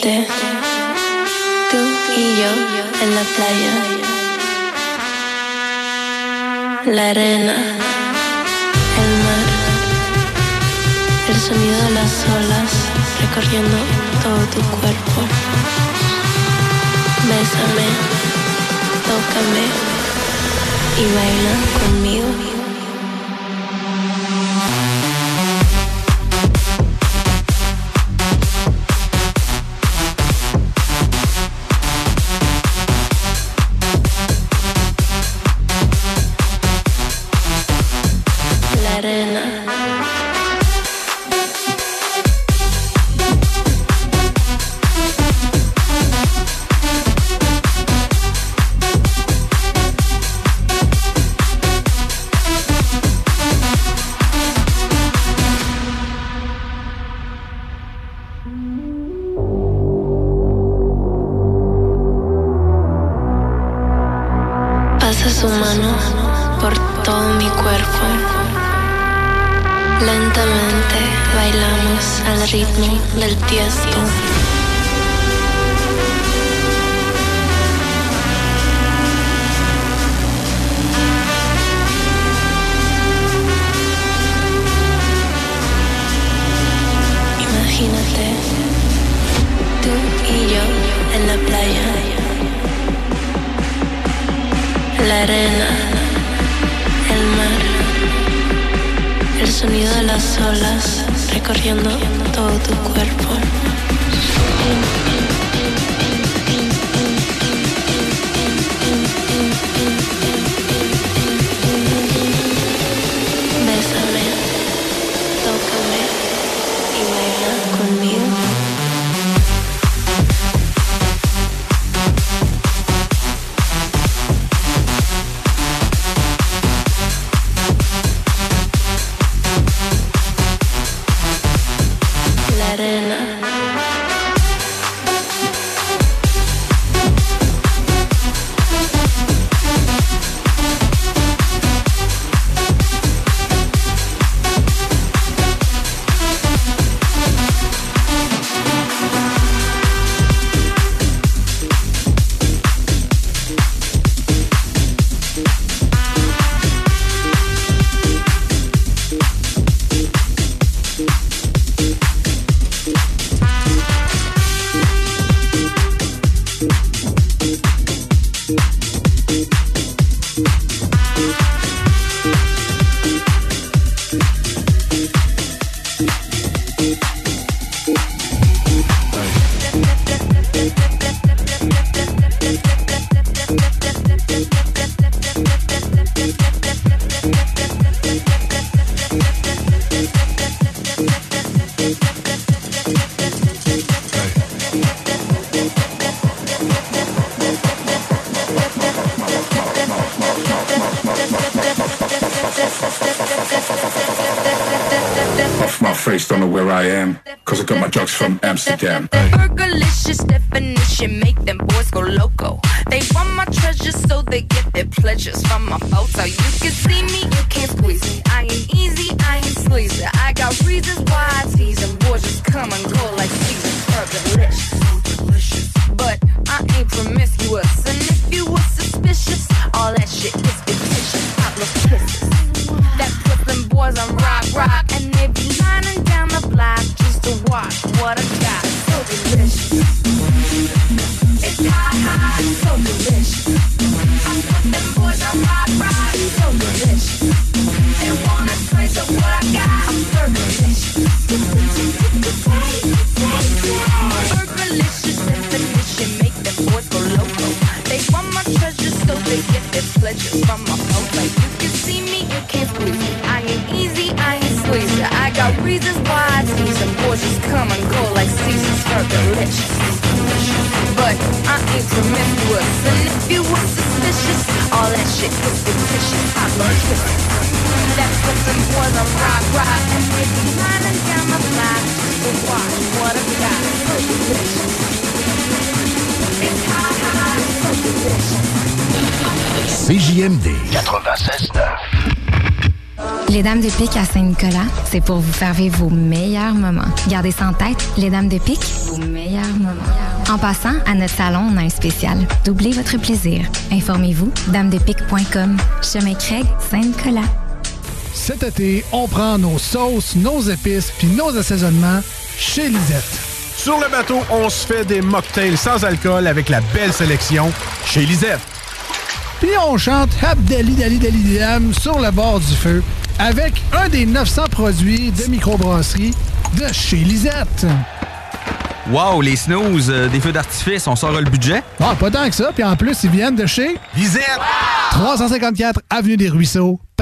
Speaker 86: tenerte. Amsterdam.
Speaker 63: C'est pour vous faire vivre vos meilleurs moments. Gardez ça en tête, les Dames de Pique, vos meilleurs moments. En passant, à notre salon, on a un spécial. Doublez votre plaisir. Informez-vous, damedepique.com. Chemin Craig, Saint-Nicolas.
Speaker 7: Cet été, on prend nos sauces, nos épices puis nos assaisonnements chez Lisette.
Speaker 87: Sur le bateau, on se fait des mocktails sans alcool avec la belle sélection chez Lisette.
Speaker 7: Puis on chante Habdali Dali Dali Dam sur le bord du feu avec un des 900 produits de microbrasserie de chez Lisette.
Speaker 44: Wow, les snooze, euh, des feux d'artifice, on sort le budget?
Speaker 7: Ah, pas tant que ça. Puis en plus, ils viennent de chez
Speaker 44: Lisette.
Speaker 7: 354 Avenue des Ruisseaux,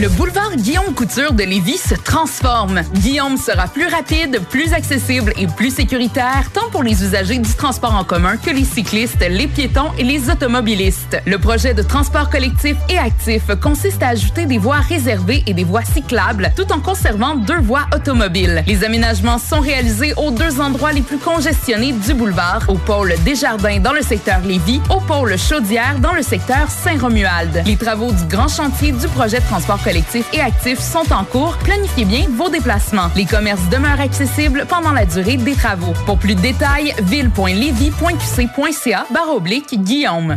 Speaker 10: Le boulevard Guillaume Couture de Lévis se transforme. Guillaume sera plus rapide, plus accessible et plus sécuritaire, tant pour les usagers du transport en commun que les cyclistes, les piétons et les automobilistes. Le projet de transport collectif et actif consiste à ajouter des voies réservées et des voies cyclables, tout en conservant deux voies automobiles. Les aménagements sont réalisés aux deux endroits les plus congestionnés du boulevard, au pôle Desjardins dans le secteur Lévis, au pôle Chaudière dans le secteur Saint-Romuald. Les travaux du grand chantier du projet de transport collectif et actif sont en cours. Planifiez bien vos déplacements. Les commerces demeurent accessibles pendant la durée des travaux. Pour plus de détails, ville.levy.qc.ca barre oblique Guillaume.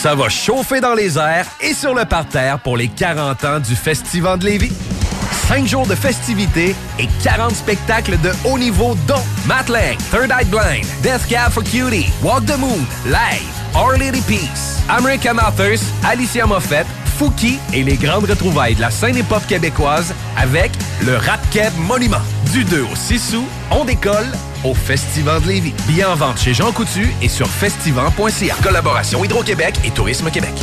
Speaker 17: Ça va chauffer dans les airs et sur le parterre pour les 40 ans du Festival de Lévis. 5 jours de festivités et 40 spectacles de haut niveau dont Matt Lang, Third Eye Blind, Death Cab for Cutie, Walk the Moon, Live, Our Lady Peace, American Authors, Alicia Moffett, Fouki et les grandes retrouvailles de la scène époque québécoise avec le Rap Keb Monument. Du 2 au 6 août, on décolle au Festival de Lévis. Billets en vente chez Jean Coutu et sur festival.ca. Collaboration Hydro-Québec et Tourisme Québec.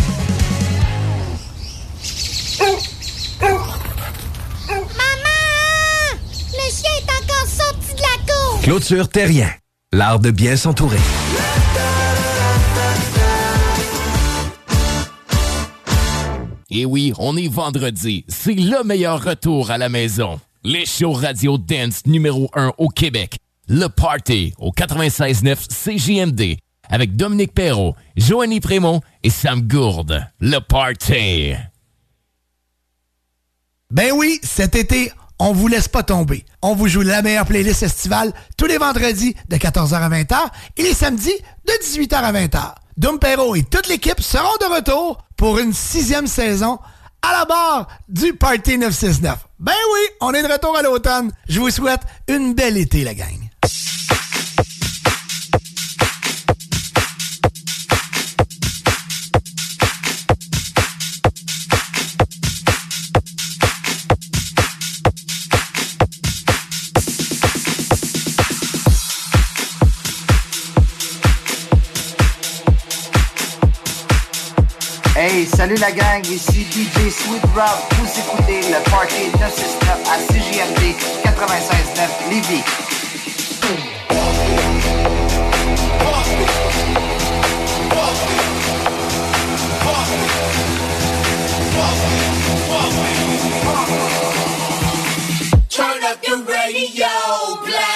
Speaker 17: Maman! Le chien est encore sorti de la cour! Clôture Terrien. L'art de bien s'entourer.
Speaker 84: Et Eh oui, on est vendredi. C'est le meilleur retour à la maison. Les shows radio dance numéro 1 au Québec. Le Party au 96.9 CJMD avec Dominique Perrault, Joanny Prémont et Sam Gourde. Le Party.
Speaker 60: Ben oui, cet été, on vous laisse pas tomber. On vous joue la meilleure playlist estivale tous les vendredis de 14h à 20h et les samedis de 18h à 20h. Dom Perrault et toute l'équipe seront de retour pour une sixième saison à la barre du Party 969. Ben oui, on est de retour à l'automne. Je vous souhaite une belle été, la gang.
Speaker 18: Salut la gang, ici DJ Sweet Rob. Vous écoutez le Party 969 à CJMD 96.9 Lévis.
Speaker 23: Turn up radio, blast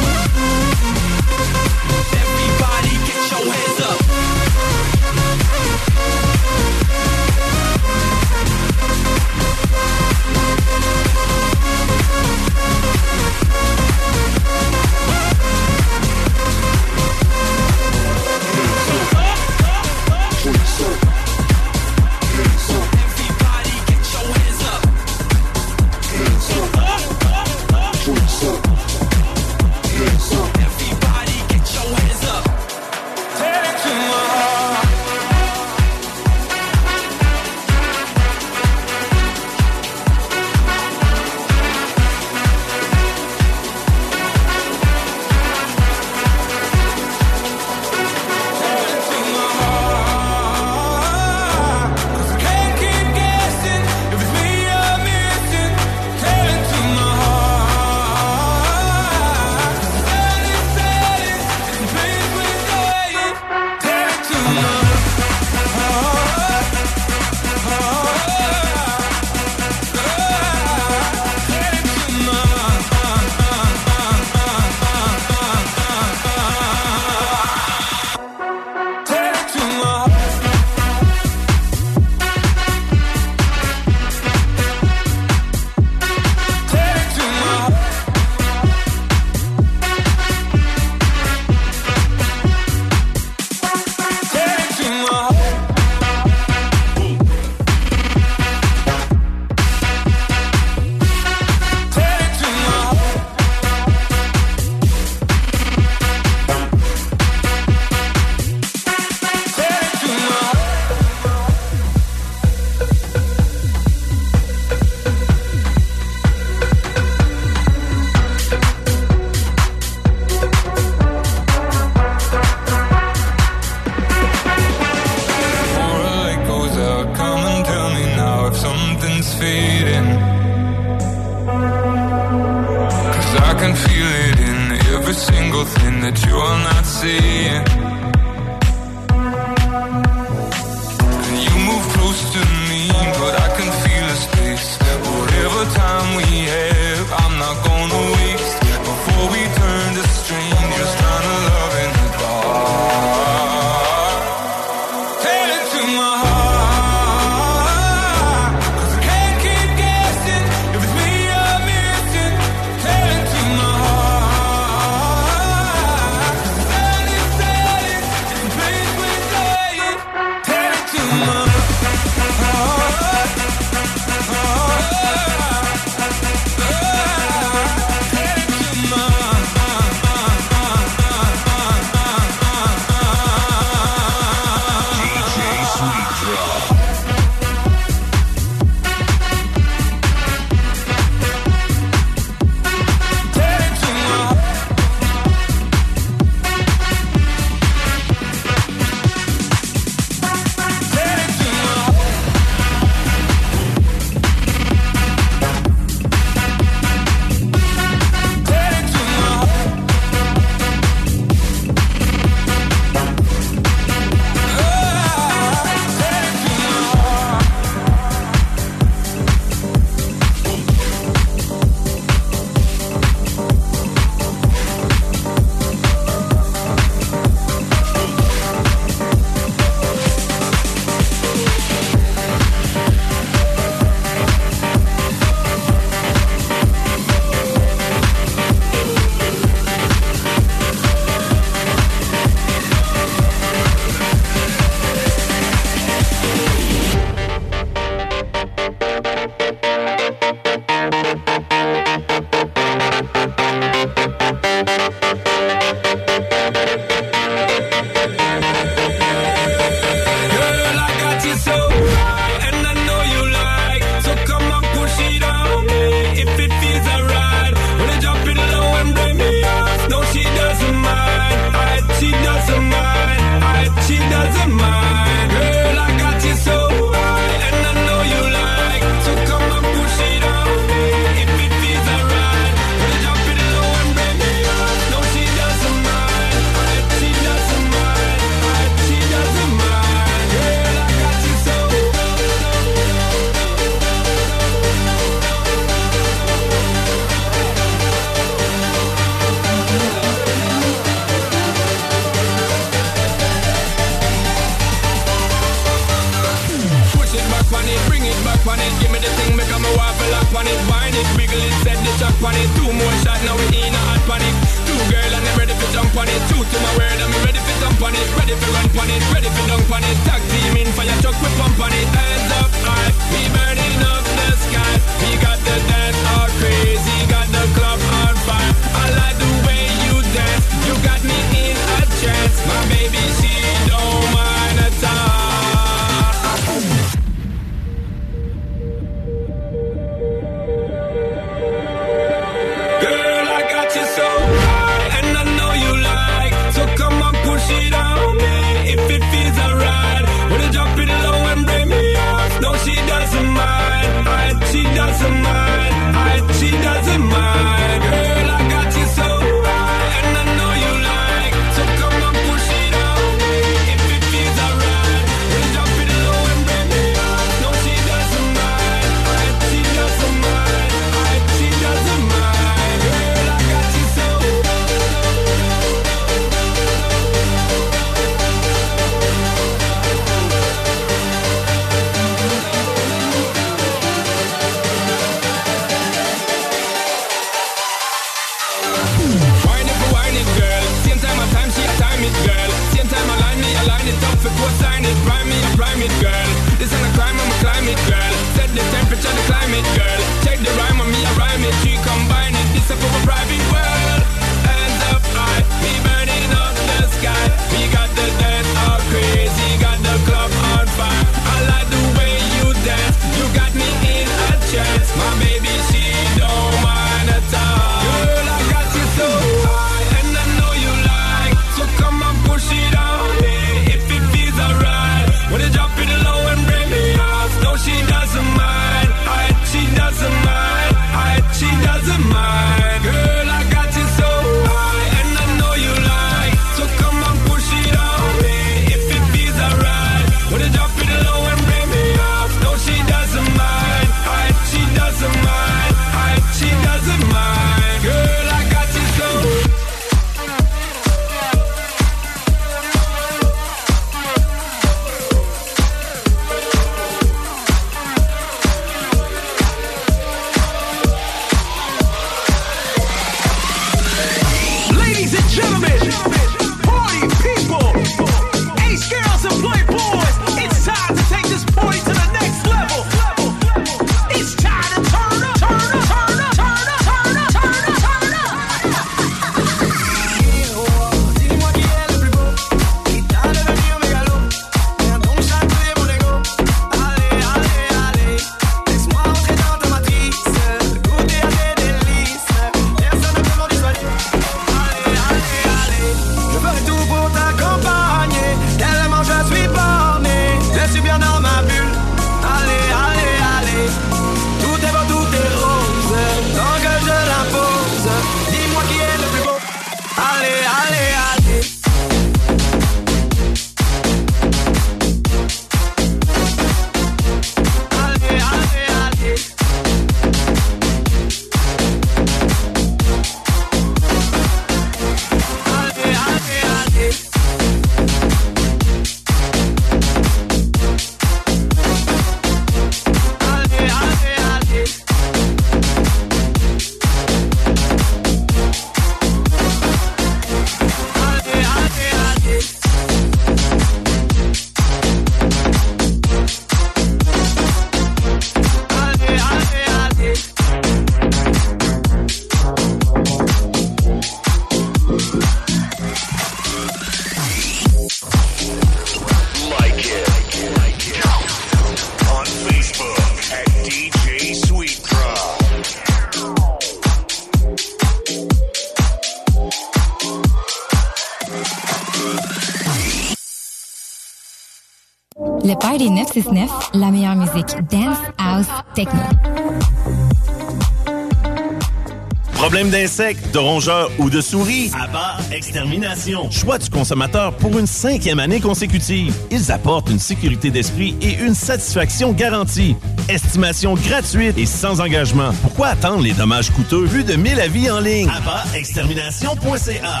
Speaker 88: d'insectes, de rongeurs ou de souris? Abba Extermination. Choix du consommateur pour une cinquième année consécutive. Ils apportent une sécurité d'esprit et une satisfaction garantie. Estimation gratuite et sans engagement. Pourquoi attendre les dommages coûteux? Vu de 1000 avis en ligne? AbbaExtermination.ca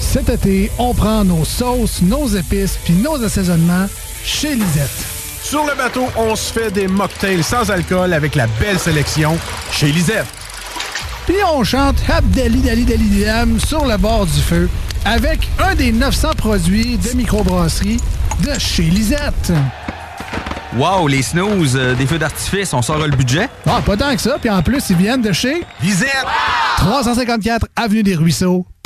Speaker 7: Cet été, on prend nos sauces, nos épices puis nos assaisonnements chez Lisette.
Speaker 66: Sur le bateau, on se fait des mocktails sans alcool avec la belle sélection chez Lisette.
Speaker 7: Puis on chante Abdali Dali Dali Dam sur le bord du feu avec un des 900 produits de microbrasserie de chez Lisette.
Speaker 67: Wow, les snooze, euh, des feux d'artifice, on sort le budget?
Speaker 7: Ah, pas tant que ça. Puis en plus, ils viennent de chez
Speaker 67: Lisette.
Speaker 7: 354 Avenue des Ruisseaux,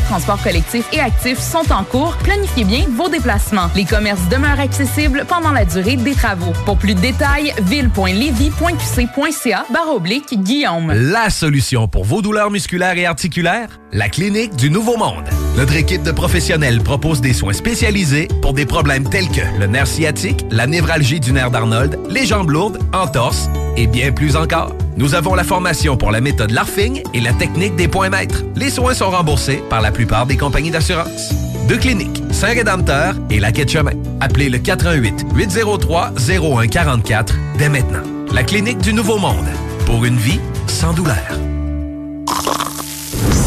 Speaker 10: de transport collectif et actif sont en cours. Planifiez bien vos déplacements. Les commerces demeurent accessibles pendant la durée des travaux. Pour plus de détails, ville.levy.qc.ca barre oblique Guillaume.
Speaker 17: La solution pour vos douleurs musculaires et articulaires? La clinique du Nouveau Monde. Notre équipe de professionnels propose des soins spécialisés pour des problèmes tels que le nerf sciatique, la névralgie du nerf d'Arnold, les jambes lourdes, entorses et bien plus encore. Nous avons la formation pour la méthode LARFING et la technique des points maîtres. Les soins sont remboursés par la plupart des compagnies d'assurance. Deux cliniques, Saint-Rédempteur et la Quai de Chemin. Appelez le 418 803 0144 dès maintenant. La clinique du Nouveau Monde. Pour une vie sans douleur.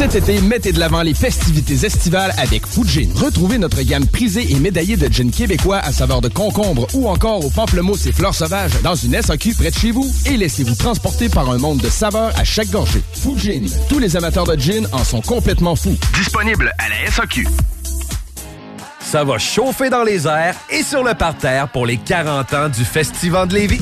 Speaker 89: Cet été, mettez de l'avant les festivités estivales avec Fujin. Retrouvez notre gamme prisée et médaillée de gin québécois à saveur de concombre ou encore au pamplemousse et fleurs sauvages dans une SAQ près de chez vous et laissez-vous transporter par un monde de saveurs à chaque gorgée. Fujin. Tous les amateurs de gin en sont complètement fous.
Speaker 17: Disponible à la SAQ. Ça va chauffer dans les airs et sur le parterre pour les 40 ans du Festival de Lévis.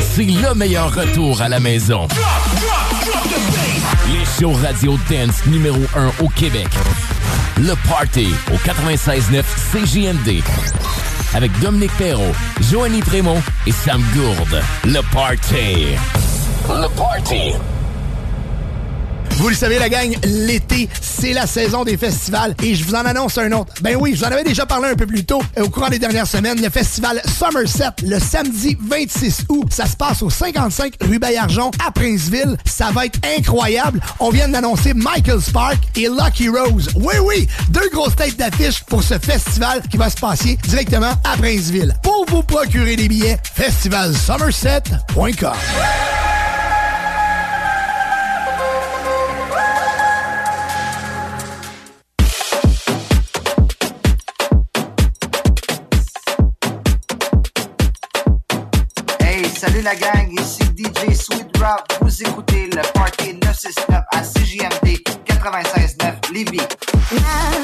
Speaker 84: C'est le meilleur retour à la maison. Les shows radio dance numéro 1 au Québec. Le Party au 96.9 CJMD. Avec Dominique Perrault, Joanny Prémont et Sam Gourde. Le Party. Le Party.
Speaker 60: Vous le savez, la gang, l'été, c'est la saison des festivals et je vous en annonce un autre. Ben oui, je vous en avais déjà parlé un peu plus tôt euh, au courant des dernières semaines. Le festival Somerset, le samedi 26 août, ça se passe au 55 rue Bayarjon à Princeville. Ça va être incroyable. On vient d'annoncer Michael Spark et Lucky Rose. Oui, oui, deux grosses têtes d'affiche pour ce festival qui va se passer directement à Princeville. Pour vous procurer des billets, festivalsomerset.com.
Speaker 90: salut la gang, ici DJ Sweet Rock. Vous écoutez le Party 969 à CJMD 96.9 Lévis.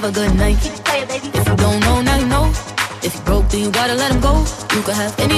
Speaker 61: have a good night. If you don't know, now you know. If you broke, then you gotta let him go. You could have any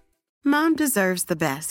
Speaker 91: Mom deserves the best,